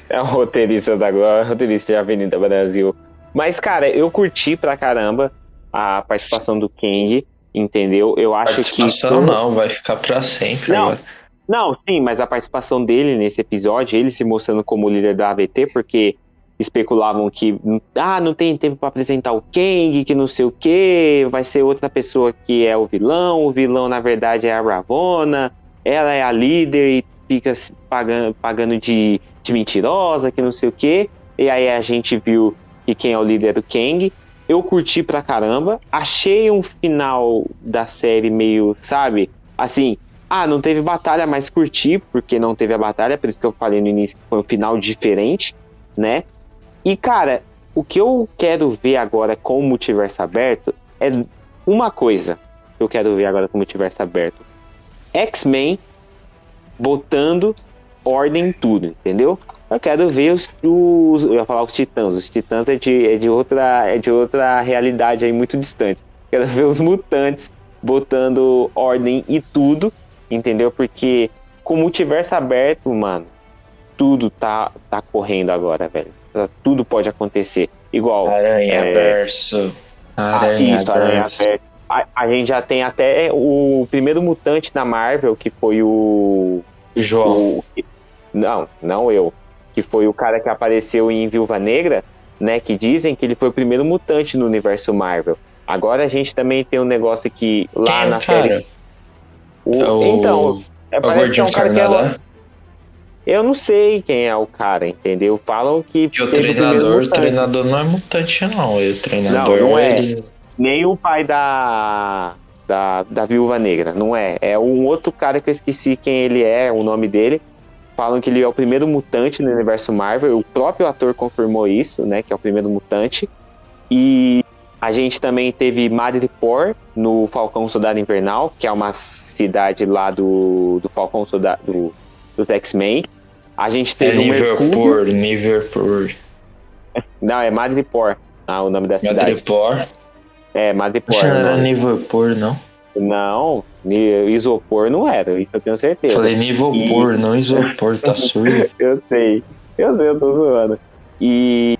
É o roteirista da Glória, roteirista de Avenida Brasil. Mas, cara, eu curti pra caramba a participação do Kang, entendeu? Eu acho que. Participação não, vai ficar pra sempre Não. agora. Não, sim, mas a participação dele nesse episódio, ele se mostrando como líder da AVT, porque especulavam que ah, não tem tempo pra apresentar o Kang, que não sei o que, vai ser outra pessoa que é o vilão, o vilão na verdade é a Ravonna, ela é a líder e fica pagando, pagando de, de mentirosa, que não sei o que. E aí a gente viu que quem é o líder é o Kang. Eu curti pra caramba, achei um final da série meio, sabe, assim, ah, não teve batalha, mas curti, porque não teve a batalha, por isso que eu falei no início que foi um final diferente, né? E, cara, o que eu quero ver agora com o multiverso aberto é uma coisa que eu quero ver agora com o multiverso aberto. X-Men botando ordem em tudo, entendeu? Eu quero ver os, os- eu ia falar os titãs, os titãs é de, é de outra é de outra realidade aí muito distante. Quero ver os mutantes botando ordem e tudo, entendeu? Porque com o multiverso aberto, mano, tudo tá tá correndo agora, velho. Tudo pode acontecer. Igual Aranha É. Verso. ah, Aranha isso, Aranha Verso. A, a gente já tem até o primeiro mutante da Marvel, que foi o João. o- não, não eu. Que foi o cara que apareceu em Viúva Negra, né? Que dizem que ele foi o primeiro mutante no universo Marvel. Agora a gente também tem um negócio que lá Quem é na cara? série. O- É o, então, é, é parece que é um cara que é. Eu não sei quem é o cara, entendeu? Falam que. Que o treinador, o treinador não é mutante, não. O treinador Não, não é. ele- Nem o pai da, da, da Viúva Negra, não é. É um outro cara que eu esqueci quem ele é, o nome dele. Falam que ele é o primeiro mutante no universo Marvel. O próprio ator confirmou isso, né? Que é o primeiro mutante. E a gente também teve Madripoor no Falcão Soldado Invernal, que é uma cidade lá do, do Falcão Soldado do, do X-Men. A gente É teve Mercúrio. Liverpool, Liverpool. Não, é Madripoor. Ah, o nome da cidade. Madripoor. É. Poxa, não era. Liverpool, não. Não, isopor não era, isso eu tenho certeza. Falei Liverpool, não isopor, tá surdo. Eu sei, eu sei, eu tô zoando. E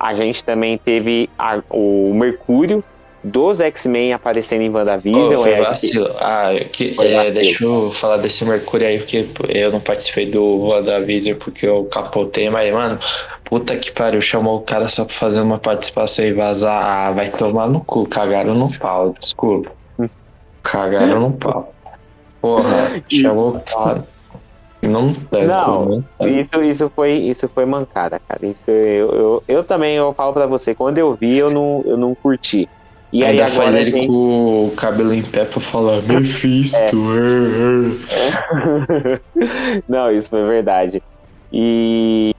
a gente também teve a- o Mercúrio dos X-Men aparecendo em WandaVision. Ô, foi é, vacilo. Ah, que, Foi é, deixa eu falar desse Mercúrio aí, porque eu não participei do WandaVision porque eu capotei, mas, mano, puta que pariu, chamou o cara só pra fazer uma participação e vazar. Ah, vai tomar no cu, cagaram no pau, desculpa. Cagaram no pau. Porra, chamou o cara. Não tanto, Não, tanto. Isso, isso, foi, isso foi mancada, cara. Isso eu, eu, eu também, eu falo pra você, quando eu vi, eu não, eu não curti. E aí Ainda agora faz ele tem- com o cabelo em pé pra falar Mephisto. é, é. Não, isso foi verdade. E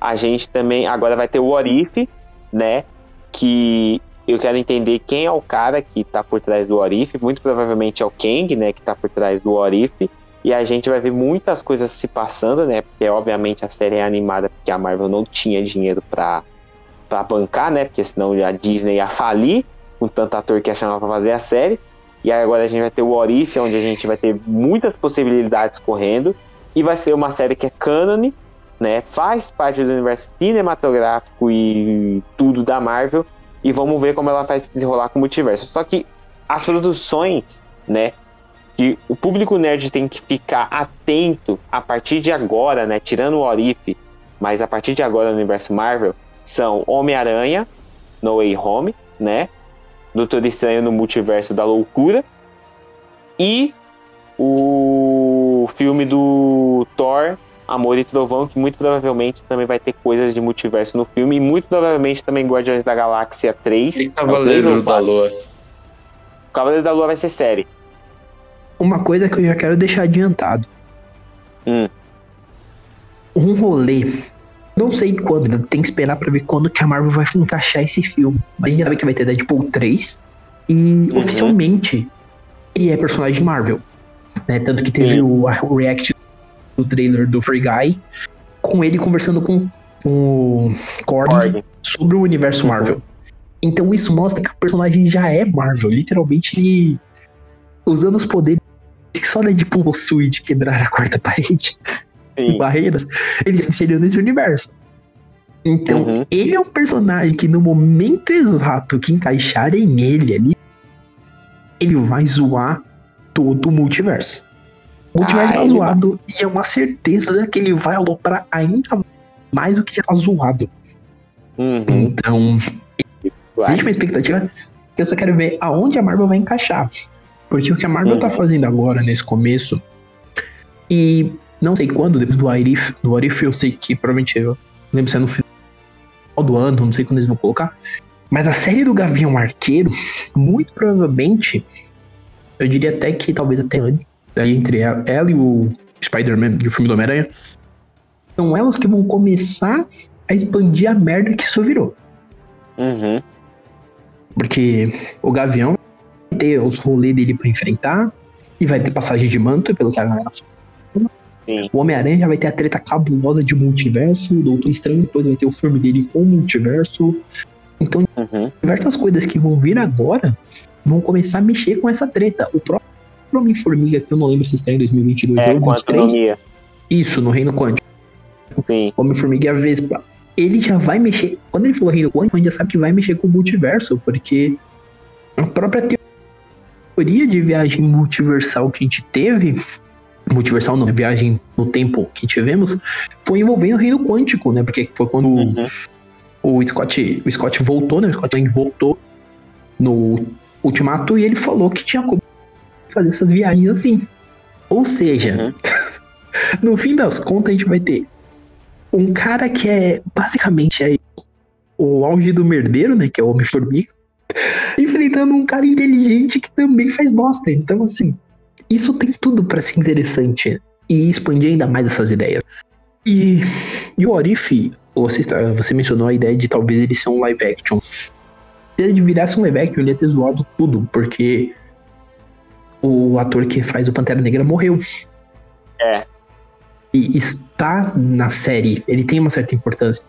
a gente também agora vai ter o What If, né? Que Eu quero entender quem é o cara que tá por trás do Orif. Muito provavelmente é o Kang, né? Que tá por trás do Orif. E a gente vai ver muitas coisas se passando, né? Porque, obviamente, a série é animada porque a Marvel não tinha dinheiro pra, pra bancar, né? Porque senão a Disney ia falir com tanto ator que ia chamar pra fazer a série. E agora a gente vai ter o Orif, onde a gente vai ter muitas possibilidades correndo. E vai ser uma série que é canon, né? Faz parte do universo cinematográfico e tudo da Marvel. E vamos ver como ela vai se desenrolar com o multiverso. Só que as produções, né? Que o público nerd tem que ficar atento a partir de agora, né? Tirando o Orif, mas a partir de agora no universo Marvel, são Homem-Aranha, No Way Home, né? Doutor Estranho no Multiverso da Loucura. E o filme do Thor, Amor e Trovão, que muito provavelmente também vai ter coisas de multiverso no filme. E muito provavelmente também Guardiões da Galáxia 3. E Cavaleiro da Lua. O Cavaleiro da Lua vai ser série. Uma coisa que eu já quero deixar adiantado. Hum. Um rolê. Não sei quando, tem que esperar pra ver quando que a Marvel vai encaixar esse filme. Mas a gente sabe que vai ter Deadpool 3. E oficialmente ele é personagem Marvel. Né? Tanto que teve o, o react do trailer do Free Guy com ele conversando com, com o Korg Korg. sobre o universo. Marvel. Então isso mostra que o personagem já é Marvel. Literalmente ele usando os poderes que só Deadpool possui de quebrar a quarta parede e barreiras, ele se inseriu nesse universo. Então, Uhum. ele é um personagem que no momento exato que encaixarem ele ali, ele vai zoar todo o multiverso. O multiverso Ah, tá zoado e é uma certeza que ele vai aloprar ainda mais do que já tá zoado. Uhum. Então, Vai. Existe uma expectativa que eu só quero ver aonde a Marvel vai encaixar. Porque o que a Marvel Uhum. tá fazendo agora, nesse começo, e não sei quando, depois do Arif, do Arif eu sei que provavelmente eu lembro se é no final do ano, não sei quando eles vão colocar. Mas a série do Gavião Arqueiro, muito provavelmente, eu diria até que talvez até antes, aí entre ela, ela e o Spider-Man, e o filme do Homem-Aranha, são elas que vão começar a expandir a merda que isso virou. Uhum. Porque o Gavião vai ter os rolês dele pra enfrentar. E vai ter passagem de manto, pelo que a galera fala. Sim. O Homem-Aranha já vai ter a treta cabulosa de multiverso. O Doutor Estranho depois vai ter o filme dele com o multiverso. Então, Uhum. diversas coisas que vão vir agora vão começar a mexer com essa treta. O próprio Homem-Formiga, que eu não lembro se está em 2022 É, ou com a 2023. autonomia. Isso, no Reino Quântico. Sim. Homem-Formiga e a Vespa. Ele já vai mexer. Quando ele falou Reino Quântico, a gente já sabe que vai mexer com o multiverso, porque a própria teoria de viagem multiversal que a gente teve. Multiversal não, viagem no tempo que tivemos, foi envolvendo o Reino Quântico, né? Porque foi quando Uhum. o Scott, o Scott voltou, né? O Scott Lang voltou no Ultimato e ele falou que tinha como fazer essas viagens assim. Ou seja, Uhum. no fim das contas a gente vai ter um cara que é basicamente aí o auge do merdeiro, né? Que é o Homem-Formiga, enfrentando um cara inteligente que também faz bosta. Então, assim, isso tem tudo pra ser interessante e expandir ainda mais essas ideias. E, e o Orif, você, você mencionou a ideia de talvez ele ser um live action. Se ele virasse um live action, ele ia ter zoado tudo, porque o ator que faz o Pantera Negra morreu. É. E está na série, ele tem uma certa importância.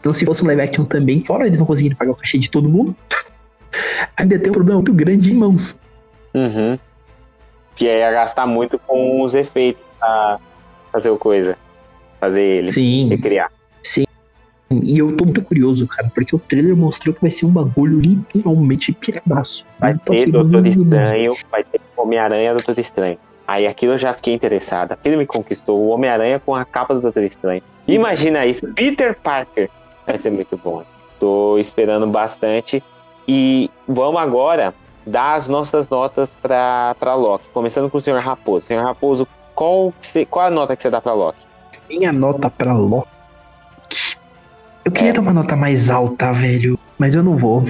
Então, se fosse um live action também, fora eles não conseguirem pagar o cachê de todo mundo, ainda tem um problema muito grande em mãos. Uhum. Que aí ia gastar muito com os efeitos pra fazer o coisa. Fazer ele Sim, recriar. e eu tô muito curioso, cara, porque o trailer mostrou que vai ser um bagulho literalmente piradaço. Vai ter Doutor. Estranho, vai ter Homem-Aranha Doutor Estranho. Aí aquilo eu já fiquei interessado. Aquilo me conquistou. O Homem-Aranha com a capa do Doutor Estranho. Imagina isso. Peter Parker. Vai ser muito bom. Tô esperando bastante. E vamos agora dar as nossas notas pra, pra Loki. Começando com o Sr. Raposo. Sr. Raposo, qual, você- qual a nota que você dá pra Loki? Minha nota pra Loki. Eu queria É. dar uma nota mais alta, velho, mas eu não vou.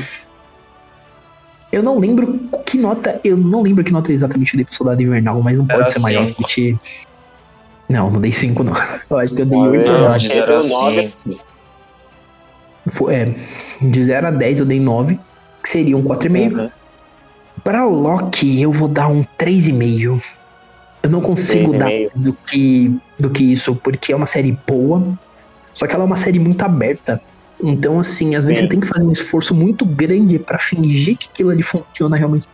Eu não lembro que nota. Eu não lembro que nota exatamente eu dei pro Soldado Invernal, mas não pode Era ser maior. cinco. Porque... Não, não dei 5, não. Eu acho que eu dei Olha, 8 eu não. acho de que 0 a deu nove. 5. Foi- É, de 0 a 10 eu dei 9. que seria um 4,5. Uhum. Pra Loki, eu vou dar um 3,5. Eu não consigo dar 3,5. do que, do que isso, porque é uma série boa, só que ela é uma série muito aberta. Então, assim, às vezes Sim. você tem que fazer um esforço muito grande pra fingir que aquilo ali funciona realmente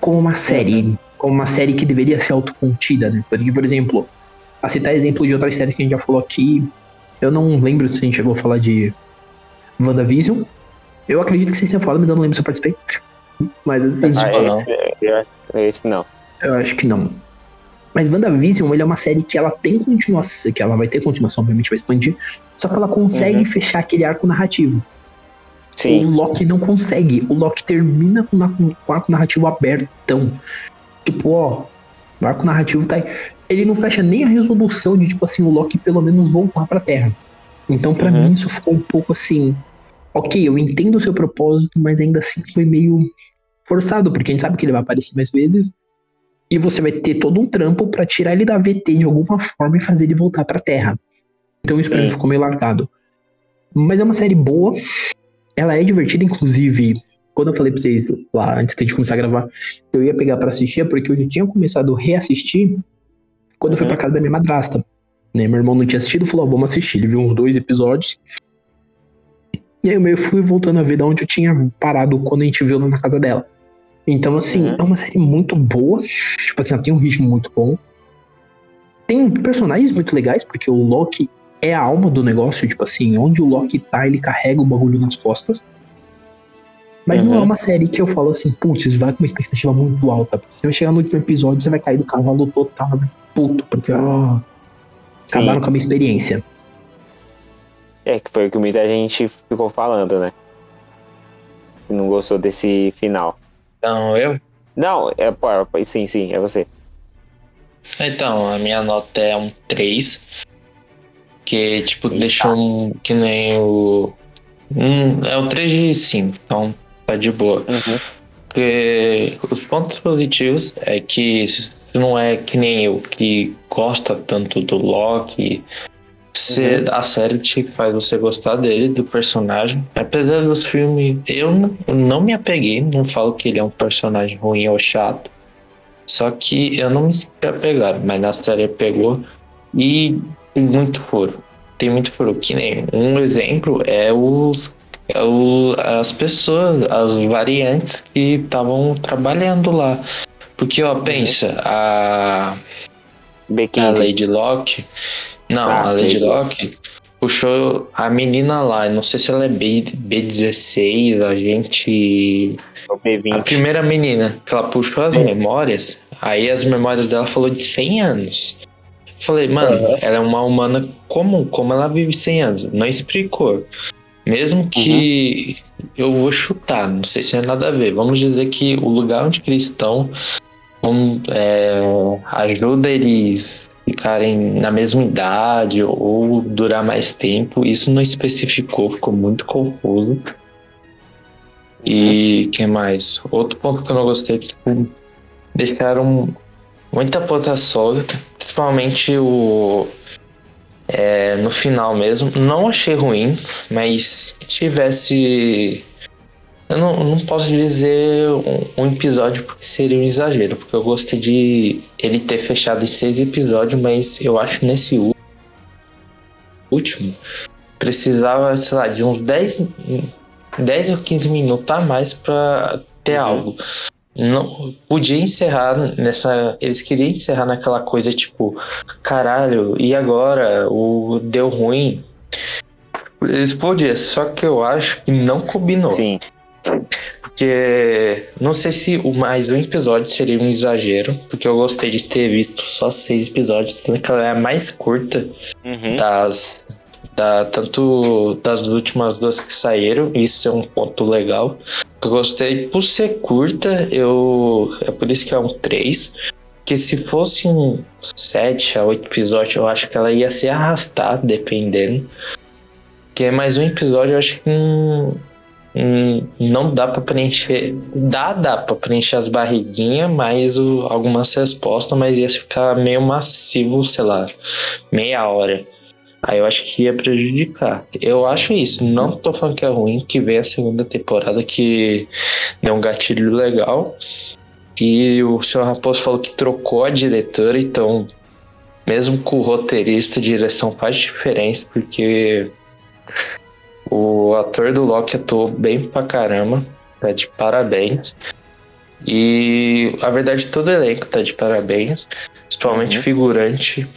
como uma série. Como uma série que deveria ser autocontida, né? Porque, por exemplo, a citar exemplo de outras séries que a gente já falou aqui, eu não lembro se a gente chegou a falar de WandaVision. Eu acredito que vocês tenham falado, mas eu não lembro se eu participei. Mas assim. Ah, não. esse, eu- esse não. eu acho que não. Mas WandaVision, ele é uma série que ela tem continuação, que ela vai ter continuação, obviamente vai expandir, só que ela consegue Uhum. fechar aquele arco narrativo. Sim. O Loki não consegue. O Loki termina com, o arco narrativo abertão. Tipo, ó, o arco narrativo tá aí. Ele não fecha nem a resolução de, tipo assim, o Loki pelo menos voltar pra Terra. Então, pra Uhum. mim, isso ficou um pouco assim. Ok, eu entendo o seu propósito, mas ainda assim foi meio forçado, porque a gente sabe que ele vai aparecer mais vezes. E você vai ter todo um trampo pra tirar ele da VT de alguma forma e fazer ele voltar pra Terra. Então isso pra Sim. mim ficou meio largado. Mas é uma série boa. Ela é divertida, inclusive. Quando eu falei pra vocês lá, antes de começar a gravar, eu ia pegar pra assistir, é porque eu já tinha começado a reassistir quando eu fui Uhum. pra casa da minha madrasta. Né? Meu irmão não tinha assistido, falou, ó, vamos assistir. Ele viu uns dois episódios. E aí eu meio fui voltando a ver da onde eu tinha parado quando a gente viu lá na casa dela. Então, assim, Uhum. é uma série muito boa. Tipo assim, ela tem um ritmo muito bom. Tem personagens muito legais, porque o Loki é a alma do negócio. Tipo assim, onde o Loki tá, ele carrega o bagulho nas costas. Mas não é Uhum. uma série que eu falo assim, putz, vai com uma expectativa muito alta. Porque você vai chegar no último episódio, você vai cair do cavalo total, puto, porque ó, acabaram com a minha experiência. É, que foi o que muita gente ficou falando, né? Não gostou desse final. Então, eu? Não, é, pô, sim, sim, é você. Então, a minha nota é um 3. Que, tipo, Eita. deixou um. Que nem o. Um, é um 3 de 5, então tá de boa. Uhum. Porque os pontos positivos é que não é que nem eu que gosta tanto do Loki, você, a série te faz você gostar dele, do personagem. Apesar dos filmes, eu não, me apeguei, não falo que ele é um personagem ruim ou chato. Só que eu não me senti apegado, mas na série pegou e tem muito furo. Tem muito furo. Que nem um exemplo é os é o, as pessoas, as variantes que estavam trabalhando lá. Porque, ó, pensa, a, a B15. Lady Locke. Não, Ah, a Lady Locke puxou a menina lá. Não sei se ela é B, B16, a gente. A B20. primeira menina que ela puxou as memórias, aí as memórias dela falou de 100 anos. Falei, mano, Uhum. ela é uma humana comum, como ela vive 100 anos? Não explicou. Mesmo que eu vou chutar, não sei se é nada a ver. Vamos dizer que o lugar onde eles estão vamos, é, ajuda eles ficarem na mesma idade ou durar mais tempo. Isso não especificou, ficou muito confuso. E que mais? Outro ponto que eu não gostei é que tipo, deixaram muita ponta solta, principalmente o é, no final mesmo. Não achei ruim, mas se tivesse eu não, não posso dizer um, um episódio porque seria um exagero, porque eu gostei de ele ter fechado em seis episódios, mas eu acho nesse último precisava, sei lá, de uns 10, 10 ou 15 minutos a mais pra ter Uhum. algo. Não podia encerrar nessa. Eles queriam encerrar naquela coisa tipo, caralho, e agora? O deu ruim. Eles podiam, só que eu acho que não combinou. Sim. Porque não sei se o mais um episódio seria um exagero, porque eu gostei de ter visto só seis episódios, sendo que ela é a mais curta Uhum. das. Da, tanto das últimas duas que saíram, isso é um ponto legal. Eu gostei por ser curta, eu. É por isso que é um 3. Que se fosse um 7 a 8 episódios, eu acho que ela ia se arrastar, dependendo. Que é mais um episódio, eu acho que hum, hum, não dá pra preencher. Dá, dá pra preencher as barriguinhas, mas o, algumas respostas, mas ia ficar meio massivo, sei lá, meia hora. Aí eu acho que ia prejudicar. Eu acho isso. Não tô falando que é ruim, que vem a segunda temporada que deu um gatilho legal. E o senhor Raposo falou que trocou a diretora, então, mesmo com o roteirista, direção faz diferença, porque o ator do Loki atuou bem pra caramba. Tá de parabéns. E a verdade, todo o elenco tá de parabéns. Principalmente Uhum. figurante.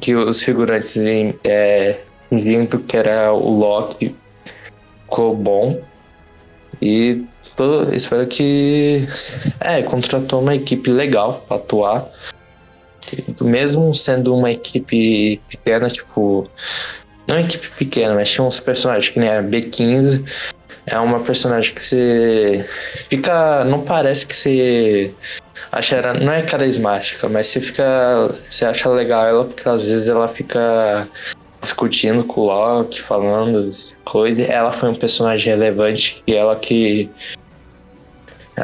Que os figurantes é, vindo que era o Loki ficou bom. E tô, espero que. É, contratou uma equipe legal pra atuar. Mesmo sendo uma equipe pequena, tipo. Não uma equipe pequena, mas tinha uns personagens que nem a B15. É uma personagem que você fica. Não parece que você acha ela. Não é carismática, mas você fica. Você acha legal ela porque às vezes ela fica discutindo com o Loki, falando coisas. Ela foi um personagem relevante e ela que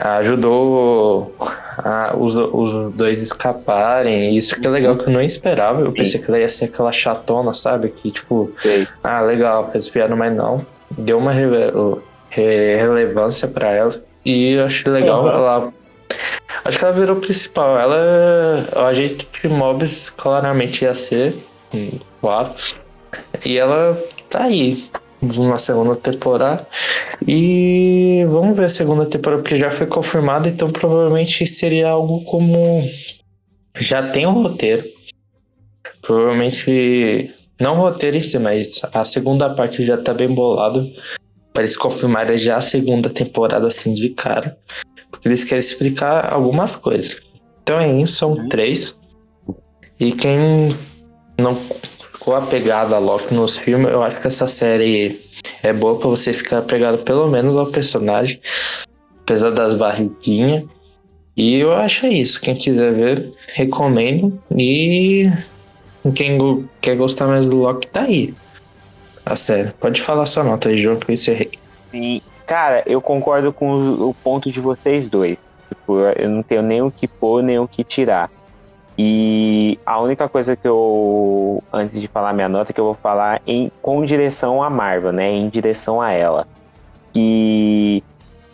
ajudou a- os, os dois escaparem. Isso que é legal que eu não esperava. Eu pensei que ela ia ser aquela chatona, sabe? Que tipo, Sei. ah, legal, fez piada, mas não. Deu uma rele- re- relevância pra ela. E eu achei legal Uhum. ela. Acho que ela virou principal. Ela. O agente de mobs claramente ia ser. hum, Claro. E ela tá aí. Na segunda temporada. E vamos ver a segunda temporada, porque já foi confirmada, então provavelmente seria algo como. Já tem um roteiro. Provavelmente. Não roteiro em si, mas a segunda parte já tá bem bolada. Para eles confirmarem já a segunda temporada assim de cara. Porque eles querem explicar algumas coisas. Então é isso, são três. E quem não ficou apegado a Loki nos filmes, eu acho que essa série é boa pra você ficar apegado pelo menos ao personagem. Apesar das barriguinhas. E eu acho isso. Quem quiser ver, recomendo. E quem quer gostar mais do Loki tá aí. A série. Pode falar sua nota aí, João, que eu encerrei. Sim. Cara, eu concordo com o ponto de vocês dois. Tipo, eu não tenho nem o que pôr, nem o que tirar. E a única coisa que eu, antes de falar minha nota, que eu vou falar em, com direção a Marvel, né? Em direção a ela. Que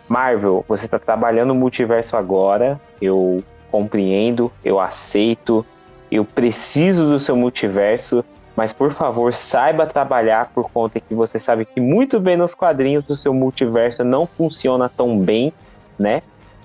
Marvel, você tá trabalhando no multiverso agora, eu compreendo, eu aceito, eu preciso do seu multiverso, mas por favor, saiba trabalhar por conta que você sabe que muito bem nos quadrinhos o seu multiverso não funciona tão bem, né?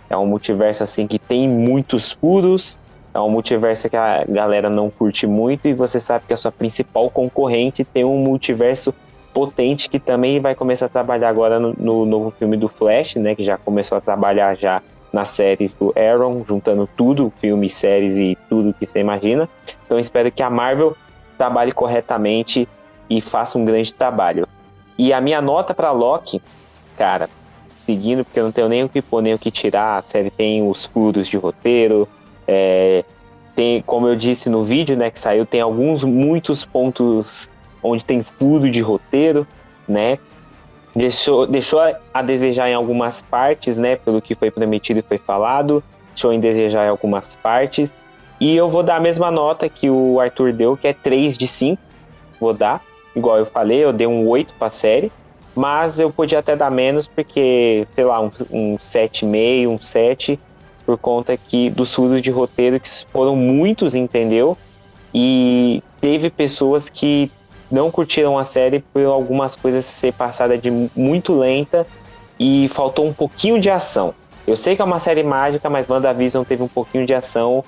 É um multiverso assim que tem muitos furos, é um multiverso que a galera não curte muito e você sabe que a sua principal concorrente tem um multiverso potente que também vai começar a trabalhar agora no, no novo filme do Flash, né? Que já começou a trabalhar já nas séries do Arrow, juntando tudo, filmes, séries e tudo que você imagina. Então espero que a Marvel trabalhe corretamente e faça um grande trabalho. E a minha nota para Loki, cara, seguindo, porque eu não tenho nem o que pôr, nem o que tirar, a série tem os furos de roteiro, é, tem, como eu disse no vídeo, né, que saiu, tem alguns, muitos pontos onde tem furo de roteiro, né, deixou, deixou a desejar em algumas partes, né, pelo que foi prometido e foi falado, deixou em desejar em algumas partes, e eu vou dar a mesma nota que o Arthur deu, que é 3 de 5. Vou dar. Igual eu falei, eu dei um 8 pra série. Mas eu podia até dar menos, porque, sei lá, um, um 7,5, um 7, por conta que dos furos de roteiro, que foram muitos, entendeu? E teve pessoas que não curtiram a série por algumas coisas ser passada de muito lenta e faltou um pouquinho de ação. Eu sei que é uma série mágica, mas WandaVision teve um pouquinho de ação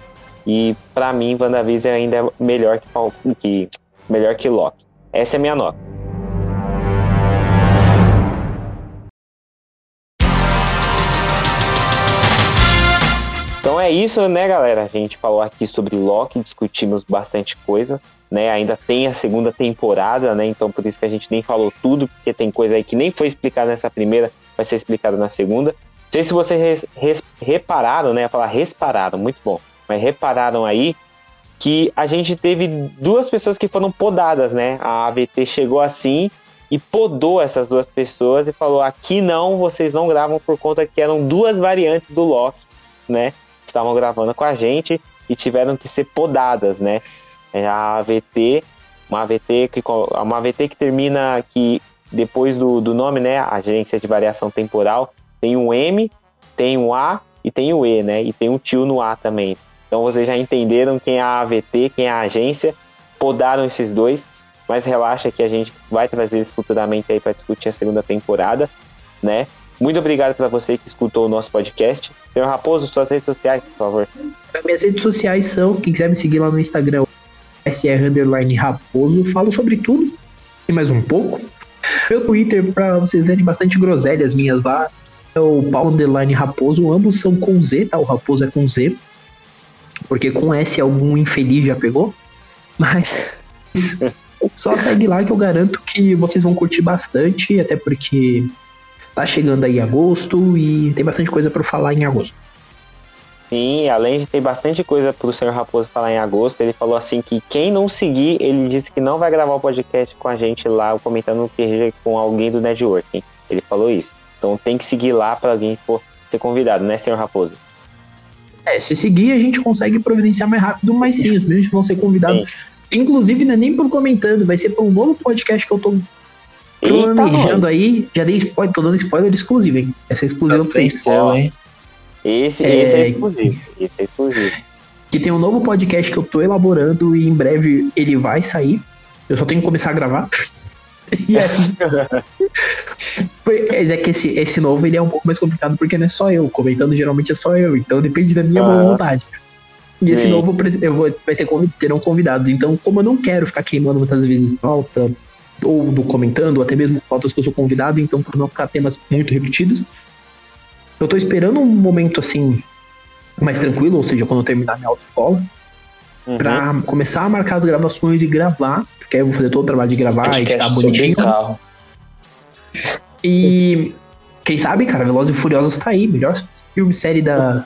e pra mim, WandaVision ainda é melhor que, que, melhor que Loki. Essa é a minha nota. Então é isso, né, galera? A gente falou aqui sobre Loki, discutimos bastante coisa, né? Ainda tem a segunda temporada, né? Então por isso que a gente nem falou tudo, porque tem coisa aí que nem foi explicada nessa primeira, vai ser explicada na segunda. Não sei se vocês res- res- repararam, né? Falar repararam, muito bom. Mas repararam aí que a gente teve duas pessoas que foram podadas, né? A AVT chegou assim e podou essas duas pessoas e falou: aqui não, vocês não gravam por conta que eram duas variantes do Loki, né? Estavam gravando com a gente e tiveram que ser podadas, né? É, A AVT Uma AVT que, uma AVT que termina que depois do, do nome, né? Agência de Variação Temporal, tem um M, tem um A e tem o E, né? E tem um tio no A também. Então vocês já entenderam quem é a AVT, quem é a agência, podaram esses dois, mas relaxa que a gente vai trazer eles futuramente aí para discutir a segunda temporada, né? Muito obrigado para você que escutou o nosso podcast. Senhor Raposo, suas redes sociais, por favor. Minhas redes sociais são, quem quiser me seguir lá no Instagram, SR Underline Raposo, falo sobre tudo e mais um pouco. Meu Twitter, pra vocês verem bastante groselhas minhas lá, é o Paulo Underline Raposo, ambos são com Z, tá? O Raposo é com Z, porque com S algum infeliz já pegou, mas só segue lá que eu garanto que vocês vão curtir bastante, até porque tá chegando aí agosto e tem bastante coisa pra falar em agosto. Sim, além de ter bastante coisa pro senhor Raposo falar em agosto, ele falou assim que quem não seguir, ele disse que não vai gravar o podcast com a gente lá, comentando o QG com alguém do networking. Ele falou isso. Então tem que seguir lá para alguém for ser convidado, né, senhor Raposo? É, se seguir a gente consegue providenciar mais rápido, mas sim, os meninos vão ser convidados. Inclusive, não é nem por comentando, vai ser para um novo podcast que eu tô Eita, planejando nós. aí. Já dei spoiler, tô dando spoiler exclusivo, hein? Essa é exclusiva pra vocês. Atenção, hein? Esse, É. esse é exclusivo. Esse é exclusivo. Que tem um novo podcast que eu tô elaborando e em breve ele vai sair. Eu só tenho que começar a gravar. E aí, Pois é que esse, esse novo ele é um pouco mais complicado porque não é só eu. Comentando geralmente é só eu. Então depende da minha Ah. boa vontade. E esse Sim. novo eu vou, vai ter terão convidados. Então, como eu não quero ficar queimando muitas vezes pauta, ou do comentando, ou até mesmo pautas que eu sou convidado, então por não ficar temas muito repetidos, eu tô esperando um momento assim mais tranquilo, ou seja, quando eu terminar minha autoescola, Uhum. pra começar a marcar as gravações e gravar, porque aí eu vou fazer todo o trabalho de gravar, editar Podcast sobre bonitinho. carro. E quem sabe, cara, Velozes e Furiosos tá aí, melhor filme, série da.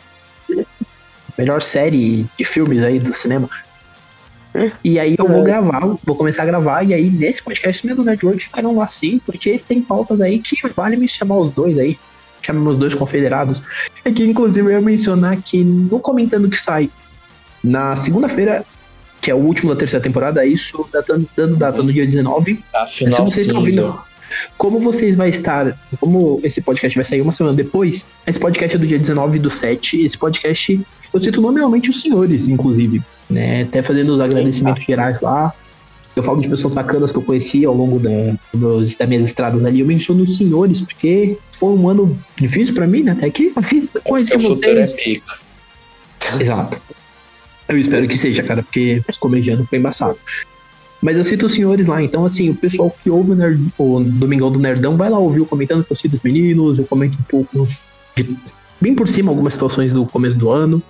Melhor série de filmes aí do cinema. E aí eu vou gravar, vou começar a gravar, e aí nesse podcast meu do Network estarão lá sim, porque tem pautas aí que vale me chamar os dois aí. Chama meus dois confederados. É que inclusive eu ia mencionar que no comentando que sai na segunda-feira, que é o último da terceira temporada, isso dando, dando data no dia 19, Tá se vocês estão ouvindo, como vocês vai estar, como esse podcast vai sair uma semana depois, esse podcast é do dia 19 do 7, esse podcast, eu cito nominalmente os senhores, inclusive, né, até fazendo os agradecimentos gerais lá, eu falo de pessoas bacanas que eu conheci ao longo da, dos, das minhas estradas ali, eu menciono os senhores, porque foi um ano difícil pra mim, né, até aqui, mas conheci o futuro é vocês. pica. Exato. Eu espero que seja, cara, porque esse começo de ano foi embaçado. Mas eu cito os senhores lá, então assim, o pessoal que ouve o, Nerd, o Domingão do Nerdão vai lá ouvir eu comentando que eu cito os meninos, eu comento um pouco de, bem por cima algumas situações do começo do ano.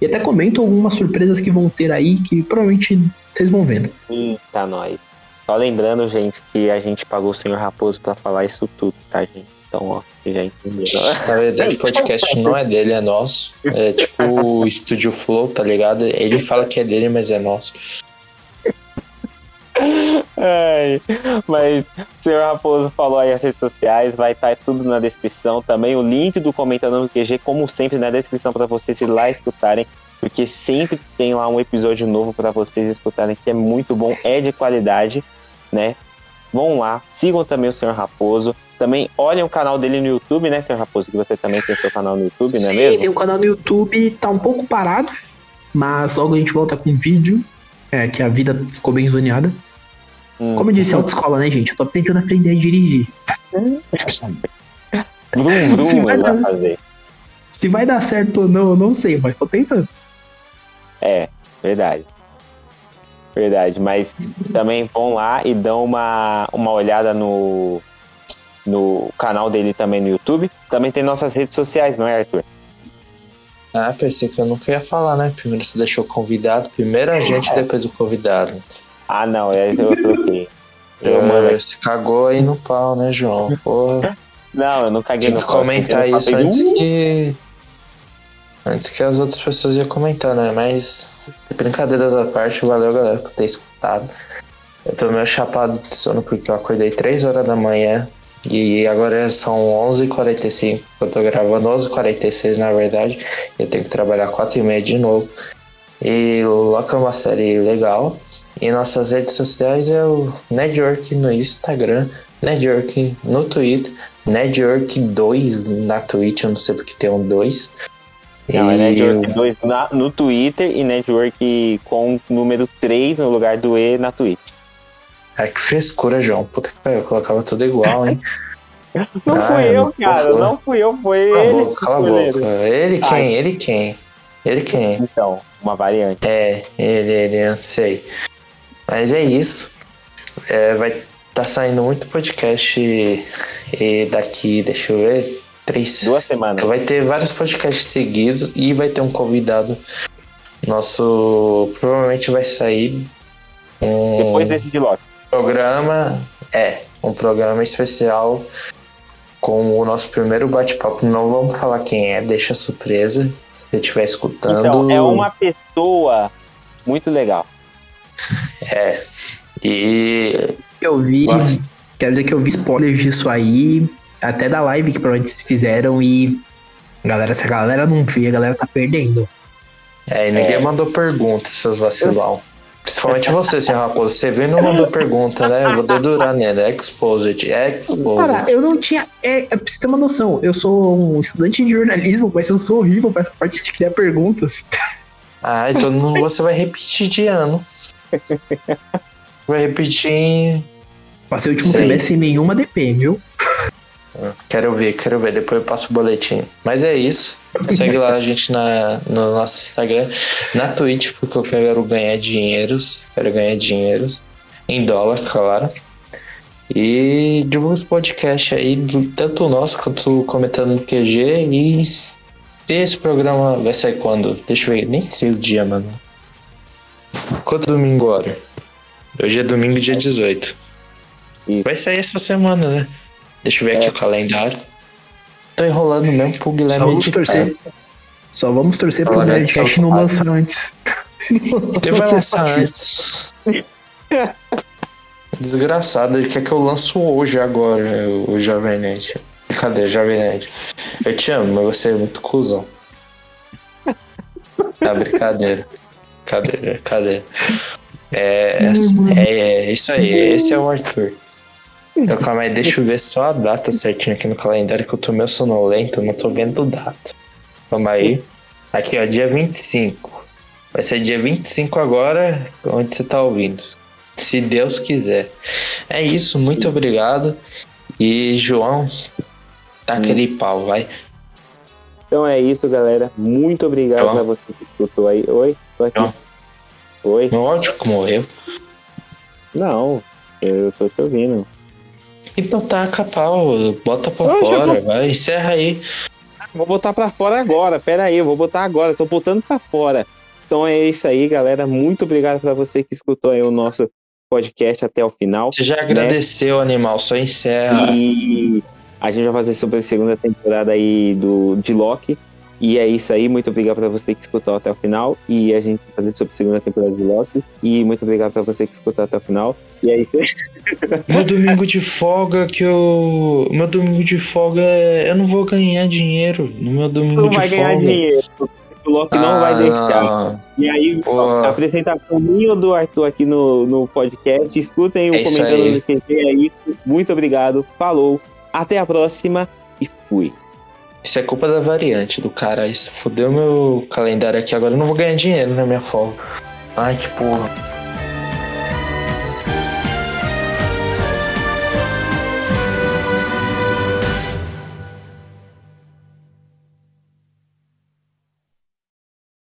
E até comento algumas surpresas que vão ter aí, que provavelmente vocês vão vendo. Eita, nós. Só lembrando, gente, que a gente pagou o senhor Raposo pra falar isso tudo, tá, gente? Então, ó, vocês já entenderam. Na verdade, o podcast não é dele, é nosso. É tipo o Studio Flow, tá ligado? Ele fala que é dele, mas é nosso. Ai, mas o senhor Raposo falou aí as redes sociais, vai estar tudo na descrição. Também o link do Comentando no QG, como sempre, na descrição para vocês ir lá escutarem, porque sempre tem lá um episódio novo para vocês escutarem, que é muito bom, é de qualidade, né? Vão lá, sigam também o senhor Raposo. Também olhem o canal dele no YouTube, né, senhor Raposo? Que você também tem seu canal no YouTube, não é Sim, mesmo? tem um canal no YouTube, tá um pouco parado, mas logo a gente volta com vídeo, é, que a vida ficou bem zoneada. Hum. Como eu disse, autoescola, né, gente? Eu tô tentando aprender a dirigir. Brum, Se brum, vai ele vai dar- fazer. Se vai dar certo ou não, eu não sei, mas tô tentando. É, verdade. Verdade, mas também vão lá e dão uma, uma olhada no, no canal dele também no YouTube. Também tem nossas redes sociais, não é, Arthur? Ah, pensei que eu nunca ia falar, né? Primeiro você deixou o convidado, primeiro a gente, depois o convidado. Ah, não, é eu troquei. Eu, mano, É, Você cagou aí no pau, né, João? Porra. não, eu não caguei Tinha no que pau, comentar isso antes "Uh". que. Antes que as outras pessoas iam comentar, né? Mas, brincadeiras à parte, valeu, galera, por ter escutado. Eu tô meio chapado de sono porque eu acordei 3 horas da manhã e agora são 11h45. Eu tô gravando 11h46, na verdade. Eu tenho que trabalhar 4h30 de novo. E Loki é uma série legal. E nossas redes sociais é o Network no Instagram, Network no Twitter, Network 2 na Twitch, eu não sei porque tem um 2. Não, é E Network 2 na- no Twitter e Network com número 3 no lugar do E na Twitch. Ai, que frescura, João. Puta que pariu, eu colocava tudo igual, hein? Não Ah, fui eu, cara. Não fui eu, foi Cala a ele. boca, cala a boca. ele. Ele quem? Ai. Ele quem? Ele quem? Então, uma variante. É, ele, ele, eu não sei. Mas é isso. É, vai tá saindo muito podcast e daqui, deixa eu ver, três. Duas semanas. Vai ter vários podcasts seguidos e vai ter um convidado. Nosso. Provavelmente vai sair um Depois desse de Loki. programa. É, um programa especial com o nosso primeiro bate-papo. Não vamos falar quem é, deixa surpresa. Se você estiver escutando. Então, é uma pessoa muito legal. É. E. Eu vi. Nossa. Quero dizer que eu vi spoilers disso aí. Até da live que provavelmente vocês fizeram. E. Galera, se a galera não vê, a galera tá perdendo. É, e ninguém É. mandou pergunta, seus vacilão. Principalmente você, senhor Raposo. Você veio e não mandou pergunta, né? Eu vou dedurar nele. Exposed. Exposed. Cara, eu não tinha. É, é, pra você ter uma noção, eu sou um estudante de jornalismo, mas eu sou horrível pra essa parte de criar perguntas. Ah, então não- você vai repetir de ano. Vai repetir Passei o último Sei. semestre sem nenhuma DP, viu? Quero ver, quero ver. Depois eu passo o boletim. Mas é isso. Segue lá a gente na, no nosso Instagram, na Twitch, porque eu quero ganhar dinheiros. Quero ganhar dinheiros. Em dólar, claro. E divulga os podcasts aí, tanto o nosso quanto o comentando no QG. E se esse programa vai sair quando? Deixa eu ver, nem sei o dia, mano. Quanto domingo agora? Hoje é domingo, dia 18. Isso. Vai sair essa semana, né? Deixa eu ver aqui É. o calendário. Tô enrolando mesmo pro Só Guilherme vamos editar. torcer. Só vamos torcer pro Nerdcast não lançar antes. Ele vai lançar antes. Desgraçado, ele quer que eu lanço hoje, agora, o Jovem Nerd. Cadê, Jovem Nerd? Eu te amo, mas você é muito cuzão. Tá, brincadeira. Cadê, cadê? É, é, é isso aí, esse é o Arthur. Então calma aí, deixa eu ver só a data certinha aqui no calendário que eu tô meio sonolento, não tô vendo data. Calma aí. Aqui ó, dia 25. Vai ser dia 25 agora, onde você tá ouvindo. Se Deus quiser. É isso, muito obrigado. E João, tá aquele pau, vai. Então é isso, galera. Muito obrigado João. pra você que escutou aí. Oi, tô aqui. João. Oi? Áudio que morreu. Não, eu tô te ouvindo. Então taca pau, bota pra Ô, fora, chegou. vai, encerra aí. Vou botar pra fora agora, pera aí, eu vou botar agora, tô botando pra fora. Então é isso aí, galera. Muito obrigado pra você que escutou aí o nosso podcast até o final. Você já agradeceu, animal, só encerra. E a gente vai fazer sobre a segunda temporada aí do, de Loki. E é isso aí, muito obrigado pra você que escutou até o final. E a gente vai fazer sobre a segunda temporada de Loki. E muito obrigado pra você que escutou até o final. E é isso aí. Meu domingo de folga que eu. Meu domingo de folga é. Eu não vou ganhar dinheiro no meu domingo não de vai folga. ganhar dinheiro. O Loki não vai Ah, deixar. não. E aí, a apresentação minha ou do Arthur aqui no, no podcast. Escutem o É comentando aí. no QG. É isso. Muito obrigado. Falou. Até a próxima. E fui. Isso é culpa da variante do cara. Isso fodeu meu calendário aqui. Agora eu não vou ganhar dinheiro na minha folga. Ai, que porra.